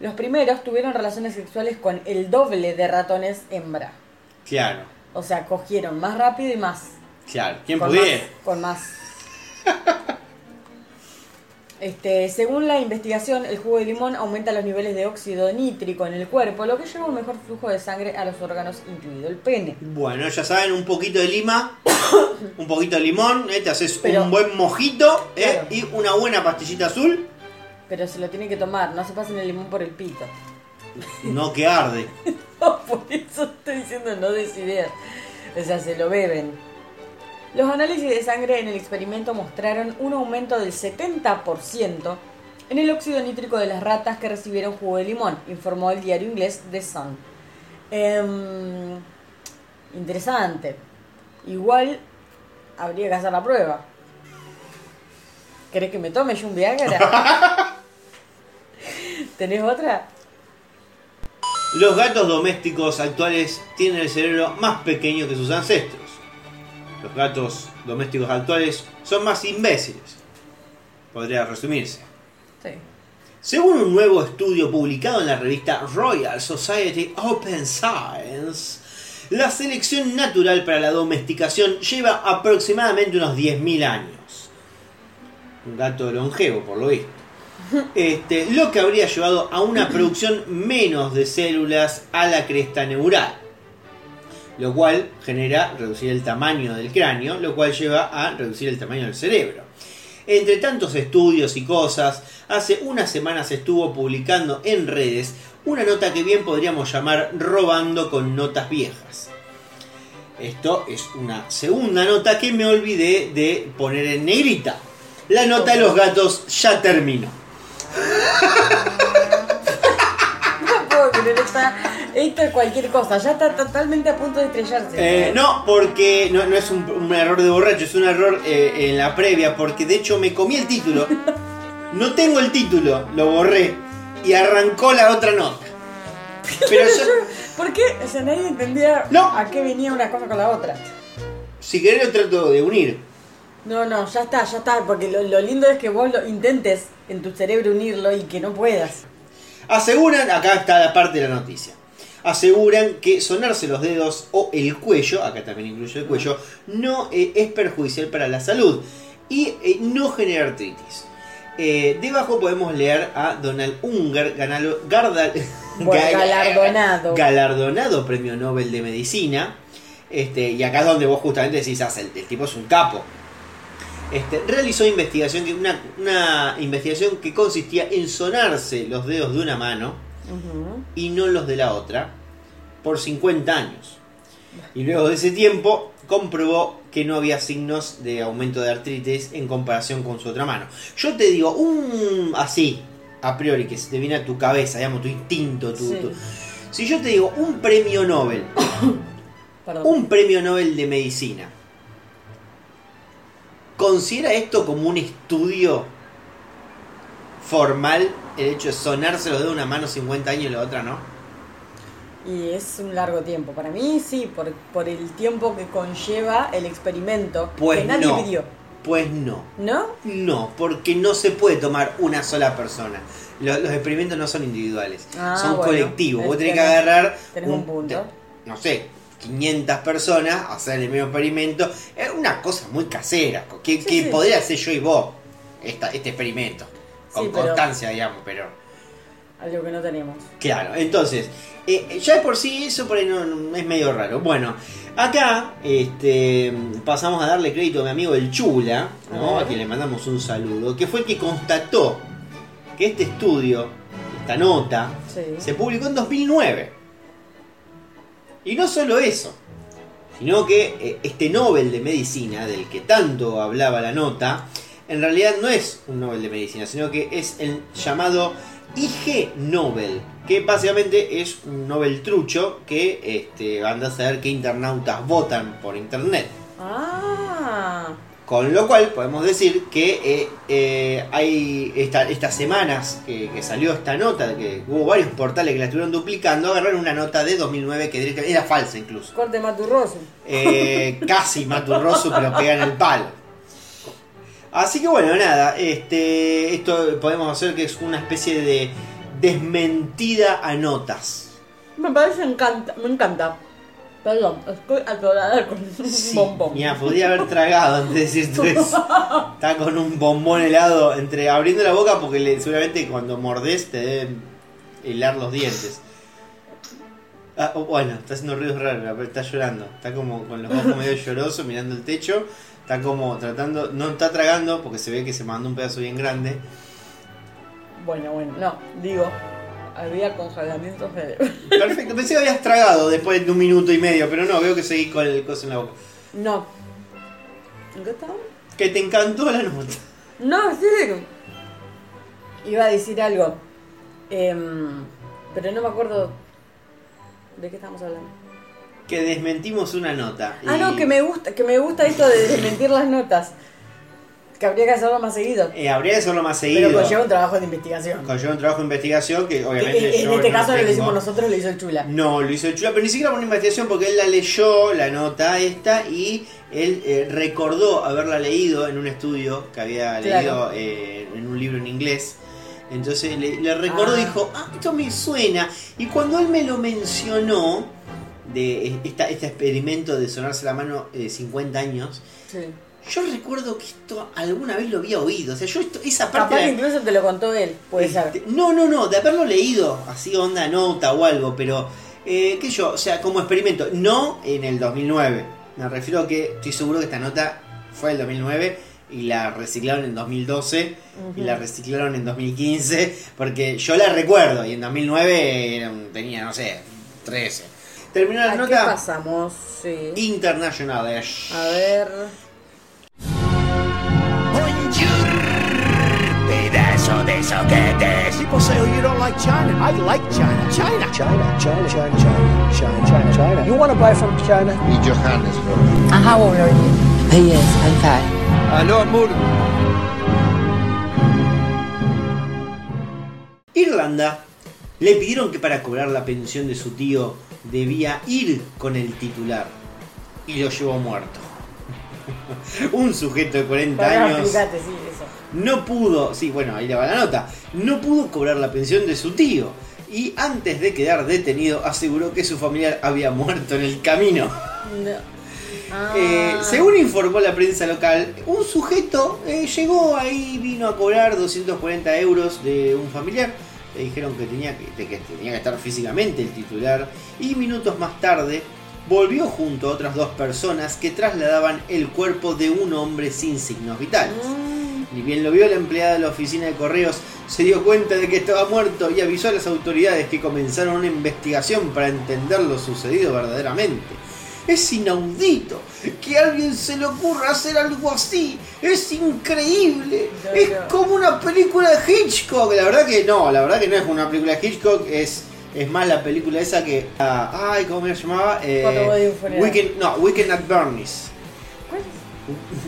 los primeros tuvieron relaciones sexuales con el doble de ratones hembra. Claro, O sea, cogieron más rápido y más. claro. ¿Quién con pudiera? más, con más. Este, según la investigación, el jugo de limón aumenta los niveles de óxido nítrico en el cuerpo, lo que lleva a un mejor flujo de sangre a los órganos, incluido el pene. Bueno, ya saben, un poquito de lima, un poquito de limón, eh, te haces Pero- un buen mojito eh, Claro. y una buena pastillita azul, Pero se lo tienen que tomar, no se pasen el limón por el pito. no que arde. Por eso estoy diciendo no des ideas. O sea, se lo beben. Los análisis de sangre en el experimento mostraron un aumento del 70% en el óxido nítrico de las ratas que recibieron jugo de limón, informó el diario inglés The Sun. Em, interesante. Igual habría que hacer la prueba. ¿Querés que me tome yo un Viagra? ¿Tenés otra? Los gatos domésticos actuales tienen el cerebro más pequeño que sus ancestros. Los gatos domésticos actuales son más imbéciles. Podría resumirse. Sí. Según un nuevo estudio publicado en la revista Royal Society Open Science, la selección natural para la domesticación lleva aproximadamente unos 10.000 años. Un gato longevo, por lo visto. Este, lo que habría llevado a una producción menos de células a la cresta neural. Lo cual genera reducir el tamaño del cráneo, lo cual lleva a reducir el tamaño del cerebro. Entre tantos estudios y cosas, hace unas semanas estuvo publicando en redes una nota que bien podríamos llamar robando con notas viejas. Esto es una segunda nota que me olvidé de poner en negrita. La nota de los gatos ya terminó. No puedo creer, está, esto es cualquier cosa, ya está totalmente a punto de estrellarse. Eh, no, porque no, no es un, un error de borracho, es un error eh, en la previa, porque de hecho me comí el título. No tengo el título, lo borré y arrancó la otra nota. Pero yo, ¿Por qué? O sea, nadie entendía No. a qué venía una cosa con la otra. Si querés lo trato de unir. No, no, ya está, ya está, porque lo, lo lindo es que vos lo intentes en tu cerebro unirlo y que no puedas. Aseguran, acá está la parte de la noticia. Aseguran que sonarse los dedos o el cuello, acá también incluye el cuello, no eh, es perjudicial para la salud y eh, no genera artritis. Eh, debajo podemos leer a Donald Unger, ganalo- Gardal- galardonado. galardonado premio Nobel de Medicina. Este, y acá es donde vos justamente decís, "Ah, el, el tipo es un capo. Este, realizó investigación una investigación que consistía en sonarse los dedos de una mano Y no los de la otra por 50 años. Y luego de ese tiempo comprobó que no había signos de aumento de artritis en comparación con su otra mano. Yo te digo, un así, a priori, que se te viene a tu cabeza, digamos, tu instinto, tu, Sí. tu- si yo te digo un premio Nobel, un premio Nobel de medicina, ¿considera esto como un estudio formal el hecho de sonarse los dedos de una mano 50 años y la otra no? Y es un largo tiempo. Para mí sí, por, por el tiempo que conlleva el experimento Pues que nadie no. pidió. Pues no. ¿No? No, porque no se puede tomar una sola persona. Lo- Los, experimentos no son individuales, Ah, son bueno. colectivos. Vos tenés que agarrar, tenés un punto. no sé, 500 personas, hacer el mismo experimento. Es una cosa muy casera, que, Sí, que sí. podría hacer yo y vos, esta, este experimento. Con Sí, constancia, digamos, pero... Algo que no tenemos. Claro, entonces, eh, ya de por sí eso por ahí no, no- es medio raro. Bueno, acá este, pasamos a darle crédito a mi amigo el Chula, ¿no? A quien le mandamos un saludo, que fue el que constató que este estudio, esta nota, Sí. se publicó en 2009. Y no solo eso, sino que eh, este Nobel de Medicina, del que tanto hablaba la nota, en realidad no es un Nobel de Medicina, sino que es el llamado IG Nobel, que básicamente es un Nobel trucho que este, anda a saber qué internautas votan por internet. Ah. Con lo cual podemos decir que eh, eh, hay esta- estas semanas que, que salió esta nota, que hubo varios portales que la estuvieron duplicando, agarraron una nota de 2009 que directamente era falsa incluso. Corte maturroso. Eh, casi maturroso, pero pega en el palo. Así que bueno, nada, este, esto podemos hacer que es una especie de desmentida a notas. Me parece encanta, me encanta. Perdón, estoy atorada con un Sí, bombón. mira, podría haber tragado antes de decirte eso. Está con un bombón helado entre abriendo la boca porque le- seguramente cuando mordés te deben helar los dientes. Ah, bueno, está haciendo ruidos raros, pero está llorando. Está como con los ojos medio llorosos mirando el techo. Está como tratando, no está tragando porque se ve que se mandó un pedazo bien grande. Bueno, bueno, no, digo, había congelamiento cerebral. Perfecto, pensé que habías tragado después de un minuto y medio, pero no, veo que seguís con el coso en la boca. No. ¿En qué estaba? Que te encantó la nota. No, sí. Iba a decir algo. Em, pero no me acuerdo de qué estamos hablando. Que desmentimos una nota. Ah, no, que me gusta, que me gusta esto de desmentir las notas. Que habría que hacerlo más seguido. Eh, habría que hacerlo más seguido. Pero conlleva un trabajo de investigación. Conlleva un trabajo de investigación que Que obviamente en yo este no caso no lo hicimos nosotros, lo hizo el chula. No, lo hizo el Chula, pero ni siquiera por una investigación porque él la leyó, la nota esta, y él eh, recordó haberla leído en un estudio que había Claro. leído eh, en un libro en inglés. Entonces le, le recordó y Ah. dijo, ah, esto me suena. Y cuando él me lo mencionó, de esta, este experimento de sonarse la mano de 50 años, Sí. yo recuerdo que esto alguna vez lo había oído. O sea, yo esto- esa parte... Capaz la- incluso te lo contó él, puede ser. este, no, no, no, de haberlo leído, así onda nota o algo, pero, eh, qué yo, o sea, como experimento, no en el 2009. Me refiero a que estoy seguro que esta nota fue el 2009 y la reciclaron en 2012 y la reciclaron en 2015, porque yo la recuerdo y en 2009 era un- tenía, no sé, 13. Terminó la ¿A qué nota pasamos? Sí. internacionales. A ver. Pedazo de soquetes. People say, oh, you don't like China. I like China. China. China, China, China, China, China, China, China. You want to buy from China? Y Johannesburg. And how old are you? He is, I'm five. Aló, amor. Irlanda le pidieron que para cobrar la pensión de su tío debía ir con el titular y lo llevó muerto. Un sujeto de 40 Pará, años explicate, sí, eso. no pudo, sí, bueno, ahí le va la nota, no pudo cobrar la pensión de su tío. Y antes de quedar detenido, aseguró que su familiar había muerto en el camino. No. Ah. Eh, según informó la prensa local, un sujeto eh, llegó ahí, vino a cobrar 240 euros de un familiar. Le dijeron que tenía que, tenía que estar físicamente el titular. Y minutos más tarde volvió junto a otras dos personas que trasladaban el cuerpo de un hombre sin signos vitales. Ni bien lo vio la empleada de la oficina de correos, se dio cuenta de que estaba muerto y avisó a las autoridades que comenzaron una investigación para entender lo sucedido verdaderamente. Es inaudito que a alguien se le ocurra hacer algo así. Es increíble. No, es como una película de Hitchcock. La verdad que no, la verdad que no es una película de Hitchcock. Es, es más la película esa que... ah, ay, ¿cómo se llamaba? Eh. Weekend, no, Weekend at Bernie's.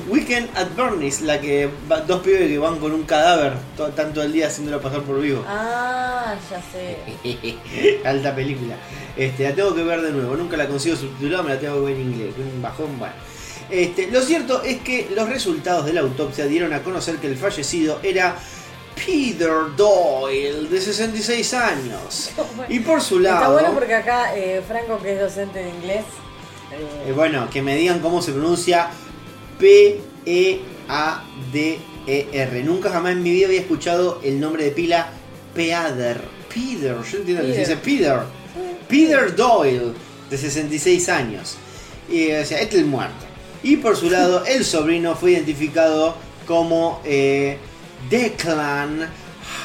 Weekend at Bernie's, la que va- dos pibes que van con un cadáver to- tanto el día haciéndolo pasar por vivo. Ah, ya sé. Alta película. Este, la tengo que ver de nuevo. Nunca la consigo subtitulada, me la tengo que ver en inglés. Un bajón, bueno. Este, lo cierto es que los resultados de la autopsia dieron a conocer que el fallecido era Peter Doyle, de 66 años. Y por su lado. Está bueno porque acá eh, Franco, que es docente de inglés, Eh, eh, bueno, que me digan cómo se pronuncia P-E-A-D-E-R. Nunca jamás en mi vida había escuchado el nombre de pila Peader. Peter, yo entiendo que se dice Peter. Peter Doyle, de 66 años. Y, o sea, este es el muerto. Y por su lado, el sobrino fue identificado como eh, Declan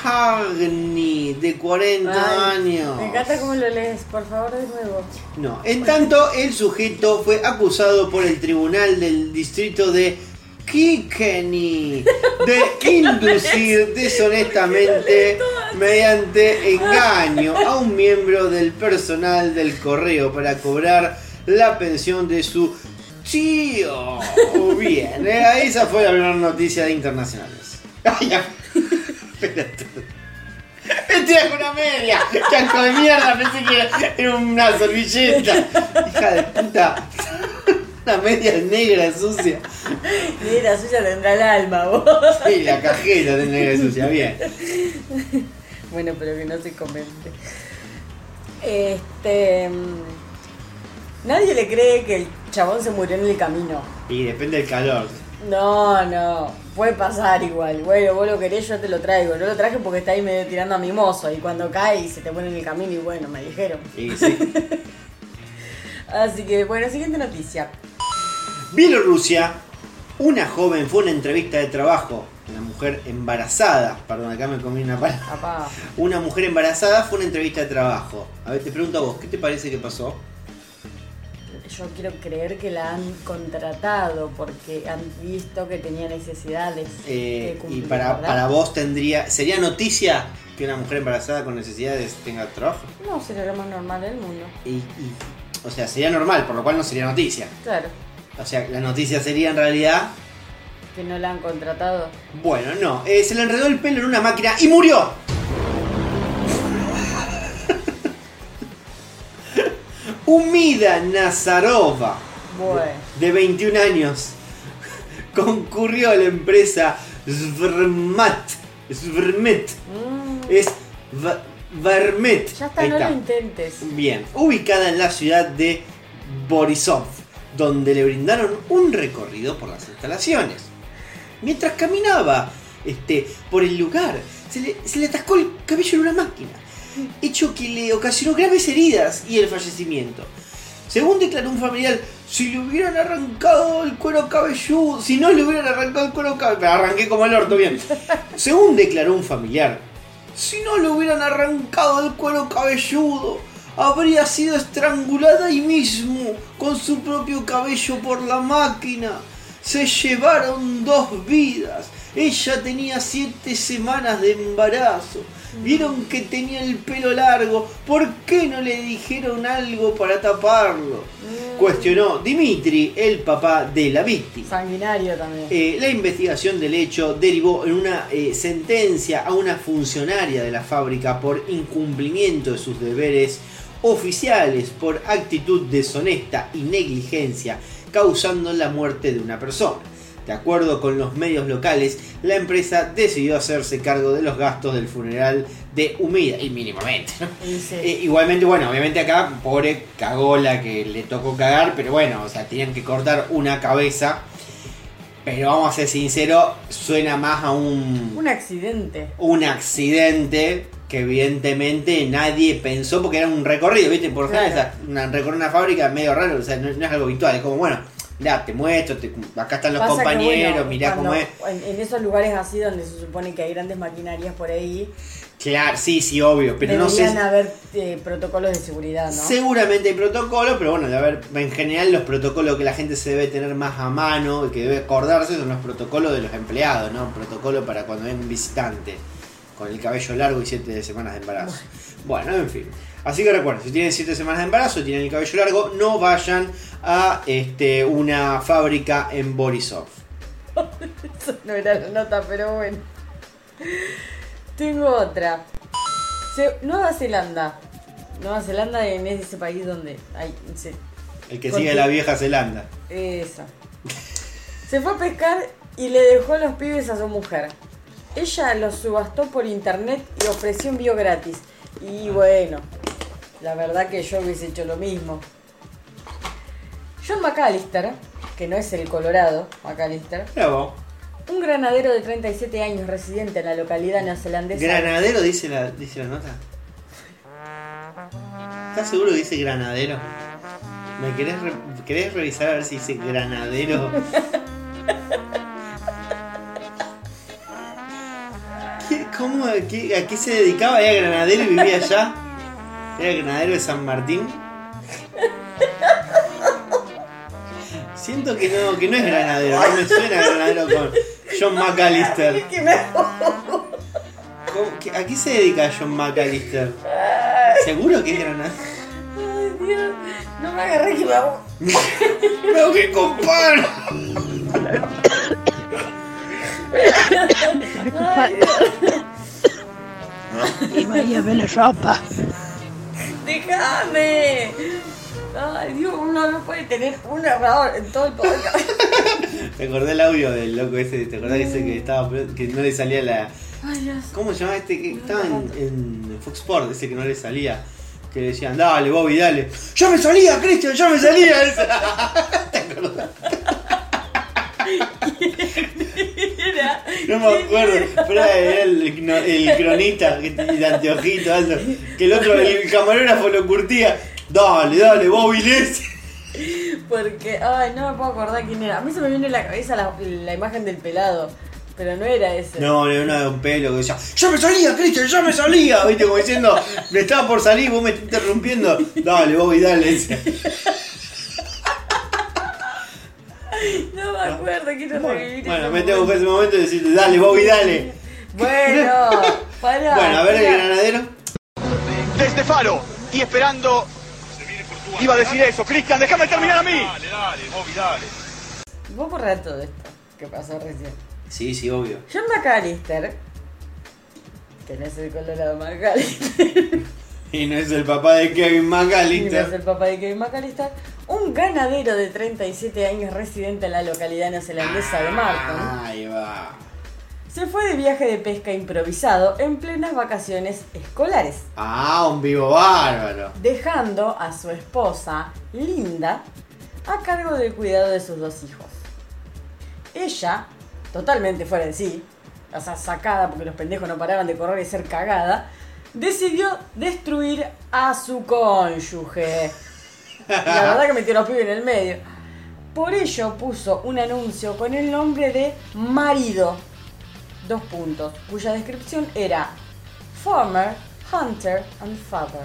Hagney, de 40 ay, años. Me encanta cómo lo lees, por favor, de nuevo. No, en tanto el sujeto fue acusado por el tribunal del distrito de Kilkenny de inducir deshonestamente mediante engaño a un miembro del personal del correo para cobrar la pensión de su tío. Bien, eh, esa fue la primera noticia de internacionales. Espérate. Con una media. Casco de mierda, pensé que era- una servilleta. Hija de puta. Una media negra sucia. Mira, suya tendrá el alma, vos. Sí, la cajeta de negra sucia, bien. Bueno, pero que no se comente. Este. mm, Nadie le cree que el chabón se murió en el camino. Y depende del calor. No, no. Puede pasar igual. Bueno, vos lo querés, yo te lo traigo. No lo traje porque está ahí medio tirando a mi mozo. Y cuando cae y se te pone en el camino, y bueno, me dijeron. Y sí. Así que, bueno, siguiente noticia. Bielorrusia, una joven fue a una entrevista de trabajo. Una mujer embarazada. Perdón, acá me comí una palabra. Una mujer embarazada fue a una entrevista de trabajo. A ver, te pregunto a vos, ¿qué te parece que pasó? Yo quiero creer que la han contratado porque han visto que tenía necesidades. Eh, que y cumplir, para, ¿verdad? para vos tendría. ¿Sería noticia que una mujer embarazada con necesidades tenga trabajo? No, sería lo más normal del mundo. Y, y- o sea, sería normal, por lo cual no sería noticia. Claro, O sea, la noticia sería en realidad. que no la han contratado. Bueno, no. eh, se le enredó el pelo en una máquina y murió. Humida Nazarova, Bueno. de 21 años, concurrió a la empresa Svermat. Svermet. Mm, Es Vermet. ya está, no lo intentes. Bien, ubicada en la ciudad de Borisov, donde le brindaron un recorrido por las instalaciones. Mientras caminaba este, por el lugar, se le, se le atascó el cabello en una máquina, hecho que le ocasionó graves heridas y el fallecimiento. Según declaró un familiar, si le hubieran arrancado el cuero cabelludo, si no le hubieran arrancado el cuero cabelludo, arranqué como el orto, bien. Según declaró un familiar, si no le hubieran arrancado el cuero cabelludo, habría sido estrangulada ahí mismo con su propio cabello por la máquina. Se llevaron dos vidas. Ella tenía siete semanas de embarazo. Vieron que tenía el pelo largo. ¿Por qué no le dijeron algo para taparlo? Cuestionó Dimitri, el papá de la víctima. Sanguinario también. Eh, la investigación del hecho derivó en una eh, sentencia a una funcionaria de la fábrica por incumplimiento de sus deberes oficiales por actitud deshonesta y negligencia causando la muerte de una persona. De acuerdo con los medios locales, la empresa decidió hacerse cargo de los gastos del funeral de Humida, y mínimamente. ¿no? Sí. Eh, igualmente, bueno, obviamente acá, pobre cagó la que le tocó cagar, pero bueno, o sea, tenían que cortar una cabeza. Pero vamos a ser sinceros, suena más a un, Un accidente. un accidente que evidentemente nadie pensó porque era un recorrido, ¿viste? Por Claro. una, recorrer una fábrica es medio raro, o sea, no, no es algo habitual, es como, bueno, ya te muestro, te- acá están los Pasa que, compañeros, bueno, mirá cómo es. En, en esos lugares así donde se supone que hay grandes maquinarias por ahí, Claro, sí, sí, obvio, pero no sé. deberían haber eh, protocolos de seguridad, ¿no? Seguramente hay protocolos, pero bueno, de haber, en general los protocolos que la gente se debe tener más a mano y que debe acordarse son los protocolos de los empleados, ¿no? Protocolo para cuando hay un visitante con el cabello largo y siete semanas de embarazo. Bueno, en fin. Así que recuerden, si tienen siete semanas de embarazo y tienen el cabello largo, no vayan a este, una fábrica en Borisov. Eso no era la nota, pero bueno. Tengo otra. Nueva Zelanda. Nueva Zelanda en ese país donde hay... se- El que sigue la vieja Zelanda. Eso. Se fue a pescar y le dejó los pibes a su mujer. Ella los subastó por internet y ofreció envío gratis. Y bueno, la verdad que yo hubiese hecho lo mismo. John McAllister, que no es el Colorado, McAllister, vos. un granadero de 37 años residente en la localidad neozelandesa. ¿Granadero dice la, dice la nota? ¿Estás seguro que dice granadero? ¿Me querés, re- querés revisar a ver si dice granadero? ¿Qué- ¿Cómo, a qué, a qué se dedicaba? ¿Era granadero y vivía allá? ¿Era granadero de San Martín? Siento que no, que no es granadero, no me suena granadero con John McAllister. Que me- ¿Cómo- qué- ¿A qué se dedica John McAllister? ¿Seguro que es granadero? Ay, Dios, no me agarré que me hago- ¡Tengo que comprar! Y María ve la ropa. ¡Déjame! Ay, Dios, uno no puede tener un narrador en todo el podcast. Te acordé el audio del loco ese, ¿te acordás ese que estaba que no le salía la. Ay, Dios. ¿Cómo se llamaba este que estaba en, en Fox Sport, ese que no le salía? Que le decían, dale, Bobby, dale. ¡Ya me salía, Cristian! ¡Ya me salía! ¿Te acordás? Era- No me acuerdo, pero era el, el cronista de anteojito, alto, que el otro, el camarógrafo lo curtía. Dale, dale, Bobby. Porque, ay, no me puedo acordar quién era. A mí se me viene a la cabeza la, la imagen del pelado, pero no era ese. No, era uno de un pelo que decía, ¡Ya me salía, Cristian! ¡Ya me salía! ¿Viste? Como diciendo, me estaba por salir, vos me estás interrumpiendo. Dale, Bobby, dale. No me acuerdo, quiero revivir Bueno, me tengo que buscar ese momento. y decirte, dale, Bobby, dale. Bueno, pará. Bueno, a ver el granadero. Desde Faro y esperando. Iba a decir eso, Cristian, déjame terminar a mí. Vos borrá todo esto que pasó recién. Sí, sí, obvio. John McAllister, que no es el Colorado McAllister, Y no es el papá de Kevin y no es McAllister. el papá de Kevin McAllister, un ganadero de 37 años residente en la localidad neozelandesa de Marton, Ahí va. se fue de viaje de pesca improvisado en plenas vacaciones escolares, Ah, un vivo bárbaro. dejando a su esposa, Linda, a cargo del cuidado de sus dos hijos. Ella, totalmente fuera de sí, o sea, sacada porque los pendejos no paraban de correr y ser cagada, decidió destruir a su cónyuge. La verdad que metió a los pibes en el medio. Por ello puso un anuncio con el nombre de Marido, dos puntos, cuya descripción era Former, Hunter and Father.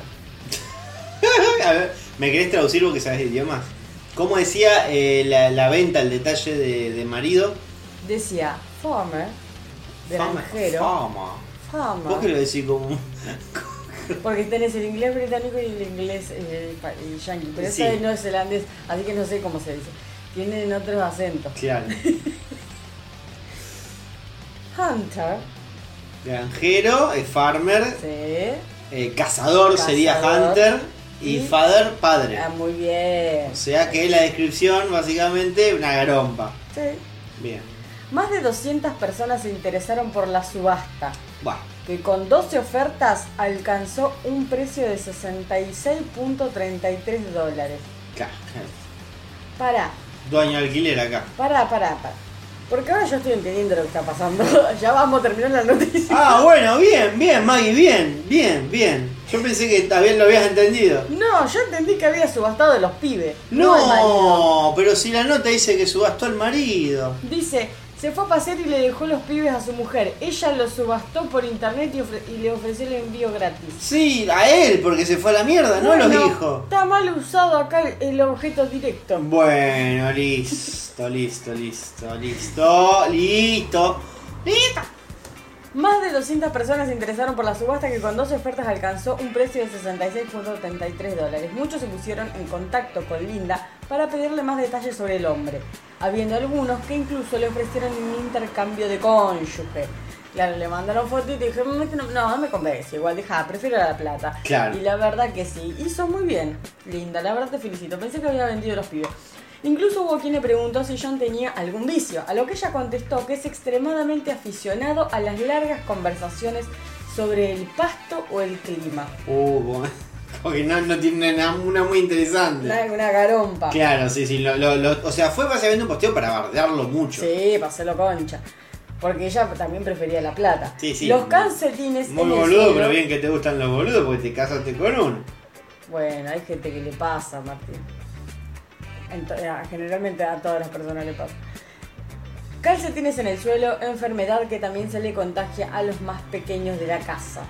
A ver, ¿me querés traducir porque sabes idiomas? ¿Cómo decía eh, la, la venta, el detalle de, de marido? Decía Former, granjero, Fama. Farmer. ¿Vos lo decís como.? Porque tenés el inglés británico y el inglés eh, pa- el yankee. Pero Sí. ese es neozelandés, así que no sé cómo se dice. Tienen otros acentos. Claro. Hunter, Granjero, eh, farmer, sí. eh, cazador, sería hunter. Y father, padre. Ah, muy bien. O sea que la descripción, básicamente, una garompa. Sí. Bien. Más de 200 personas se interesaron por la subasta, Bueno, que con 12 ofertas alcanzó un precio de 66.33 dólares. Pará, Dueño alquiler acá. pará, pará, pará. Porque ahora yo estoy entendiendo lo que está pasando. ya vamos a terminar la noticia. Ah, bueno, bien, bien, Maggie, bien, bien, bien. Yo pensé que también lo habías entendido. No, yo entendí que había subastado de los pibes. marido. No, pero si la nota dice que subastó al marido. Dice, se fue a pasear y le dejó los pibes a su mujer. Ella los subastó por internet y, ofre- y le ofreció el envío gratis. Sí, a él, porque se fue a la mierda, no los hijos. Está mal usado acá el, el objeto directo. Bueno, listo, listo, listo, listo, listo. Listo. Más de 200 personas se interesaron por la subasta que con dos ofertas alcanzó un precio de 66.33 dólares. Muchos se pusieron en contacto con Linda para pedirle más detalles sobre el hombre, habiendo algunos que incluso le ofrecieron un intercambio de cónyuge. Claro, le mandaron fotos y "Este no, no, me convence, igual deja, prefiero la plata. Claro. Y la verdad que sí, hizo muy bien, Linda, la verdad te felicito, pensé que había vendido los pibes. Incluso hubo quien le preguntó si John tenía algún vicio, a lo que ella contestó que es extremadamente aficionado a las largas conversaciones sobre el pasto o el clima. Uh, como, como que no, no tiene una, una muy interesante. Una, una garompa. Claro, sí, sí. Lo, lo- lo- o sea, fue básicamente un posteo para bardearlo mucho. Sí, para hacerlo concha. Porque ella también prefería la plata. Sí, sí. Los calcetines Muy boludo, pero bien que te gustan los boludos porque te casaste con uno. Bueno, hay gente que le pasa, Martín. Eh, generalmente a todas las personas le pasa. Calcetines en el suelo, enfermedad que también se le contagia a los más pequeños de la casa.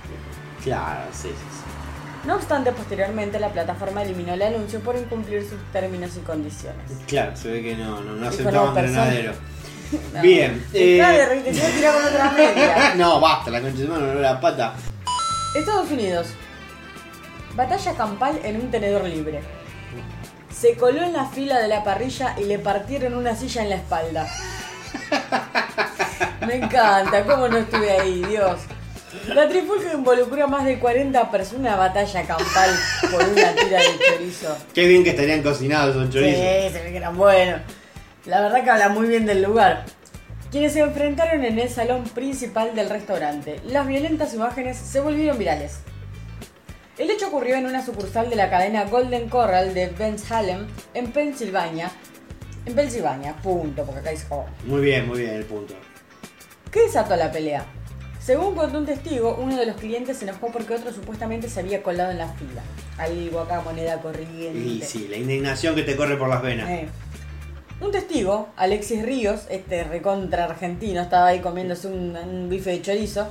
Claro, sí, sí, sí. No obstante, posteriormente la plataforma eliminó el anuncio por incumplir sus términos y condiciones. Claro, se ve que no, no, no aceptaban granadero. No. Bien. Eh, no tirá con otra media. no, basta, la concha de mano, no la pata. Estados Unidos. Batalla campal en un tenedor libre. Se coló en la fila de la parrilla y le partieron una silla en la espalda. Me encanta, cómo no estuve ahí, Dios. La trifulca involucró a más de 40 personas una batalla campal por una tira de chorizo. Qué bien que estarían cocinados esos chorizos. Sí, se ve que eran buenos. La verdad que habla muy bien del lugar. Quienes se enfrentaron en el salón principal del restaurante. Las violentas imágenes se volvieron virales. El hecho ocurrió en una sucursal de la cadena Golden Corral de Bensalem, en Pensilvania. En Pensilvania, punto, porque acá dice oh. Muy bien, muy bien el punto. ¿Qué desató la pelea? Según contó un testigo, uno de los clientes se enojó porque otro supuestamente se había colado en la fila. Algo acá, moneda corriente. Y sí, la indignación que te corre por las venas. Eh. Un testigo, Alexis Ríos, este recontra argentino, estaba ahí comiéndose un, un bife de chorizo,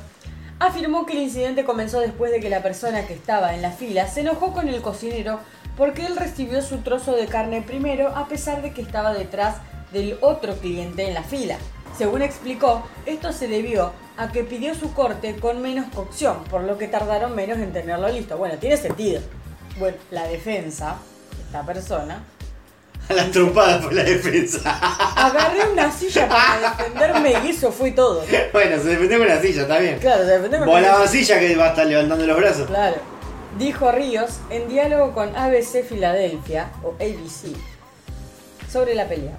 afirmó que el incidente comenzó después de que la persona que estaba en la fila se enojó con el cocinero porque él recibió su trozo de carne primero a pesar de que estaba detrás del otro cliente en la fila. Según explicó, esto se debió a que pidió su corte con menos cocción, por lo que tardaron menos en tenerlo listo. Bueno, tiene sentido. Bueno, la defensa, esta persona, A las trompadas por la defensa. Agarré una silla para defenderme y eso fue todo. bueno, se defendió con la silla, está bien. Claro, se defendió con la una silla que va a estar levantando los brazos. Claro. Dijo Ríos en diálogo con ABC Filadelfia, o ABC, sobre la pelea.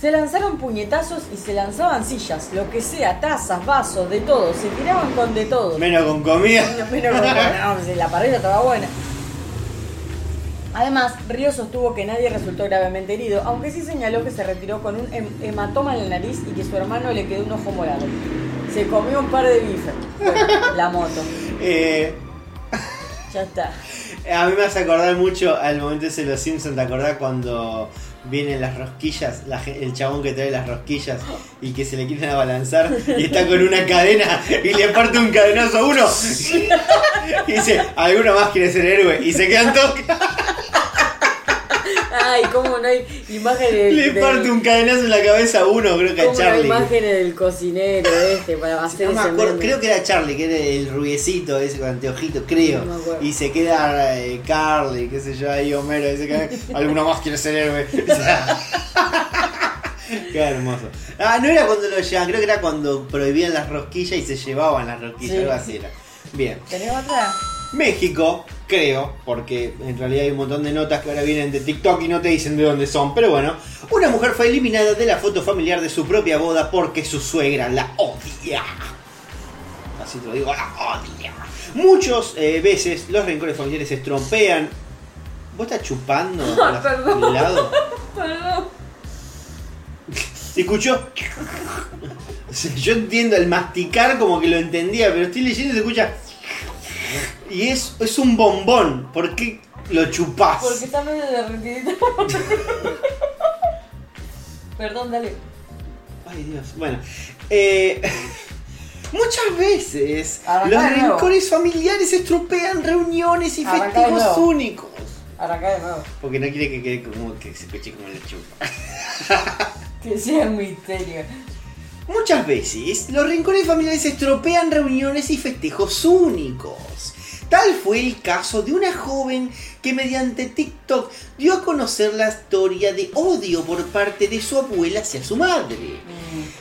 Se lanzaron puñetazos y se lanzaban sillas, lo que sea, tazas, vasos, de todo. Se tiraban con de todo. Menos con comida. Menos con- no, si la parrilla estaba buena. Además, Ríos sostuvo que nadie resultó gravemente herido, aunque sí señaló que se retiró con un hem- hematoma en la nariz y que su hermano le quedó un ojo morado. Se comió un par de bifes. Bueno, la moto. Eh, Ya está. a mí me hace acordar mucho al momento de los Simpsons, ¿te acordás cuando vienen las rosquillas? La el chabón que trae las rosquillas y que se le quieren abalanzar y está con una cadena y le parte un cadenazo a uno. Y dice, alguno más quiere ser héroe y se quedan todos. Ay, cómo no hay imágenes Le del- parte un cadenazo en la cabeza a uno, creo que a cómo no hay Charlie. imágenes del cocinero este para hacer No me ese acuerdo, meme? creo que era Charlie, que era el rubiecito ese con anteojito, creo. No me acuerdo. y se queda eh, Carly, qué sé yo, ahí Homero, dice que alguno más quiere ser héroe. Qué hermoso. Ah, no era cuando lo llevaban, creo que era cuando prohibían las rosquillas y se llevaban las rosquillas, Sí. algo así era. Bien. ¿Tenés otra? México creo, porque en realidad hay un montón de notas que ahora vienen de TikTok y no te dicen de dónde son, pero bueno, una mujer fue eliminada de la foto familiar de su propia boda porque su suegra la odia. Así te lo digo, la odia. Muchas eh, veces los rencores familiares se estropean. ¿Vos estás chupando? la- perdón. lado? Perdón. ¿Se escuchó? O sea, Yo entiendo el masticar como que lo entendía, pero estoy leyendo y se escucha. Y es, es un bombón. ¿Por qué lo chupás? Porque está medio derretidito. Perdón, dale. Ay Dios. Bueno. eh, muchas veces Arrancá los de nuevo. rencores familiares estropean reuniones y Arrancá de nuevo. únicos. Arrancá de nuevo. Porque no quiere que quede como que se escuche como le chupa. Que sea un misterio. Muchas veces los rincones familiares estropean reuniones y festejos únicos. Tal fue el caso de una joven que mediante TikTok dio a conocer la historia de odio por parte de su abuela hacia su madre.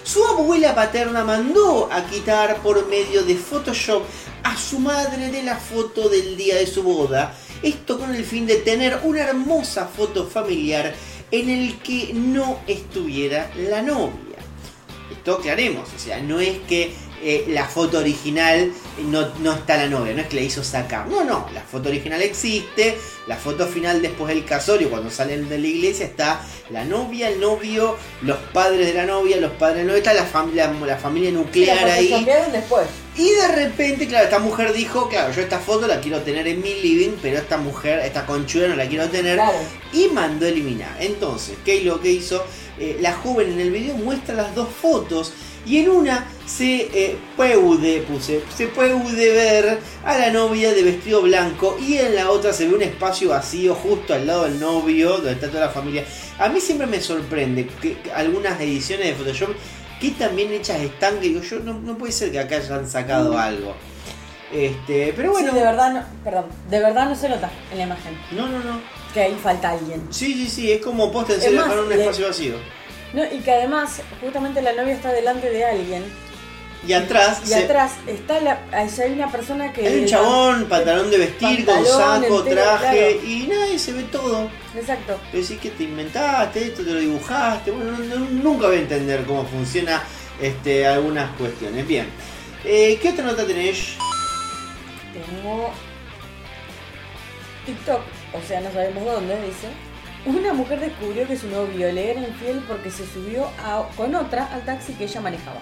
Su abuela paterna mandó a quitar por medio de Photoshop a su madre de la foto del día de su boda. Esto con el fin de tener una hermosa foto familiar en el que no estuviera la novia. Esto aclaremos, o sea, no es que eh, la foto original no, no está la novia, no es que la hizo sacar. No, no, la foto original existe, la foto final después del casorio, cuando salen de la iglesia, está la novia, el novio, los padres de la novia, los padres de la novia, está la, familia la familia Sí, nuclear la ahí. después. Y de repente, claro, esta mujer dijo, claro, yo esta foto la quiero tener en mi living, pero esta mujer, esta conchuda no la quiero tener. Claro. Y mandó eliminar. Entonces, ¿qué es lo que hizo? Eh, la joven en el video muestra las dos fotos y en una se eh, puede, puse, se puede ver a la novia de vestido blanco y en la otra se ve un espacio vacío justo al lado del novio, donde está toda la familia. A mí siempre me sorprende que algunas ediciones de Photoshop que también hechas están, que digo yo, no, no puede ser que acá hayan sacado algo. Este, pero bueno. Sí, de verdad no, perdón, de verdad no se nota en la imagen No, no, no. Que ahí falta alguien. Sí, sí, sí, es como posta en serio dejar un espacio vacío. No, y que además, justamente la novia está delante de alguien Y atrás y se- atrás está la, hay una persona que hay un chabón, pantalón de vestir, con saco, entero, traje, claro. y nada, se ve todo. Exacto. Decís que te inventaste, esto te lo dibujaste. Bueno, no- no- nunca voy a entender cómo funciona este, algunas cuestiones. Bien. Eh, ¿Qué otra nota tenés? Tengo TikTok, o sea, no sabemos dónde, dice. Una mujer descubrió que su novio le era infiel porque se subió a- con otra al taxi que ella manejaba.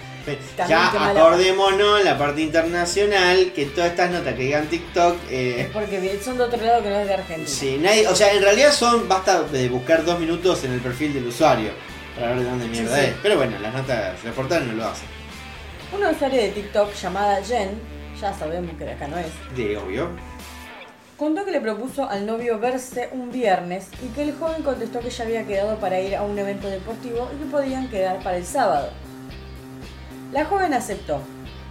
También ya acordémonos en la parte internacional que todas estas notas que digan TikTok eh, Es porque son de otro lado que no es de Argentina. Sí, nadie, o sea, en realidad son, basta de buscar dos minutos en el perfil del usuario para ver de dónde mierda Sí, sí. es. Pero bueno, las notas, los portales no lo hacen. Una usuaria de TikTok llamada Jen, ya sabemos que de acá no es, De obvio. Contó que le propuso al novio verse un viernes y que el joven contestó que ya había quedado para ir a un evento deportivo y que podían quedar para el sábado. La joven aceptó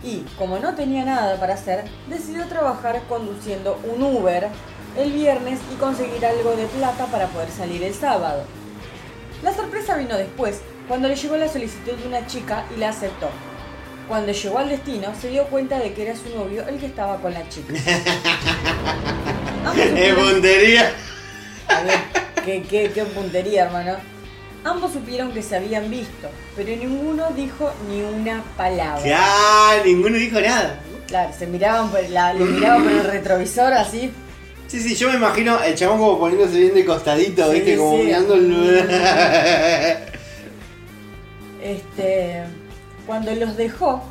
y, como no tenía nada para hacer, decidió trabajar conduciendo un Uber el viernes y conseguir algo de plata para poder salir el sábado. La sorpresa vino después, cuando le llegó la solicitud de una chica y la aceptó. Cuando llegó al destino, se dio cuenta de que era su novio el que estaba con la chica. Ambos ¡Es supieron- puntería! A ver, qué, qué- qué puntería, hermano. Ambos supieron que se habían visto, pero ninguno dijo ni una palabra. Ya, ninguno dijo nada. Claro, se miraban por la, le miraban por el retrovisor así. Sí, sí, yo me imagino el chabón como poniéndose bien de costadito, Sí, ¿viste? Como sí. mirando el... Este, cuando los dejó,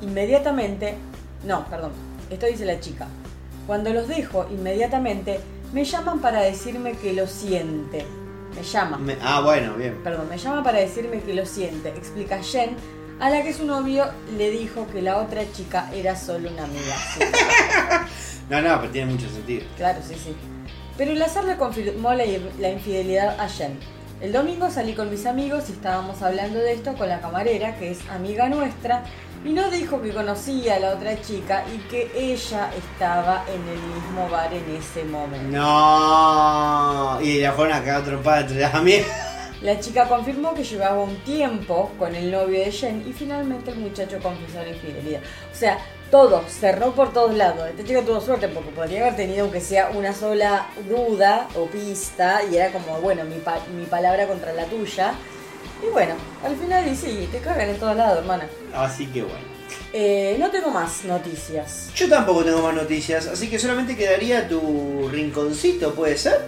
inmediatamente, no, perdón, esto dice la chica. Cuando los dejo, inmediatamente me llaman para decirme que lo siente. Me llaman. Me- ah, bueno, bien. Perdón, me llama para decirme que lo siente, explica Jen, a la que su novio le dijo que la otra chica era solo una amiga. No, no, pero tiene mucho sentido. claro, sí, sí. Pero el azar le confirmó la, la infidelidad a Jen. El domingo salí con mis amigos y estábamos hablando de esto con la camarera, que es amiga nuestra, y nos dijo que conocía a la otra chica y que ella estaba en el mismo bar en ese momento. No. Y la fueron a cagar las amigas. La chica confirmó que llevaba un tiempo con el novio de Jen y finalmente el muchacho confesó la infidelidad. O sea, todo, cerró por todos lados. Este chico tuvo suerte porque podría haber tenido aunque sea una sola duda o pista y era como, bueno, mi, pa- mi palabra contra la tuya. Y bueno, al final y sí, te cagan en todos lados, hermana. Así que bueno. Eh, no tengo más noticias. Yo tampoco tengo más noticias, así que solamente quedaría tu rinconcito, ¿puede ser?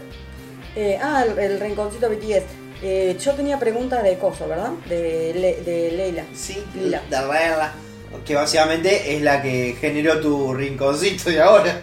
Eh, ah, el, el rinconcito BTS. Eh, yo tenía preguntas de Coso, ¿verdad? De, Le- de Leila. Sí, Lila. de Rela. Que básicamente es la que generó tu rinconcito de ahora.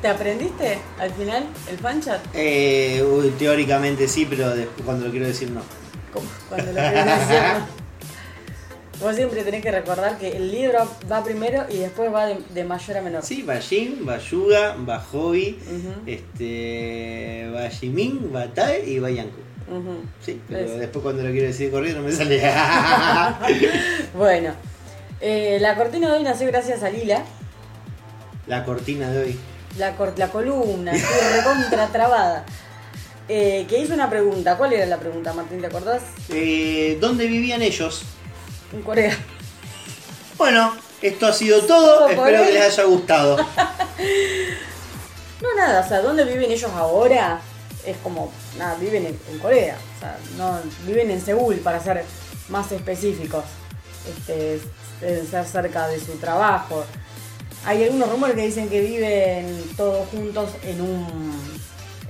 ¿Te aprendiste al final el fanchat? Eh, uy, teóricamente sí, pero después cuando lo quiero decir no. Como Cuando lo. Vos siempre tenés que recordar que el libro va primero y después va de, de mayor a menor. Sí, va Jin, va Yuga, va Hobby, este, va Jimin, va Tae y va Yanku. Sí, pero Es. después cuando lo quiero decir corriendo no me sale. Bueno, eh, la cortina de hoy nació gracias a Lila. la cortina de hoy. La, cor- la columna, recontra trabada. Eh, que hizo una pregunta. ¿Cuál era la pregunta, Martín? ¿Te acordás? Eh, ¿Dónde vivían ellos? En Corea. Bueno, esto ha sido todo. Espero que les haya gustado. No, nada, o sea, ¿dónde viven ellos ahora? Es como, nada, viven en, en Corea. O sea, no, viven en Seúl, para ser más específicos. Este, deben ser cerca de su trabajo. Hay algunos rumores que dicen que viven todos juntos en un,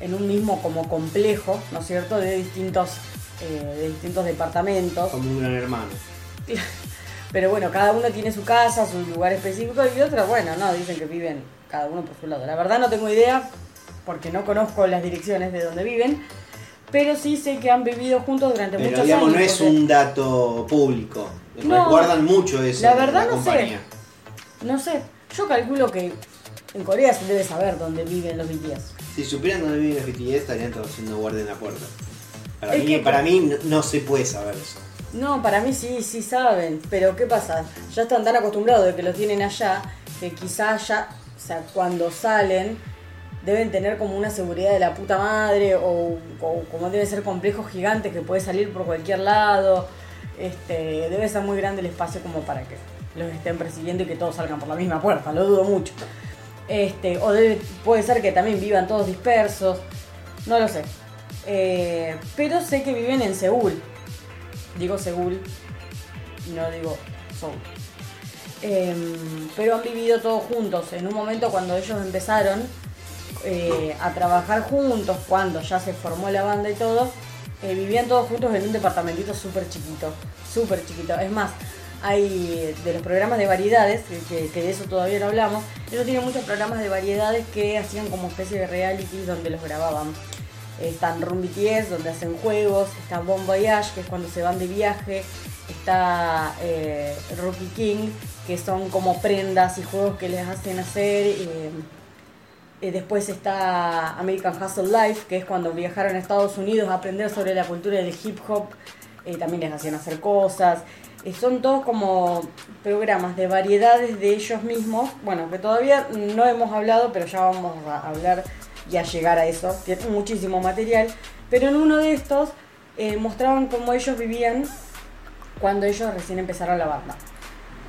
en un mismo como complejo, ¿no es cierto? De distintos, eh, de distintos departamentos. Como un gran hermano. Pero bueno, cada uno tiene su casa, su lugar específico y otros, bueno, no, dicen que viven cada uno por su lado. La verdad no tengo idea porque no conozco las direcciones de donde viven, pero sí sé que han vivido juntos durante Pero muchos digamos, años. no es porque- un dato público. No. Guardan mucho eso. La verdad no sé. No sé, yo calculo que en Corea se debe saber dónde viven los BTS. Si supieran dónde viven los BTS, estarían todos haciendo guardia en la puerta. Para Es mí, que- para mí no, no se puede saber eso. No, para mí sí, sí saben, pero ¿qué pasa? Ya están tan acostumbrados de que lo tienen allá que quizás ya, o sea, cuando salen deben tener como una seguridad de la puta madre o, o como debe ser complejos gigantes que puede salir por cualquier lado. Este, debe ser muy grande el espacio como para que los estén persiguiendo y que todos salgan por la misma puerta, lo dudo mucho. Este, o puede ser que también vivan todos dispersos, no lo sé. Eh, pero sé que viven en Seúl. Digo Seúl, no digo Seúl. Em, pero han vivido todos juntos. En un momento cuando ellos empezaron eh, a trabajar juntos, cuando ya se formó la banda y todo, eh, vivían todos juntos en un departamentito súper chiquito, súper chiquito. Es más, hay de los programas de variedades, que de eso todavía no hablamos, ellos tienen muchos programas de variedades que hacían como especie de reality donde los grababan. Están Room BTS, donde hacen juegos, está Bon que es cuando se van de viaje, está eh, Rookie King, que son como prendas y juegos que les hacen hacer. eh, eh, después está American Hustle Life, que es cuando viajaron a Estados Unidos a aprender sobre la cultura del hip hop. eh, también les hacían hacer cosas. Eh, son todos como programas de variedades de ellos mismos. Bueno, que todavía no hemos hablado, pero ya vamos a hablar y a llegar a eso. Tienen muchísimo material. Pero en uno de estos eh, mostraban cómo ellos vivían cuando ellos recién empezaron la banda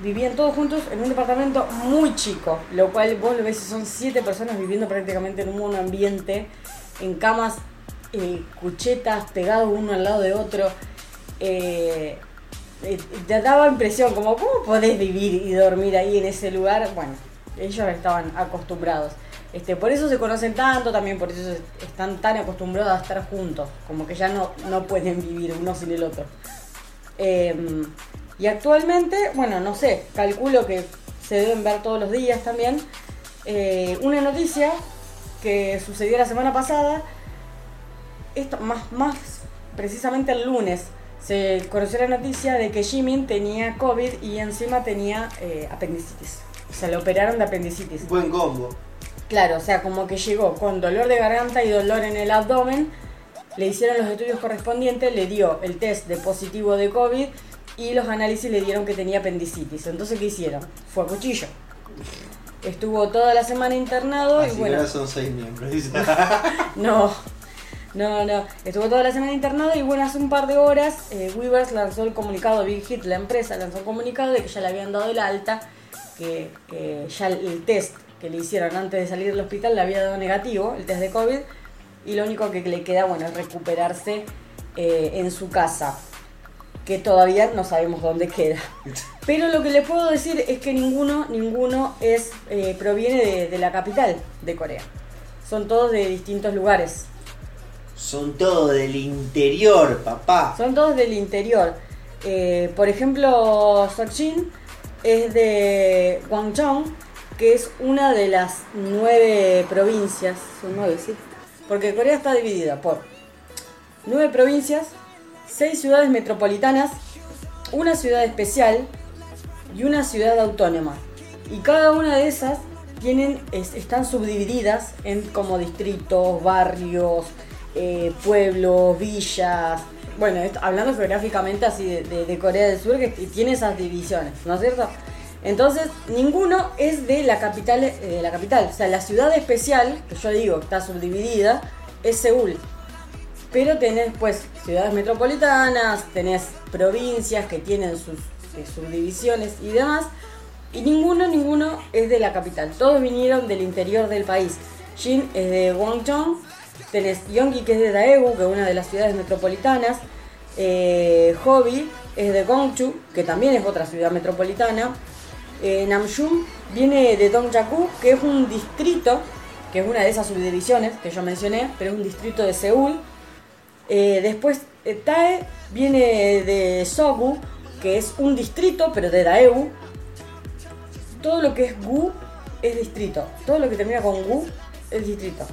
vivían todos juntos en un departamento muy chico, lo cual vos lo ves, son siete personas viviendo prácticamente en un mono ambiente, en camas, eh, cuchetas, pegados uno al lado de otro. Eh, te daba impresión, como, ¿cómo podés vivir y dormir ahí en ese lugar? Bueno, ellos estaban acostumbrados. Este, por eso se conocen tanto, también por eso están tan acostumbrados a estar juntos, como que ya no, no pueden vivir uno sin el otro. Em, y actualmente, bueno, no sé, calculo que se deben ver todos los días también. eh, una noticia que sucedió la semana pasada, esto más, más precisamente el lunes, se conoció la noticia de que Jimin tenía COVID y encima tenía eh, apendicitis. O sea, le operaron de apendicitis. Buen combo. Claro, o sea, como que llegó con dolor de garganta y dolor en el abdomen, le hicieron los estudios correspondientes, le dio el test de positivo de COVID y los análisis le dieron que tenía apendicitis. Entonces, ¿qué hicieron? Fue a cuchillo. Estuvo toda la semana internado Así y bueno. ahora son seis miembros. No, no, no. Estuvo toda la semana internado y bueno, hace un par de horas eh, Weavers lanzó el comunicado, Big Hit, la empresa, lanzó el comunicado de que ya le habían dado el alta, que eh, ya el, el test que le hicieron antes de salir del hospital le había dado negativo, el test de COVID, y lo único que le queda, bueno, es recuperarse eh, en su casa, que todavía no sabemos dónde queda. Pero lo que les puedo decir es que ninguno, ninguno es, eh, proviene de, de la capital de Corea. Son todos de distintos lugares. Son todos del interior, papá. Son todos del interior. Eh, por ejemplo, Seokjin es de Gwangcheong, que es una de las nueve provincias. Son nueve, sí. Porque Corea está dividida por nueve provincias, seis ciudades metropolitanas, una ciudad especial y una ciudad autónoma. Y cada una de esas tienen, es- están subdivididas en como distritos, barrios, eh, pueblos, villas. Bueno, hablando geográficamente así de, Corea del Sur, que tiene esas divisiones, ¿no es cierto? Entonces, ninguno es de la capital, eh, de la capital. O sea, la ciudad especial, que yo digo está subdividida, es Seúl. Pero tenés pues ciudades metropolitanas, tenés provincias que tienen sus eh, subdivisiones y demás. Y ninguno, ninguno es de la capital. Todos vinieron del interior del país. Jin es de Gwangcheong. Tenés que es de Daegu, que es una de las ciudades metropolitanas. Eh, es de Gongchu, que también es otra ciudad metropolitana. Eh, viene de Dongjaku, que es un distrito, que es una de esas subdivisiones que yo mencioné, pero es un distrito de Seúl. Eh, después eh, Tae viene de Sogu, que es un distrito, pero de Daegu. Todo lo que es Gu es distrito. Todo lo que termina con Gu es distrito.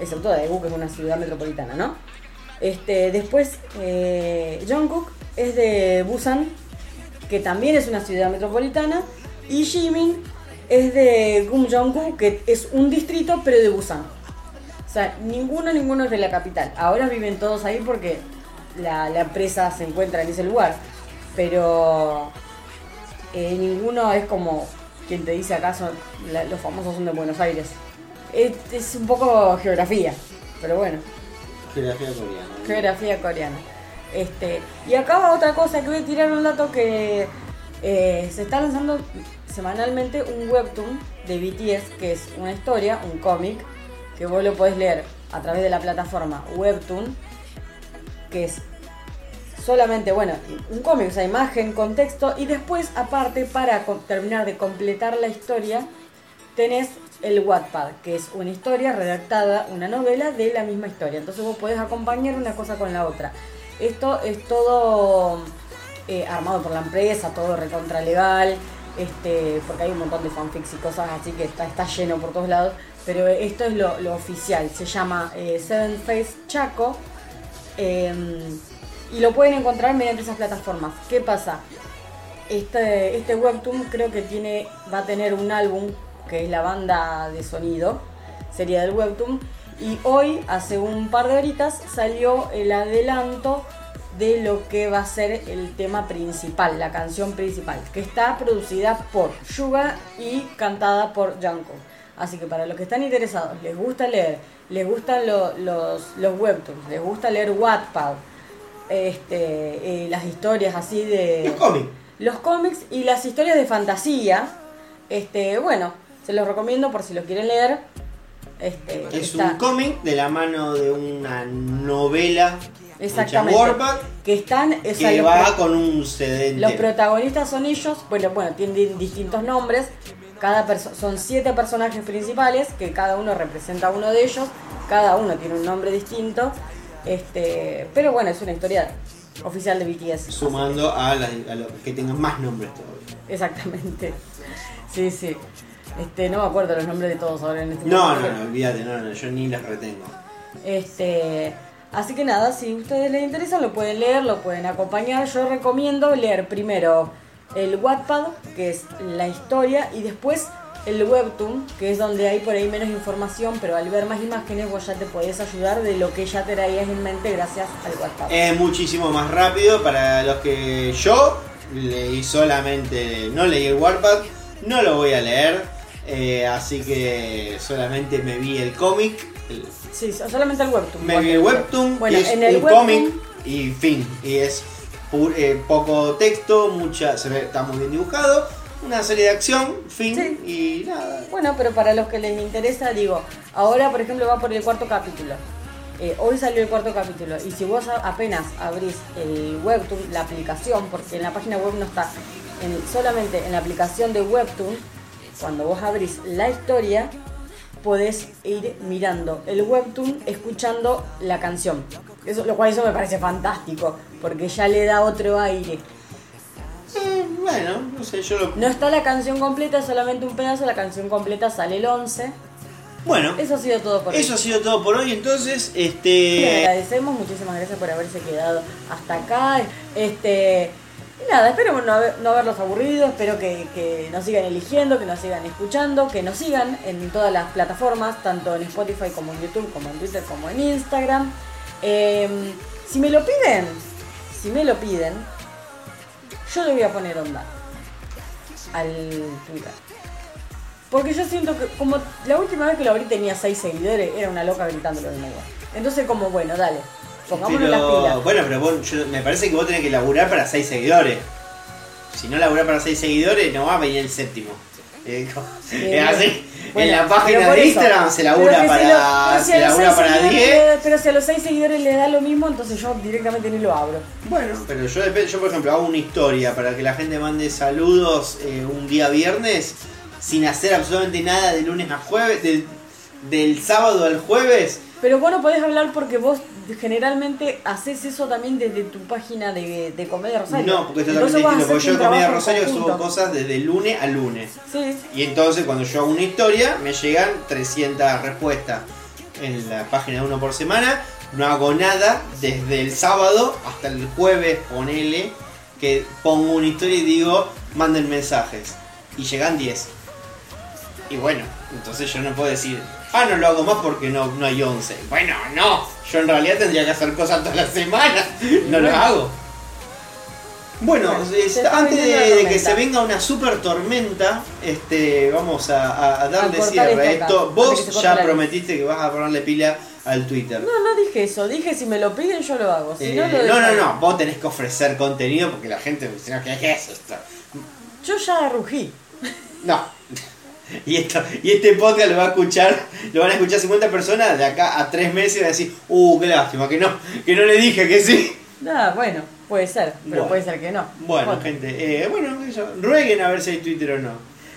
Excepto Daegu, que es una ciudad metropolitana, ¿no? Este, después eh, es de Busan, que también es una ciudad metropolitana. Y Jimin es de Gumjeonggu, que es un distrito, pero de Busan. O sea, ninguno, ninguno es de la capital. Ahora viven todos ahí porque la, la empresa se encuentra en ese lugar. Pero eh, ninguno es como quien te dice acaso los famosos son de Buenos Aires. Es, es un poco geografía, pero bueno, Geografía coreana. geografía coreana. Este, y acá va otra cosa que voy a tirar un dato que eh, se está lanzando semanalmente un webtoon de BTS, que es una historia, un cómic, que vos lo podés leer a través de la plataforma Webtoon, que es solamente, bueno, un cómic, o sea, imagen, contexto, y después, aparte, para terminar de completar la historia, tenés el Wattpad, que es una historia redactada, una novela de la misma historia. Entonces vos podés acompañar una cosa con la otra. Esto es todo eh, armado por la empresa, todo recontra legal, este, porque hay un montón de fanfics y cosas así que está, está lleno por todos lados. Pero esto es lo, oficial, se llama eh, Seven Face Chaco. eh, y lo pueden encontrar mediante esas plataformas. ¿Qué pasa? Este, este webtoon creo que tiene, va a tener un álbum que es la banda de sonido, sería del webtoon. Y hoy, hace un par de horitas, salió el adelanto de lo que va a ser el tema principal, la canción principal, que está producida por Yuga y cantada por Jungkook. Así que para los que están interesados, les gusta leer, les gustan lo- los, los webtoons, les gusta leer Wattpad, este, eh, las historias así de... Los cómics. Los cómics y las historias de fantasía. Este, bueno, se los recomiendo por si lo quieren leer. Este, Es está- un cómic de la mano de una novela Exactamente. Wattpad que están sea, que va con un CD Los protagonistas son ellos, bueno, bueno, tienen distintos nombres. Cada son siete personajes principales que cada uno representa a uno de ellos. Cada uno tiene un nombre distinto. Este, pero bueno, es una historia oficial de BTS. Sumando a, las- a los que tengan más nombres todavía. Exactamente. Sí, sí. Este, no me acuerdo los nombres de todos ahora en este No, momento. no, no, olvídate, no, no, yo ni las retengo. Este, así que nada, si a ustedes les interesa, lo pueden leer, lo pueden acompañar. Yo recomiendo leer primero el Wattpad, que es la historia, y después el webtoon, que es donde hay por ahí menos información, pero al ver más imágenes vos ya te podés ayudar de lo que ya traías en mente gracias al WhatsApp. Es muchísimo más rápido para los que yo leí solamente, no leí el Warpath, no lo voy a leer, eh, así que solamente me vi el cómic, el- Sí, solamente el webtoon. me vi el webtoon, Bueno, es en el un cómic y fin, y es eh, poco texto, mucha, se ve, está muy bien dibujado, una serie de acción, fin y nada. Bueno, pero para los que les interesa, digo, ahora por ejemplo va por el cuarto capítulo. Eh, hoy salió el cuarto capítulo y si vos apenas abrís el Webtoon, la aplicación, porque en la página web no está, en- solamente en la aplicación de Webtoon, cuando vos abrís la historia, podés ir mirando el Webtoon escuchando la canción. Eso, lo cual eso me parece fantástico, porque ya le da otro aire. Eh, bueno, no sé, yo lo... No está la canción completa, solamente un pedazo, la canción completa sale el 11. Bueno, Eso ha sido todo por hoy. eso ha sido todo por hoy, entonces, Le este... agradecemos, muchísimas gracias por haberse quedado hasta acá. Este, y nada, espero no, no haberlos aburrido, espero que, que nos sigan eligiendo, que nos sigan escuchando, que nos sigan en todas las plataformas, tanto en Spotify como en YouTube, como en Twitter, como en Instagram. Eh, si me lo piden, si me lo piden, yo le voy a poner onda al Twitter. Porque yo siento que, como la última vez que lo abrí tenía 6 seguidores, era una loca gritándolo de nuevo. Entonces, como, bueno, dale, pongámonos las Pero, pilas. bueno, pero vos- yo- me parece que vos tenés que laburar para 6 seguidores. Si no laburás para 6 seguidores, no va a venir el séptimo. Eh, Eh, así. bueno, en la página de eso. Instagram se labura si para, lo- se labura para seguidores 10. le- Pero si a los 6 seguidores le da lo mismo, entonces yo directamente ni lo abro. Bueno, pero yo, yo por ejemplo hago una historia para que la gente mande saludos eh, un día viernes sin hacer absolutamente nada de lunes a jueves, del, del sábado al jueves. Pero vos no podés hablar porque vos generalmente haces eso también desde tu página de, de Comedia Rosario. No, porque también vos distinto, porque yo en Comedia Rosario subo cosas desde lunes a lunes. Sí, Y entonces cuando yo hago una historia me llegan 300 respuestas en la página de uno por semana. No hago nada desde el sábado hasta el jueves, ponele, que pongo una historia y digo, manden mensajes. Y llegan 10. Y bueno, entonces yo no puedo decir, ah, no lo hago más porque no, no hay 11. Bueno, no, yo en realidad tendría que hacer cosas todas las semanas. No lo hago. Bueno, antes de, que se venga una super tormenta, este, vamos a, darle A cierre a esto Vos ya prometiste que vas a ponerle pila al Twitter. No, no dije eso. Dije si me lo piden yo lo hago. Si Eh, no, lo no, no, vos tenés que ofrecer contenido porque la gente dice, no, ¿qué es? Esto? Yo ya rugí. No. Y, esto, y este podcast lo va a escuchar, lo van a escuchar 50 personas de acá a 3 meses y van a decir, uh, qué lástima, que no, que no le dije que sí. Nada, bueno, puede ser, pero Bueno. puede ser que no. Bueno, Bueno. gente, eh, bueno, eso, rueguen a ver si hay Twitter o no.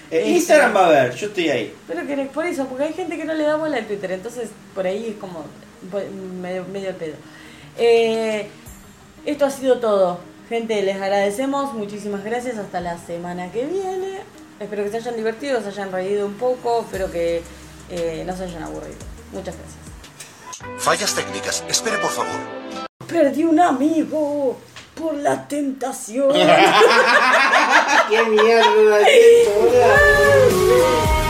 Eh, Instagram va a haber, yo estoy ahí. Pero que por eso, porque hay gente que no le da bola al Twitter, entonces por ahí es como pues, medio, medio pedo. Eh, esto ha sido todo. Gente, les agradecemos, muchísimas gracias, hasta la semana que viene. Espero que se hayan divertido, se hayan reído un poco, espero que eh, no se hayan aburrido. Muchas gracias. Fallas técnicas. Espere, por favor. Perdí un amigo por la tentación. ¡Qué mierda!